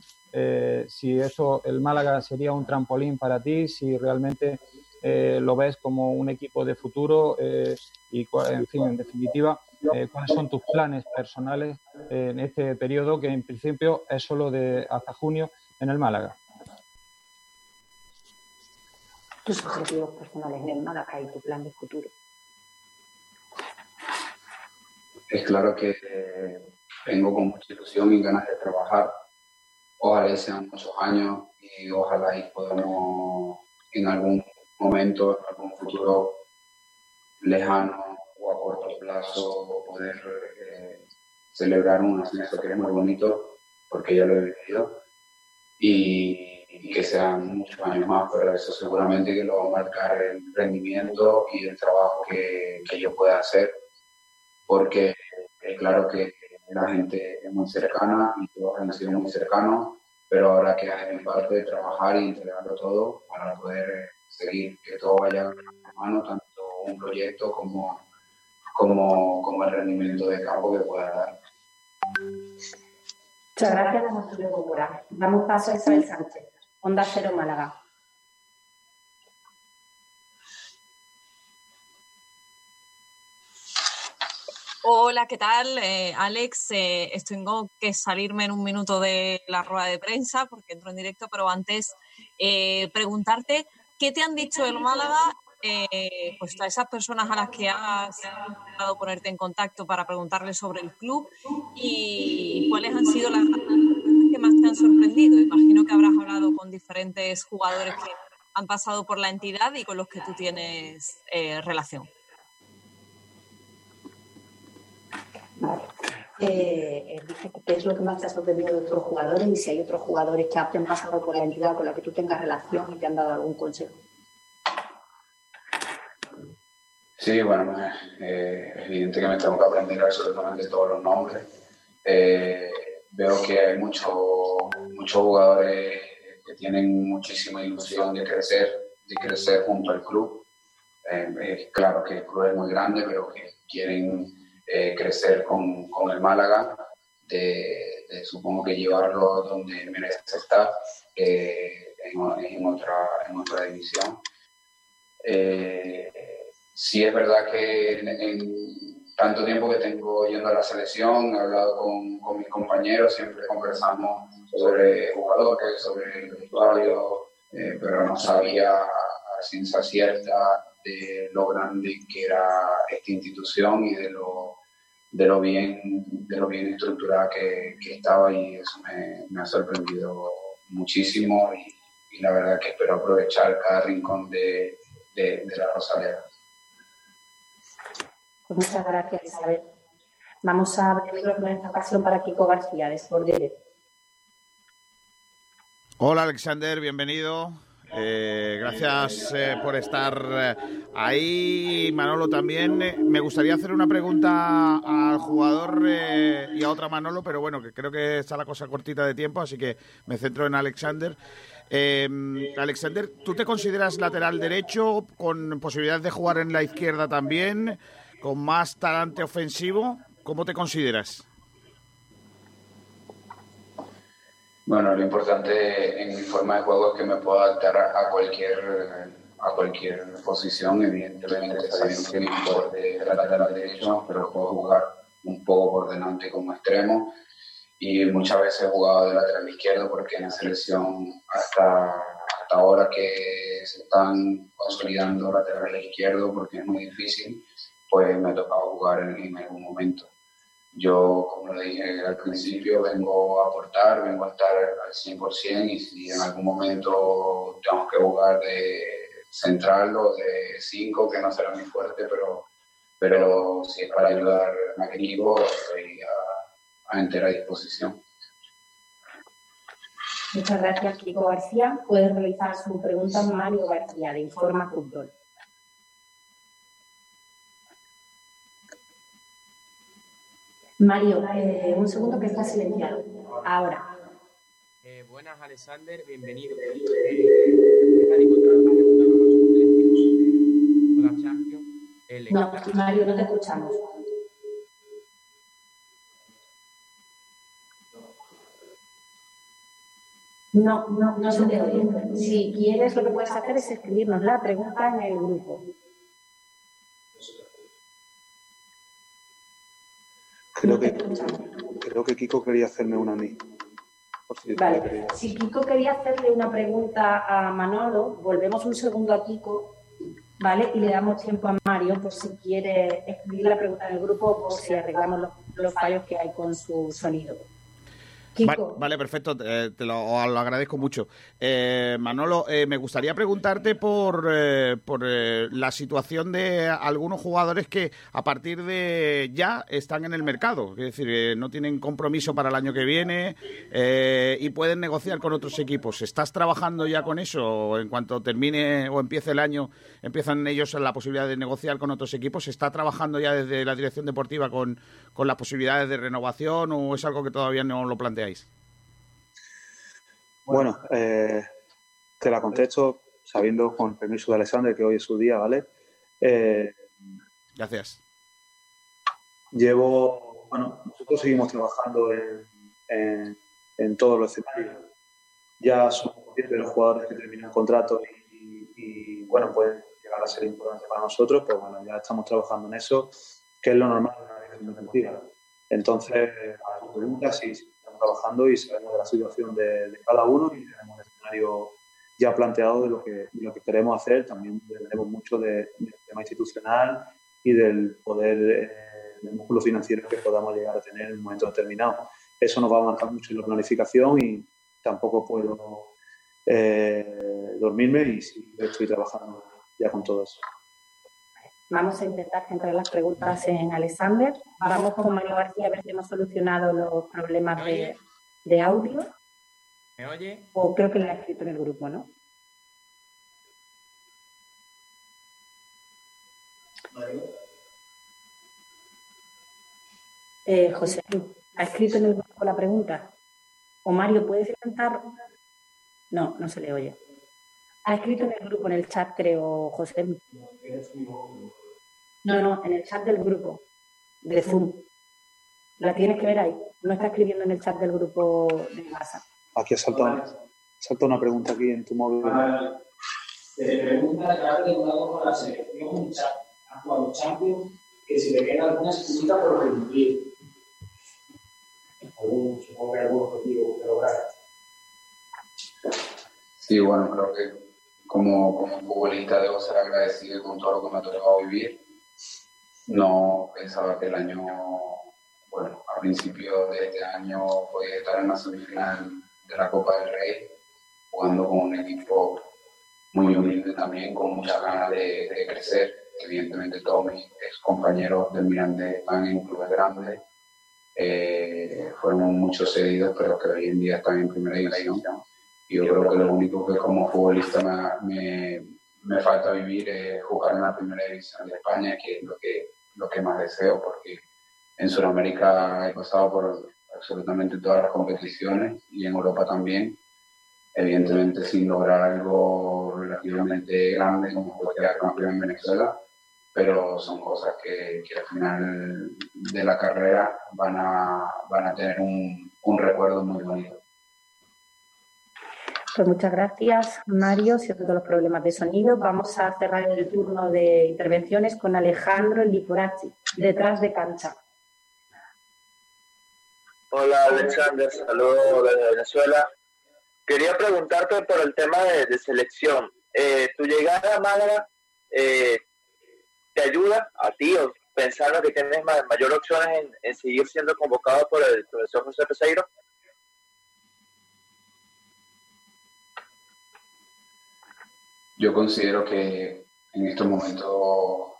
Si eso, el Málaga sería un trampolín para ti, si realmente lo ves como un equipo de futuro y, en fin, en definitiva, eh, cuáles son tus planes personales en este periodo que en principio es solo de hasta junio en el Málaga. Tus objetivos personales en el Málaga y tu plan de futuro. Es claro que eh, vengo con mucha ilusión y ganas de trabajar. Ojalá sean muchos años y ojalá y podamos en algún momento, en algún futuro lejano a poder eh, celebrar un ascenso que es muy bonito porque ya lo he vivido y, y que sean muchos años más, pero eso seguramente que lo va a marcar el rendimiento y el trabajo que, que yo pueda hacer porque es claro que la gente es muy cercana y todos han sido muy cercanos, pero ahora queda en parte de trabajar y entregarlo todo para poder eh, seguir, que todo vaya la mano, tanto un proyecto como, como, como el rendimiento de campo que pueda dar. Muchas gracias, Antonio Gómora. Damos paso a Isabel Sánchez, Onda Cero Málaga. Hola, ¿qué tal? Eh, Alex, eh, estoy- tengo que salirme en un minuto de la rueda de prensa porque entro en directo, pero antes eh, preguntarte qué te han dicho del Málaga, eh, pues a esas personas a las que has intentado ponerte en contacto para preguntarles sobre el club y cuáles han sido las que más te han sorprendido. Imagino que habrás hablado con diferentes jugadores que han pasado por la entidad y con los que tú tienes eh, relación. Eh, eh, qué es lo que más te ha sorprendido de otros jugadores y si hay otros jugadores que han pasado por la entidad con la que tú tengas relación y te han dado algún consejo. Sí, bueno, eh, es evidente que me tengo que aprender absolutamente todos los nombres. Eh, veo que hay mucho- muchos jugadores que tienen muchísima ilusión de crecer, de crecer junto al club. Eh, claro que el club es muy grande, pero que quieren eh, crecer con, con el Málaga, de, supongo que llevarlo donde merece estar, en, en otra, en otra división. Eh, sí es verdad que en, en tanto tiempo que tengo yendo a la selección, he hablado con, con mis compañeros, siempre conversamos sobre jugadores, sobre el vestuario, eh, pero no sabía a ciencia cierta de lo grande que era esta institución y de lo, de lo, bien, de lo bien estructurada que, estaba y eso me, ha sorprendido muchísimo y, y la verdad que espero aprovechar cada rincón de, de, de la Rosaleda. Pues muchas gracias. Vamos a abrir el micrófono ocasión para Kiko García, de Sport Direct. Hola Alexander, bienvenido. Eh, gracias eh, por estar eh, ahí, Manolo también. Me gustaría hacer una pregunta al jugador eh, y a otra Manolo, pero bueno, que creo que está la cosa cortita de tiempo, así que me centro en Alexander. Eh, Alexander, ¿tú te consideras lateral derecho con posibilidad de jugar en la izquierda también, con más talante ofensivo? ¿Cómo te consideras? Bueno, lo importante en mi forma de juego es que me puedo adaptar a cualquier a cualquier posición, evidentemente sabiendo que mi fuerte es lateral derecho, pero puedo jugar un poco por delante como extremo y muchas veces he jugado de lateral izquierdo porque en la selección hasta, hasta ahora que se están consolidando lateral izquierdo porque es muy difícil, pues me ha tocado jugar en, en algún momento. Yo, como le dije al principio, vengo a aportar, vengo a estar al 100% y si en algún momento tengo que jugar de central o de 5, que no será muy fuerte, pero, pero si es para ayudar al equipo, estoy a, a entera disposición. Muchas gracias, Kiko García. Puede realizar su pregunta Mario García, de Informa Fútbol. Mario, eh, un segundo que está silenciado. Ahora. Eh, buenas, Alexander, bienvenido. No, Mario, no te escuchamos. No, no, no se te oye. Si quieres, lo que puedes hacer es escribirnos la pregunta en el grupo. Creo que, creo que Kiko quería hacerme una a mí. Si Vale, si Kiko quería hacerle una pregunta a Manolo, volvemos un segundo a Kiko, ¿vale? Y le damos tiempo a Mario por si quiere escribir la pregunta en el grupo o si arreglamos los, los fallos que hay con su sonido. Va- Vale, perfecto, eh, te lo, lo agradezco mucho. Eh, Manolo, eh, me gustaría preguntarte por, eh, por eh, la situación de algunos jugadores que a partir de ya están en el mercado, es decir, eh, no tienen compromiso para el año que viene eh, y pueden negociar con otros equipos. ¿Estás trabajando ya con eso? ¿O en cuanto termine o empiece el año, empiezan ellos la posibilidad de negociar con otros equipos? ¿Está trabajando ya desde la dirección deportiva con, con las posibilidades de renovación o es algo que todavía no lo planteáis? Bueno, eh, te la contesto sabiendo, con el permiso de Alexander, que hoy es su día, ¿vale? Eh, Gracias. llevo, bueno, nosotros seguimos trabajando en, en, en todos los escenarios. Ya somos de los jugadores que terminan contrato y, bueno, pueden llegar a ser importantes para nosotros, pues bueno, ya estamos trabajando en eso, que es lo normal de una deportiva. Entonces, a tu pregunta, sí, trabajando y sabemos de la situación de, cada uno y tenemos el escenario ya planteado de lo que, lo que queremos hacer. También dependemos mucho de- del tema institucional y del poder, eh, del músculo financiero que podamos llegar a tener en un momento determinado. Eso nos va a marcar mucho en la planificación y tampoco puedo eh, dormirme y sí, estoy trabajando ya con todo eso. Vamos a intentar centrar las preguntas en Alexander. Vamos con Mario García a ver si hemos solucionado los problemas de, de audio. ¿Me oye? O creo que lo ha escrito en el grupo, ¿no? Eh, José, ¿ha escrito en el grupo la pregunta? O Mario, ¿puedes intentar? No, no se le oye. Ha escrito en el grupo, en el chat, creo, José. No, no, en el chat del grupo, de Zoom. La tienes que ver ahí. No está escribiendo en el chat del grupo de WhatsApp. Aquí ha saltado, salta una pregunta aquí en tu móvil. Se le pregunta que ha preguntado con la selección un chat, ha jugado Champions, que si le queda alguna excusita por cumplir. Algún, supongo que algún objetivo que lograr. Sí, bueno, creo que como, como futbolista debo ser agradecido con todo lo que me ha tocado vivir. No pensaba que el año, bueno, a principio de este año podía estar en la semifinal de la Copa del Rey, jugando con un equipo muy humilde también, con muchas ganas de, crecer. Evidentemente todos mis compañeros del Mirandés están en clubes grandes. Eh, fueron muchos cedidos, pero que hoy en día están en primera división. Y yo creo que lo único que como futbolista me, me, me falta vivir es jugar en la primera división de España, que es lo que, lo que más deseo, porque en Sudamérica he pasado por absolutamente todas las competiciones y en Europa también. Evidentemente sin lograr algo relativamente grande como fue quedar campeón en Venezuela, pero son cosas que, que al final de la carrera van a, van a tener un, un recuerdo muy bonito. Pues muchas gracias, Mario. Siento los problemas de sonido. Vamos a cerrar el turno de intervenciones con Alejandro Liporachi, detrás de cancha. Hola Alexander, saludos desde Venezuela. Quería preguntarte por el tema de, selección. Eh, tu llegada a Málaga eh, te ayuda a ti o pensando que tienes ma- mayor opciones en, en seguir siendo convocado por el profesor José Peseiro? Yo considero que en estos momentos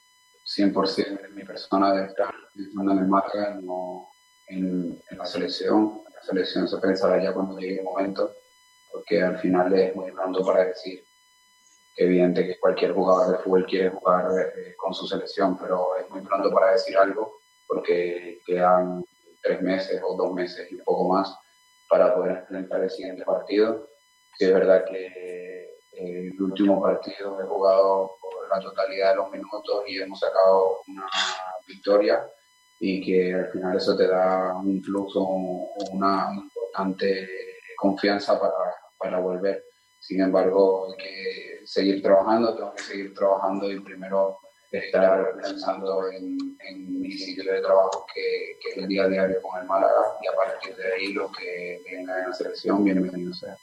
100% de mi persona debe estar en Málaga, no en, en la selección. La selección se pensará ya cuando llegue el momento. porque al final es muy pronto para decir que evidente que cualquier jugador de fútbol quiere jugar eh, con su selección, pero es muy pronto para decir algo porque quedan tres meses o dos meses y un poco más para poder enfrentar el siguiente partido. Sí es verdad que el último partido he jugado la totalidad de los minutos y hemos sacado una victoria y que al final eso te da un flujo, una importante confianza para, para volver. Sin embargo, hay que seguir trabajando, tengo que seguir trabajando y primero estar pensando en, mi sitio de trabajo que, que, es el día a diario con el Málaga y a partir de ahí lo que venga en la selección, bienvenido sea.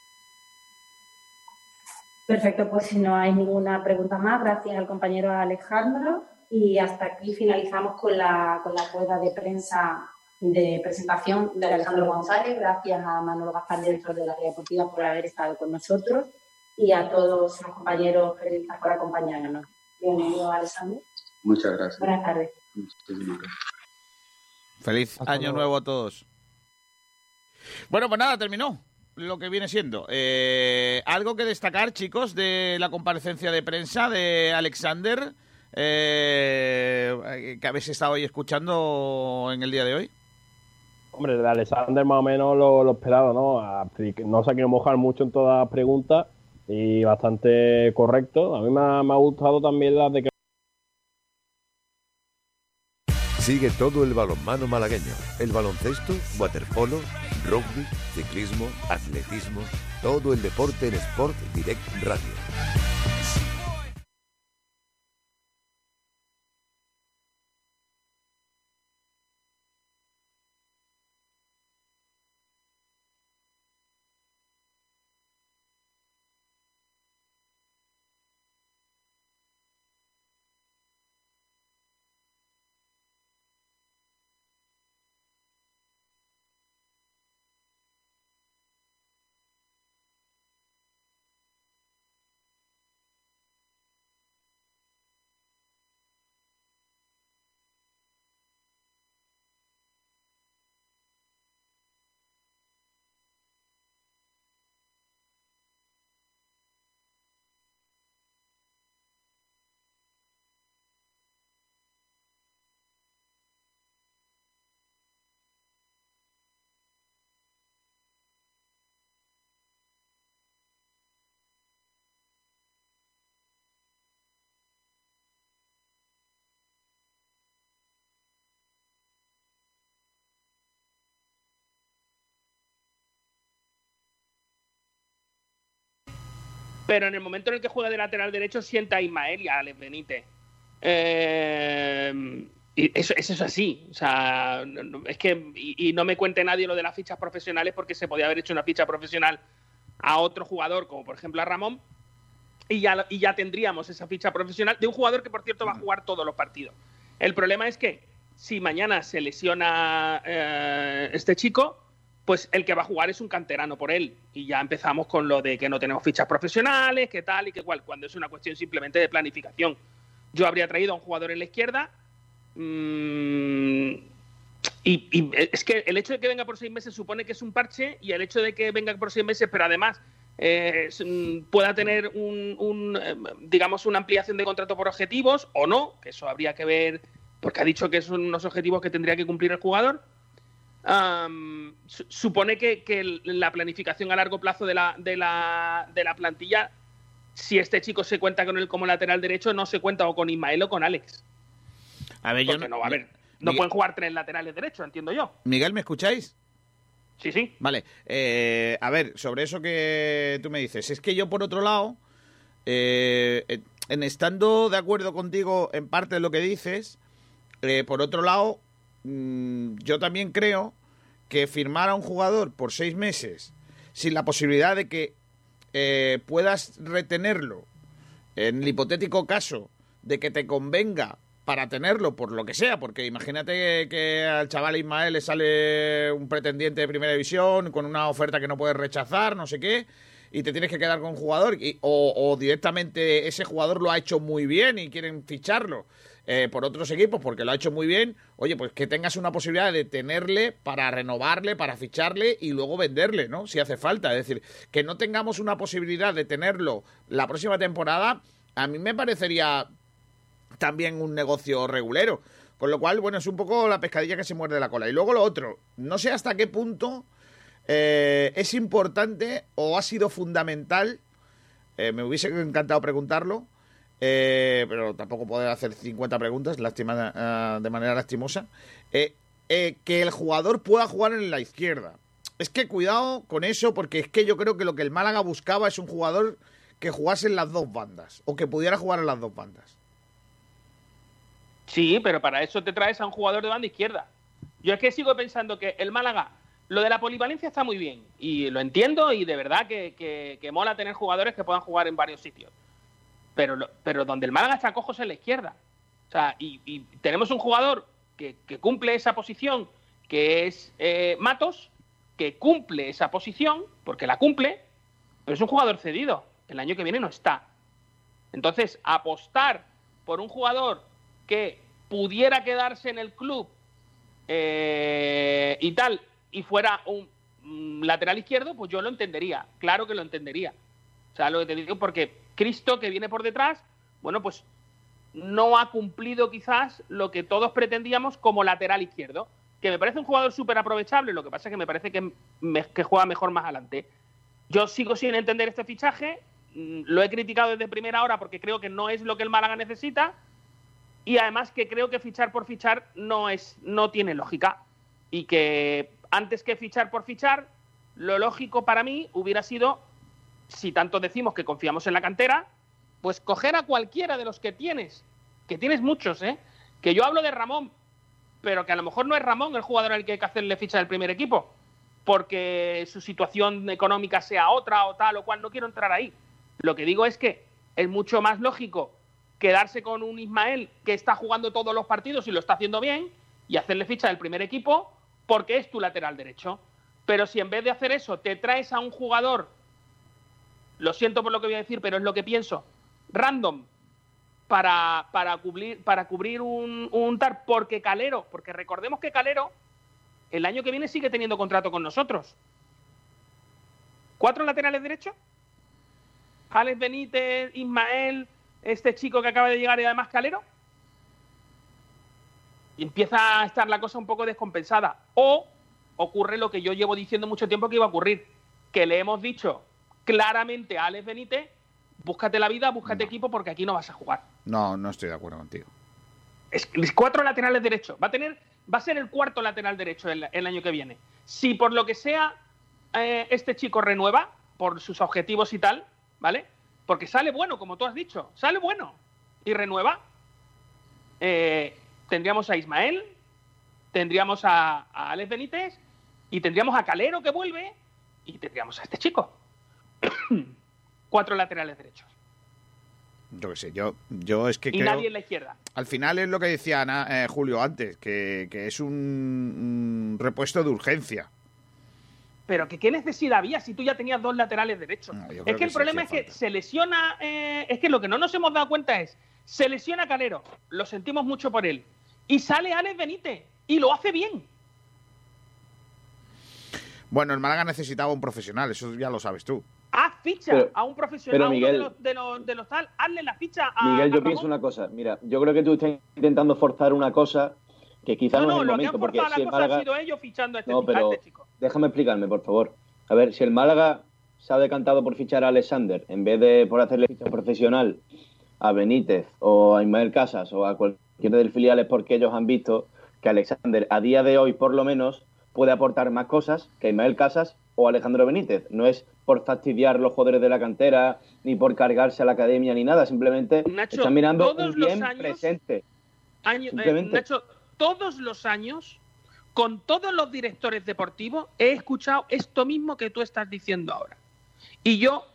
Perfecto, pues si no hay ninguna pregunta más, gracias al compañero Alejandro y hasta aquí finalizamos con la, con la rueda de prensa de presentación de Alejandro González. Gracias a Manolo Gaspar, director de la Red Deportiva, por haber estado con nosotros y a todos los compañeros periodistas por acompañarnos. Bienvenido, Alessandro. Muchas gracias. Buenas tardes. Feliz año nuevo a todos. Bueno, pues nada, terminó lo que viene siendo. Eh, algo que destacar, chicos, de la comparecencia de prensa de Alexander, eh, que habéis estado hoy escuchando en el día de hoy. Hombre, de Alexander más o menos lo, esperado, ¿no? No se ha querido mojar mucho en todas las preguntas y bastante correcto. A mí me ha, me ha gustado también la de que Sigue todo el balonmano malagueño, el baloncesto, waterpolo, rugby, ciclismo, atletismo, todo el deporte en Sport Direct Radio. Pero en el momento en el que juega de lateral derecho sienta a Ismael y a Alex Benítez. Eh, y eso, es así. O sea, es que, y, no me cuente nadie lo de las fichas profesionales porque se podía haber hecho una ficha profesional a otro jugador, como por ejemplo a Ramón, y ya, y ya tendríamos esa ficha profesional de un jugador que, por cierto, va a jugar todos los partidos. El problema es que si mañana se lesiona eh, este chico, pues el que va a jugar es un canterano por él. Y ya empezamos con lo de que no tenemos fichas profesionales, que tal y que cual, cuando es una cuestión simplemente de planificación. Yo habría traído a un jugador en la izquierda. Mm, y, es que el hecho de que venga por seis meses supone que es un parche y el hecho de que venga por seis meses, pero además eh, mm, pueda tener un, eh, digamos, una ampliación de contrato por objetivos o no, que eso habría que ver, porque ha dicho que son unos objetivos que tendría que cumplir el jugador supone que, la planificación a largo plazo de la, de, la, de la plantilla, si este chico se cuenta con él como lateral derecho, no se cuenta o con Ismael o con Alex. A ver, yo no, no, a ver, no pueden jugar tres laterales derechos, entiendo yo. Miguel, ¿me escucháis? Sí, sí. Vale. Eh, a ver, sobre eso que tú me dices, es que yo por otro lado, eh, en estando de acuerdo contigo en parte de lo que dices, eh, por otro lado, Mm, yo también creo que firmar a un jugador por seis meses sin la posibilidad de que eh, puedas retenerlo en el hipotético caso de que te convenga para tenerlo por lo que sea, porque imagínate que al chaval Ismael le sale un pretendiente de primera división con una oferta que no puedes rechazar, no sé qué, y te tienes que quedar con un jugador, o, o directamente ese jugador lo ha hecho muy bien y quieren ficharlo eh, por otros equipos porque lo ha hecho muy bien, oye, pues que tengas una posibilidad de tenerle para renovarle, para ficharle y luego venderle, ¿no? Si hace falta. Es decir, que no tengamos una posibilidad de tenerlo la próxima temporada, a mí me parecería también un negocio regulero. Con lo cual, bueno, es un poco la pescadilla que se muerde la cola. Y luego lo otro, no sé hasta qué punto eh, es importante o ha sido fundamental, eh, me hubiese encantado preguntarlo, eh, pero tampoco poder hacer 50 preguntas lastima, eh, de manera lastimosa, eh, eh, que el jugador pueda jugar en la izquierda. Es que cuidado con eso, porque es que yo creo que lo que el Málaga buscaba es un jugador que jugase en las dos bandas, o que pudiera jugar en las dos bandas. Sí, pero para eso te traes a un jugador de banda izquierda. Yo es que sigo pensando que el Málaga, lo de la polivalencia está muy bien, y lo entiendo, y de verdad que, que- que mola tener jugadores que puedan jugar en varios sitios. Pero, pero donde el Málaga está cojo es en la izquierda. O sea, y, y tenemos un jugador que, que cumple esa posición, que es eh, Matos, que cumple esa posición, porque la cumple, pero es un jugador cedido. El año que viene no está. Entonces, apostar por un jugador que pudiera quedarse en el club eh, y tal, y fuera un mm, lateral izquierdo, pues yo lo entendería. Claro que lo entendería. O sea, lo que te digo, porque Cristo, que viene por detrás, bueno, pues no ha cumplido quizás lo que todos pretendíamos como lateral izquierdo. Que me parece un jugador súper aprovechable, lo que pasa es que me parece que, juega mejor más adelante. Yo sigo sin entender este fichaje, mm, lo he criticado desde primera hora porque creo que no es lo que el Málaga necesita y además que creo que fichar por fichar no es no tiene lógica y que antes que fichar por fichar lo lógico para mí hubiera sido si tanto decimos que confiamos en la cantera pues coger a cualquiera de los que tienes que tienes muchos eh que yo hablo de Ramón pero que a lo mejor no es Ramón el jugador al que hay que hacerle ficha del primer equipo porque su situación económica sea otra o tal o cual, no quiero entrar ahí. Lo que digo es que es mucho más lógico quedarse con un Ismael que está jugando todos los partidos y lo está haciendo bien y hacerle ficha del primer equipo porque es tu lateral derecho. Pero si en vez de hacer eso te traes a un jugador, lo siento por lo que voy a decir, pero es lo que pienso, random, para, para cubrir, para cubrir un, un TAR, porque Calero, porque recordemos que Calero el año que viene sigue teniendo contrato con nosotros. ¿Cuatro laterales derechos? Alex Benítez, Ismael, este chico que acaba de llegar y además Calero. Y empieza a estar la cosa un poco descompensada. O ocurre lo que yo llevo diciendo mucho tiempo que iba a ocurrir. Que le hemos dicho claramente a Alex Benítez, búscate la vida, búscate equipo porque aquí no vas a jugar. No, no estoy de acuerdo contigo. Es, es cuatro laterales derechos. Va a tener, va a ser el cuarto lateral derecho el, el año que viene. Si por lo que sea eh, este chico renueva por sus objetivos y tal, ¿vale? Porque sale bueno, como tú has dicho, sale bueno y renueva. eh, tendríamos a Ismael, tendríamos a, a Alex Benítez y tendríamos a Calero que vuelve y tendríamos a este chico. Cuatro laterales derechos. Yo qué sé, yo, yo es que Y creo... nadie en la izquierda. Al final es lo que decía Ana, eh, Julio antes, que, que es un, un repuesto de urgencia. Pero que qué necesidad había si tú ya tenías dos laterales derechos. es que, que el problema es que se lesiona, eh, es que lo que no nos hemos dado cuenta es, se lesiona Calero, lo sentimos mucho por él, y sale Alex Benítez, y lo hace bien. Bueno, el Málaga necesitaba un profesional, eso ya lo sabes tú. Ficha Pero- a un profesional, a Miguel- de los, de, los, de los tal, hazle la ficha a Miguel, a yo pienso una cosa. Mira, yo creo que tú estás intentando forzar una cosa que quizás No, no, no, es el lo que han momento, porque si la el cosa Málaga... ha sido ellos fichando a este, No, a pero este chico. déjame explicarme, por favor. A ver, si el Málaga se ha decantado por fichar a Alexander en vez de por hacerle ficha profesional a Benítez o a Ismael Casas o a cualquiera del filial es porque ellos han visto que Alexander a día de hoy por lo menos puede aportar más cosas que Ismael Casas o Alejandro Benítez. No es por fastidiar los jugadores de la cantera ni por cargarse a la academia ni nada, simplemente Nacho, están mirando todos un los bien años- presente. Año- eh. Nacho, todos los años, con todos los directores deportivos, he escuchado esto mismo que tú estás diciendo ahora. Y yo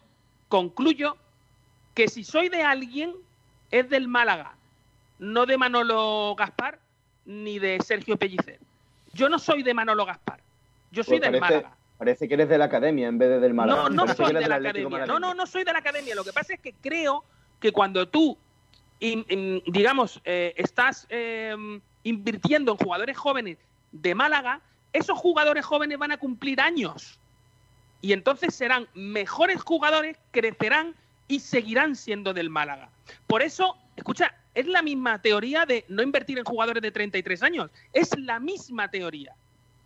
concluyo que si soy de alguien, es del Málaga, no de Manolo Gaspar ni de Sergio Pellicer. Yo no soy de Manolo Gaspar, yo soy Pues del parece, Málaga. Parece que eres de la academia en vez de del Málaga. No, no Parece soy de la academia. No, no, no soy de la academia. Lo que pasa es que creo que cuando tú in- in- digamos, eh, estás eh, invirtiendo en jugadores jóvenes de Málaga, esos jugadores jóvenes van a cumplir años. Y entonces serán mejores jugadores, crecerán y seguirán siendo del Málaga. Por eso, escucha, es la misma teoría de no invertir en jugadores de 33 años. Es la misma teoría.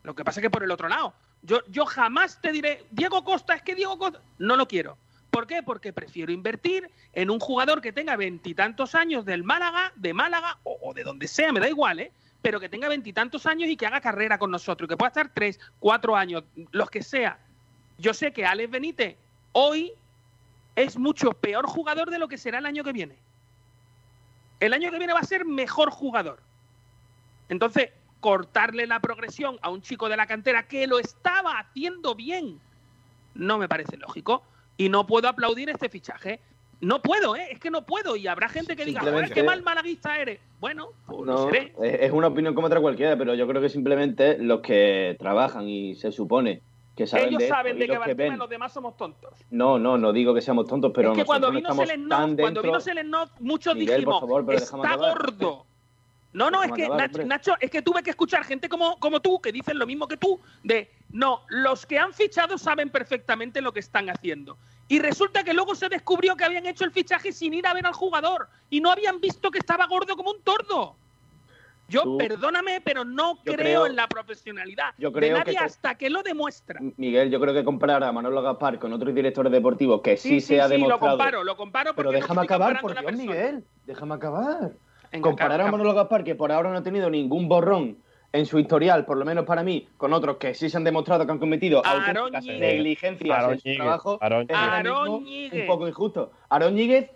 Lo que pasa es que por el otro lado, yo, jamás te diré, Diego Costa, es que Diego Costa, no lo quiero. ¿Por qué? Porque prefiero invertir en un jugador que tenga veintitantos años del Málaga, de Málaga o, o de donde sea, me da igual, ¿eh? Pero que tenga veintitantos años y que haga carrera con nosotros, que pueda estar tres, cuatro años, los que sea. Yo sé que Alex Benítez hoy es mucho peor jugador de lo que será el año que viene. El año que viene va a ser mejor jugador. Entonces, cortarle la progresión a un chico de la cantera que lo estaba haciendo bien, no me parece lógico. Y no puedo aplaudir este fichaje. No puedo, ¿eh? Es que no puedo. Y habrá gente que diga, joder, qué mal malaguista eres. Bueno, pues lo No, seré. es una opinión como otra cualquiera, pero yo creo que simplemente los que trabajan y se supone que saben Ellos de esto saben y de que ven. los demás somos tontos. No, no, no digo que seamos tontos, pero es que cuando vino no Selenov, cuando vino Selenov, muchos Miguel, dijimos, favor, está gordo. No, no, es que acabar. Nacho, es que tuve que escuchar gente como, como tú, que dicen lo mismo que tú, de no, los que han fichado saben perfectamente lo que están haciendo. Y resulta que luego se descubrió que habían hecho el fichaje sin ir a ver al jugador y no habían visto que estaba gordo como un tordo. Yo, Tú- perdóname, pero no creo, creo- en la profesionalidad yo de creo que nadie hasta que lo demuestra. Miguel, yo creo que comparar a Manolo Gaspar con otros directores deportivos que sí, Sí, se sí, ha sí, lo demostrado. comparo, lo comparo pero porque déjame acabar, por Dios. Miguel. Déjame acabar. Venga, Comparar a Manolo Gaspar, que por ahora no ha tenido ningún borrón en su historial, por lo menos para mí, con otros que sí se han demostrado que han cometido negligencias en su trabajo, Aarón es un poco injusto. Aarón Ñíguez,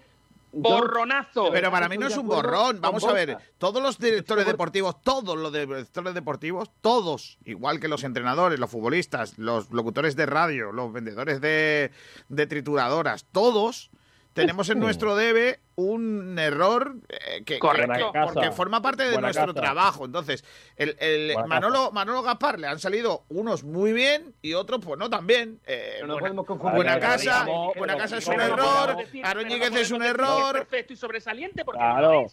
Borronazo. Pero para mí no es un borrón. Vamos a ver, todos los directores deportivos, todos los directores deportivos, todos, igual que los entrenadores, los futbolistas, los locutores de radio, los vendedores de, de trituradoras, todos tenemos en nuestro debe un error eh, que, Correcto. que- porque forma parte de Buena nuestro casa. trabajo. Entonces, el, el Manolo, Manolo Gaspar le han salido unos muy bien y otros pues no tan bien. Eh, no buena, podemos confundir. buena casa, digamos- buena casa es un error, podemos Ñíguez es un podemos error. perfecto y sobresaliente porque no Claro.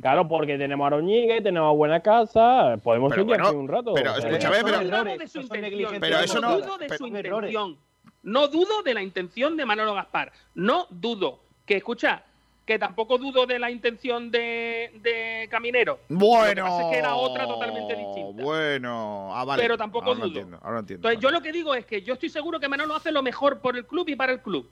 Claro, porque tenemos a Aroñigue, tenemos a Buena Casa, podemos seguir bueno, aquí un rato. pero o sea, escúchame, pero-. Pero eso no- pero- No dudo de la intención de Manolo Gaspar. No dudo. Que escucha, que tampoco dudo de la intención de, de Caminero. Lo que Bueno. pasa es que era otra totalmente distinta. Bueno. Ah, vale. Pero tampoco ahora dudo. entiendo, ahora lo entiendo. Entonces, yo lo que digo es que yo estoy seguro que Manolo hace lo mejor por el club y para el club.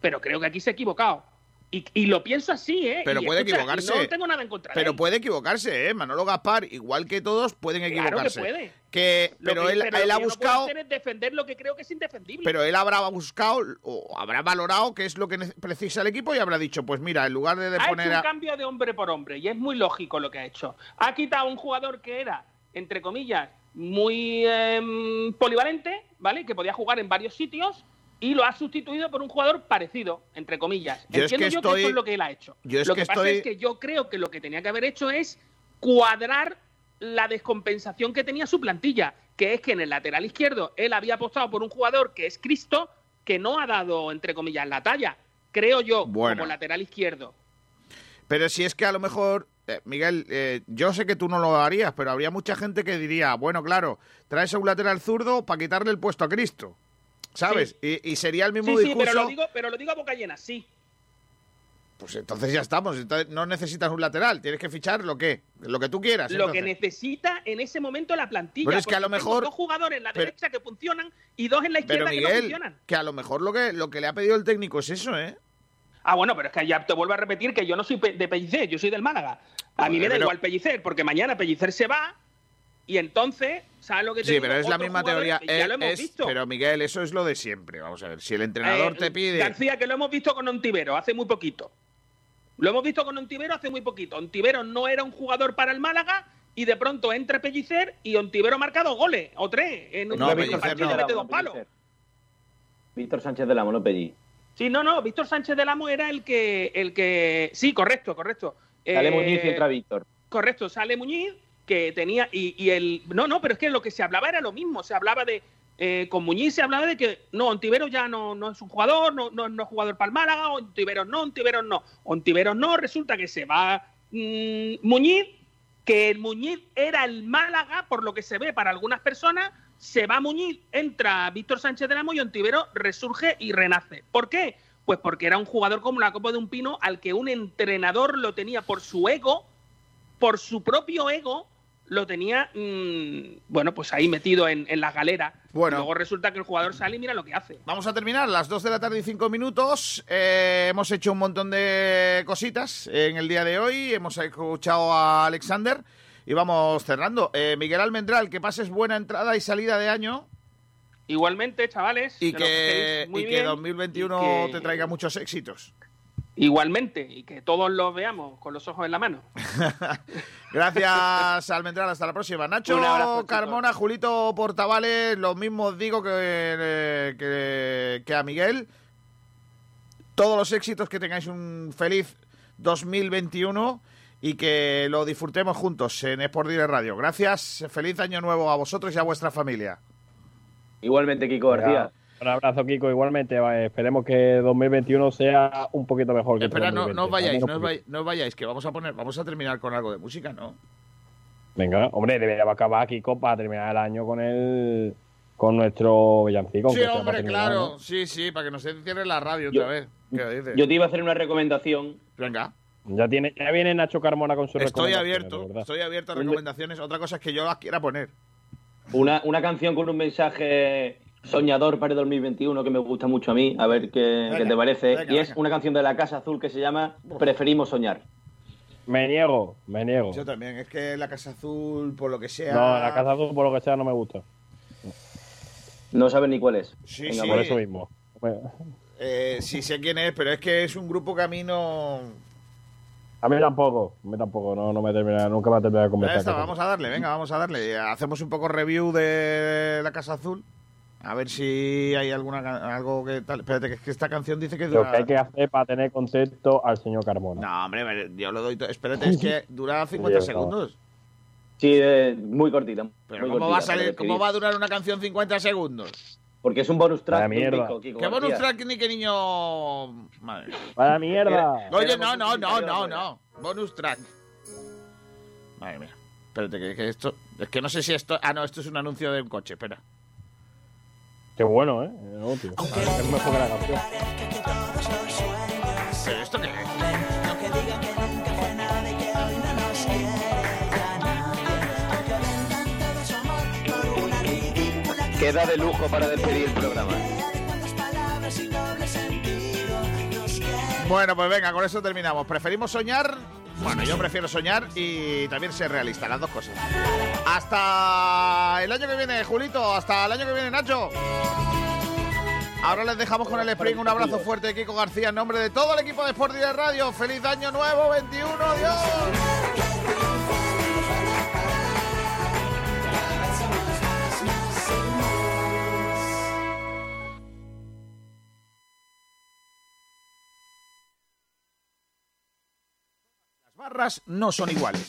Pero creo que aquí se ha equivocado. Y, y lo pienso así, ¿eh? Pero Y puede escucha, equivocarse. No tengo nada en contra de Pero él. puede equivocarse, ¿eh? Manolo Gaspar, igual que todos, pueden Claro que equivocarse. puede. Que- Lo pero que- él, pero él lo ha no buscado, hacer es defender lo que creo que es indefendible. pero él habrá buscado o habrá valorado qué es lo que precisa el equipo y habrá dicho, pues mira, en lugar de, de ha poner hecho un a... cambio de hombre por hombre y es muy lógico lo que ha hecho. Ha quitado a un jugador que era, entre comillas, muy em, polivalente, ¿vale? Que podía jugar en varios sitios y lo ha sustituido por un jugador parecido, entre comillas. Yo es Entiendo que yo estoy- que eso es lo que él ha hecho. yo es lo que que, pasa estoy- es que yo creo que lo que tenía que haber hecho es cuadrar la descompensación que tenía su plantilla, que es que en el lateral izquierdo él había apostado por un jugador que es Cristo, que no ha dado, entre comillas, la talla, creo yo, Bueno. como lateral izquierdo. Pero si es que a lo mejor, eh, Miguel, eh, yo sé que tú no lo harías, pero habría mucha gente que diría, bueno, claro, traes a un lateral zurdo para quitarle el puesto a Cristo. ¿Sabes? Y, y sería el mismo Sí, sí, discurso. pero lo, digo, pero lo digo a boca llena, sí. Pues entonces ya estamos. Entonces no necesitas un lateral. Tienes que fichar lo que, lo que tú quieras. Lo que necesita en ese momento la plantilla. Pero es que a lo mejor- dos jugadores en la pero- derecha que funcionan y dos en la Pero izquierda que no funcionan. que a lo mejor lo que, lo que le ha pedido el técnico es eso, ¿eh? Ah, bueno, pero es que ya te vuelvo a repetir que yo no soy de Pellicer, yo soy del Málaga. A mí me da igual Pellicer, porque mañana Pellicer se va y entonces, ¿sabes lo que te Sí, digo? pero es la misma teoría. que Ya Eh, lo hemos es- visto. Pero Miguel, eso es lo de siempre. Vamos a ver, si el entrenador Eh, te pide. García, que lo hemos visto con Ontivero hace muy poquito. Lo hemos visto con Ontivero hace muy poquito. Ontivero no era un jugador para el Málaga y de pronto entra Pellicer y Ontivero ha marcado goles o tres en un No, Víctor Pellicer Sánchez no. mete dos palos. Víctor Sánchez de la Monopelli. Sí, no, no, Víctor Sánchez del Amo era el que, el que, sí, correcto, correcto. Sale Eh, Muñiz y entra Víctor. Correcto, sale Muñiz, que tenía, y, y el, no, no, pero es que lo que se hablaba era lo mismo, se hablaba de eh, con Muñiz se hablaba de que no, Ontiveros ya no, no es un jugador, no, no, no es jugador para el Málaga, Ontiveros no, Ontiveros no. Ontiveros no, resulta que se va mm, Muñiz, que el Muñiz era el Málaga, por lo que se ve para algunas personas, se va Muñiz, entra Víctor Sánchez de Amo y Ontiveros resurge y renace. ¿Por qué? Pues porque era un jugador como la Copa de un Pino al que un entrenador lo tenía por su ego, por su propio ego, lo tenía, mm, bueno, pues ahí metido en, en la galera. Bueno. Luego resulta que el jugador sale y mira lo que hace. Vamos a terminar, las 2 de la tarde y 5 minutos. Eh, hemos hecho un montón de cositas en el día de hoy. Hemos escuchado a Alexander y vamos cerrando. Eh, Miguel Almendral, que pases buena entrada y salida de año Igualmente, chavales. y que, paséis muy y que bien, 2021 y que- te traiga muchos éxitos. Igualmente, y que todos los veamos con los ojos en la mano. Gracias, Almendral. Hasta la próxima. Nacho abrazo. Carmona, Julito Portavales, lo mismo os digo que, eh, que, que a Miguel. Todos los éxitos, que tengáis un feliz 2021 y que lo disfrutemos juntos en Sport Direct Radio. Gracias, feliz año nuevo a vosotros y a vuestra familia. Igualmente, Kiko García. Un abrazo, Kiko. Igualmente, va, esperemos que 2021 sea un poquito mejor que Espera, no, 2020. no os vayáis, no os vayáis, no os vayáis, que vamos a poner, vamos a terminar con algo de música, ¿no? Venga, hombre, debería acabar Kiko para terminar el año con el con nuestro villancico. Sí, hombre, terminar, claro. ¿no? Sí, sí, para que no se cierre la radio Yo- otra vez. ¿Qué dices? Yo te iba a hacer una recomendación. Venga. Ya, tiene, ya viene Nacho Carmona con su Estoy abierto, estoy abierto a recomendaciones. Otra cosa es que yo las quiera poner. Una, una canción con un mensaje soñador para el 2021 que me gusta mucho a mí, a ver qué, Venga, qué te parece. venga, y es venga. una canción de la Casa Azul que se llama Preferimos Soñar. Me niego, me niego. Yo también. Es que la Casa Azul, por lo que sea. No, la Casa Azul, por lo que sea, no me gusta. No sabes ni cuál es. Sí, Venga, sí. Por eso mismo. Eh, sí sé quién es, pero es que es un grupo que a mí no. A mí tampoco, a mí tampoco, no, no me termina, nunca me ha terminado de Ya convencer. está, vamos a darle, venga, vamos a darle. Hacemos un poco review de la Casa Azul. A ver si hay alguna algo que tal. Espérate, que es que esta canción dice que Lo dura. que hay que hacer para tener contexto al señor Carmona. No, hombre, yo lo doy. to- Espérate, es que dura 50 Sí, segundos. Sí, eh, muy cortita. Pero muy ¿cómo cortita, va a salir? para ¿Cómo despedir. va a durar una canción 50 segundos? Porque es un bonus track. Mierda. Kiko ¿Qué bonus track ni qué niño? Madre. ¡Vaya mierda! Oye, no, no, no, no, no. Bonus track. Madre mía. Espérate, que, que esto. Es que no sé si esto. Ah, no, esto es un anuncio de un coche, espera. Qué bueno, ¿eh? El anuncio. Es mejor que la canción. ¿Pero esto qué es? Queda de lujo para despedir el programa. Bueno, pues venga, con eso terminamos. ¿Preferimos soñar? Bueno, yo prefiero soñar y también ser realista, las dos cosas. Hasta el año que viene, Julito. Hasta el año que viene, Nacho. Ahora les dejamos con el Spring. Un abrazo fuerte de Kiko García en nombre de todo el equipo de Sport de Radio. ¡Feliz año nuevo 21! ¡Adiós! No son iguales.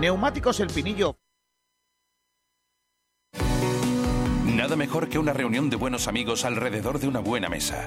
Neumáticos El Pinillo. Nada mejor que una reunión de buenos amigos alrededor de una buena mesa.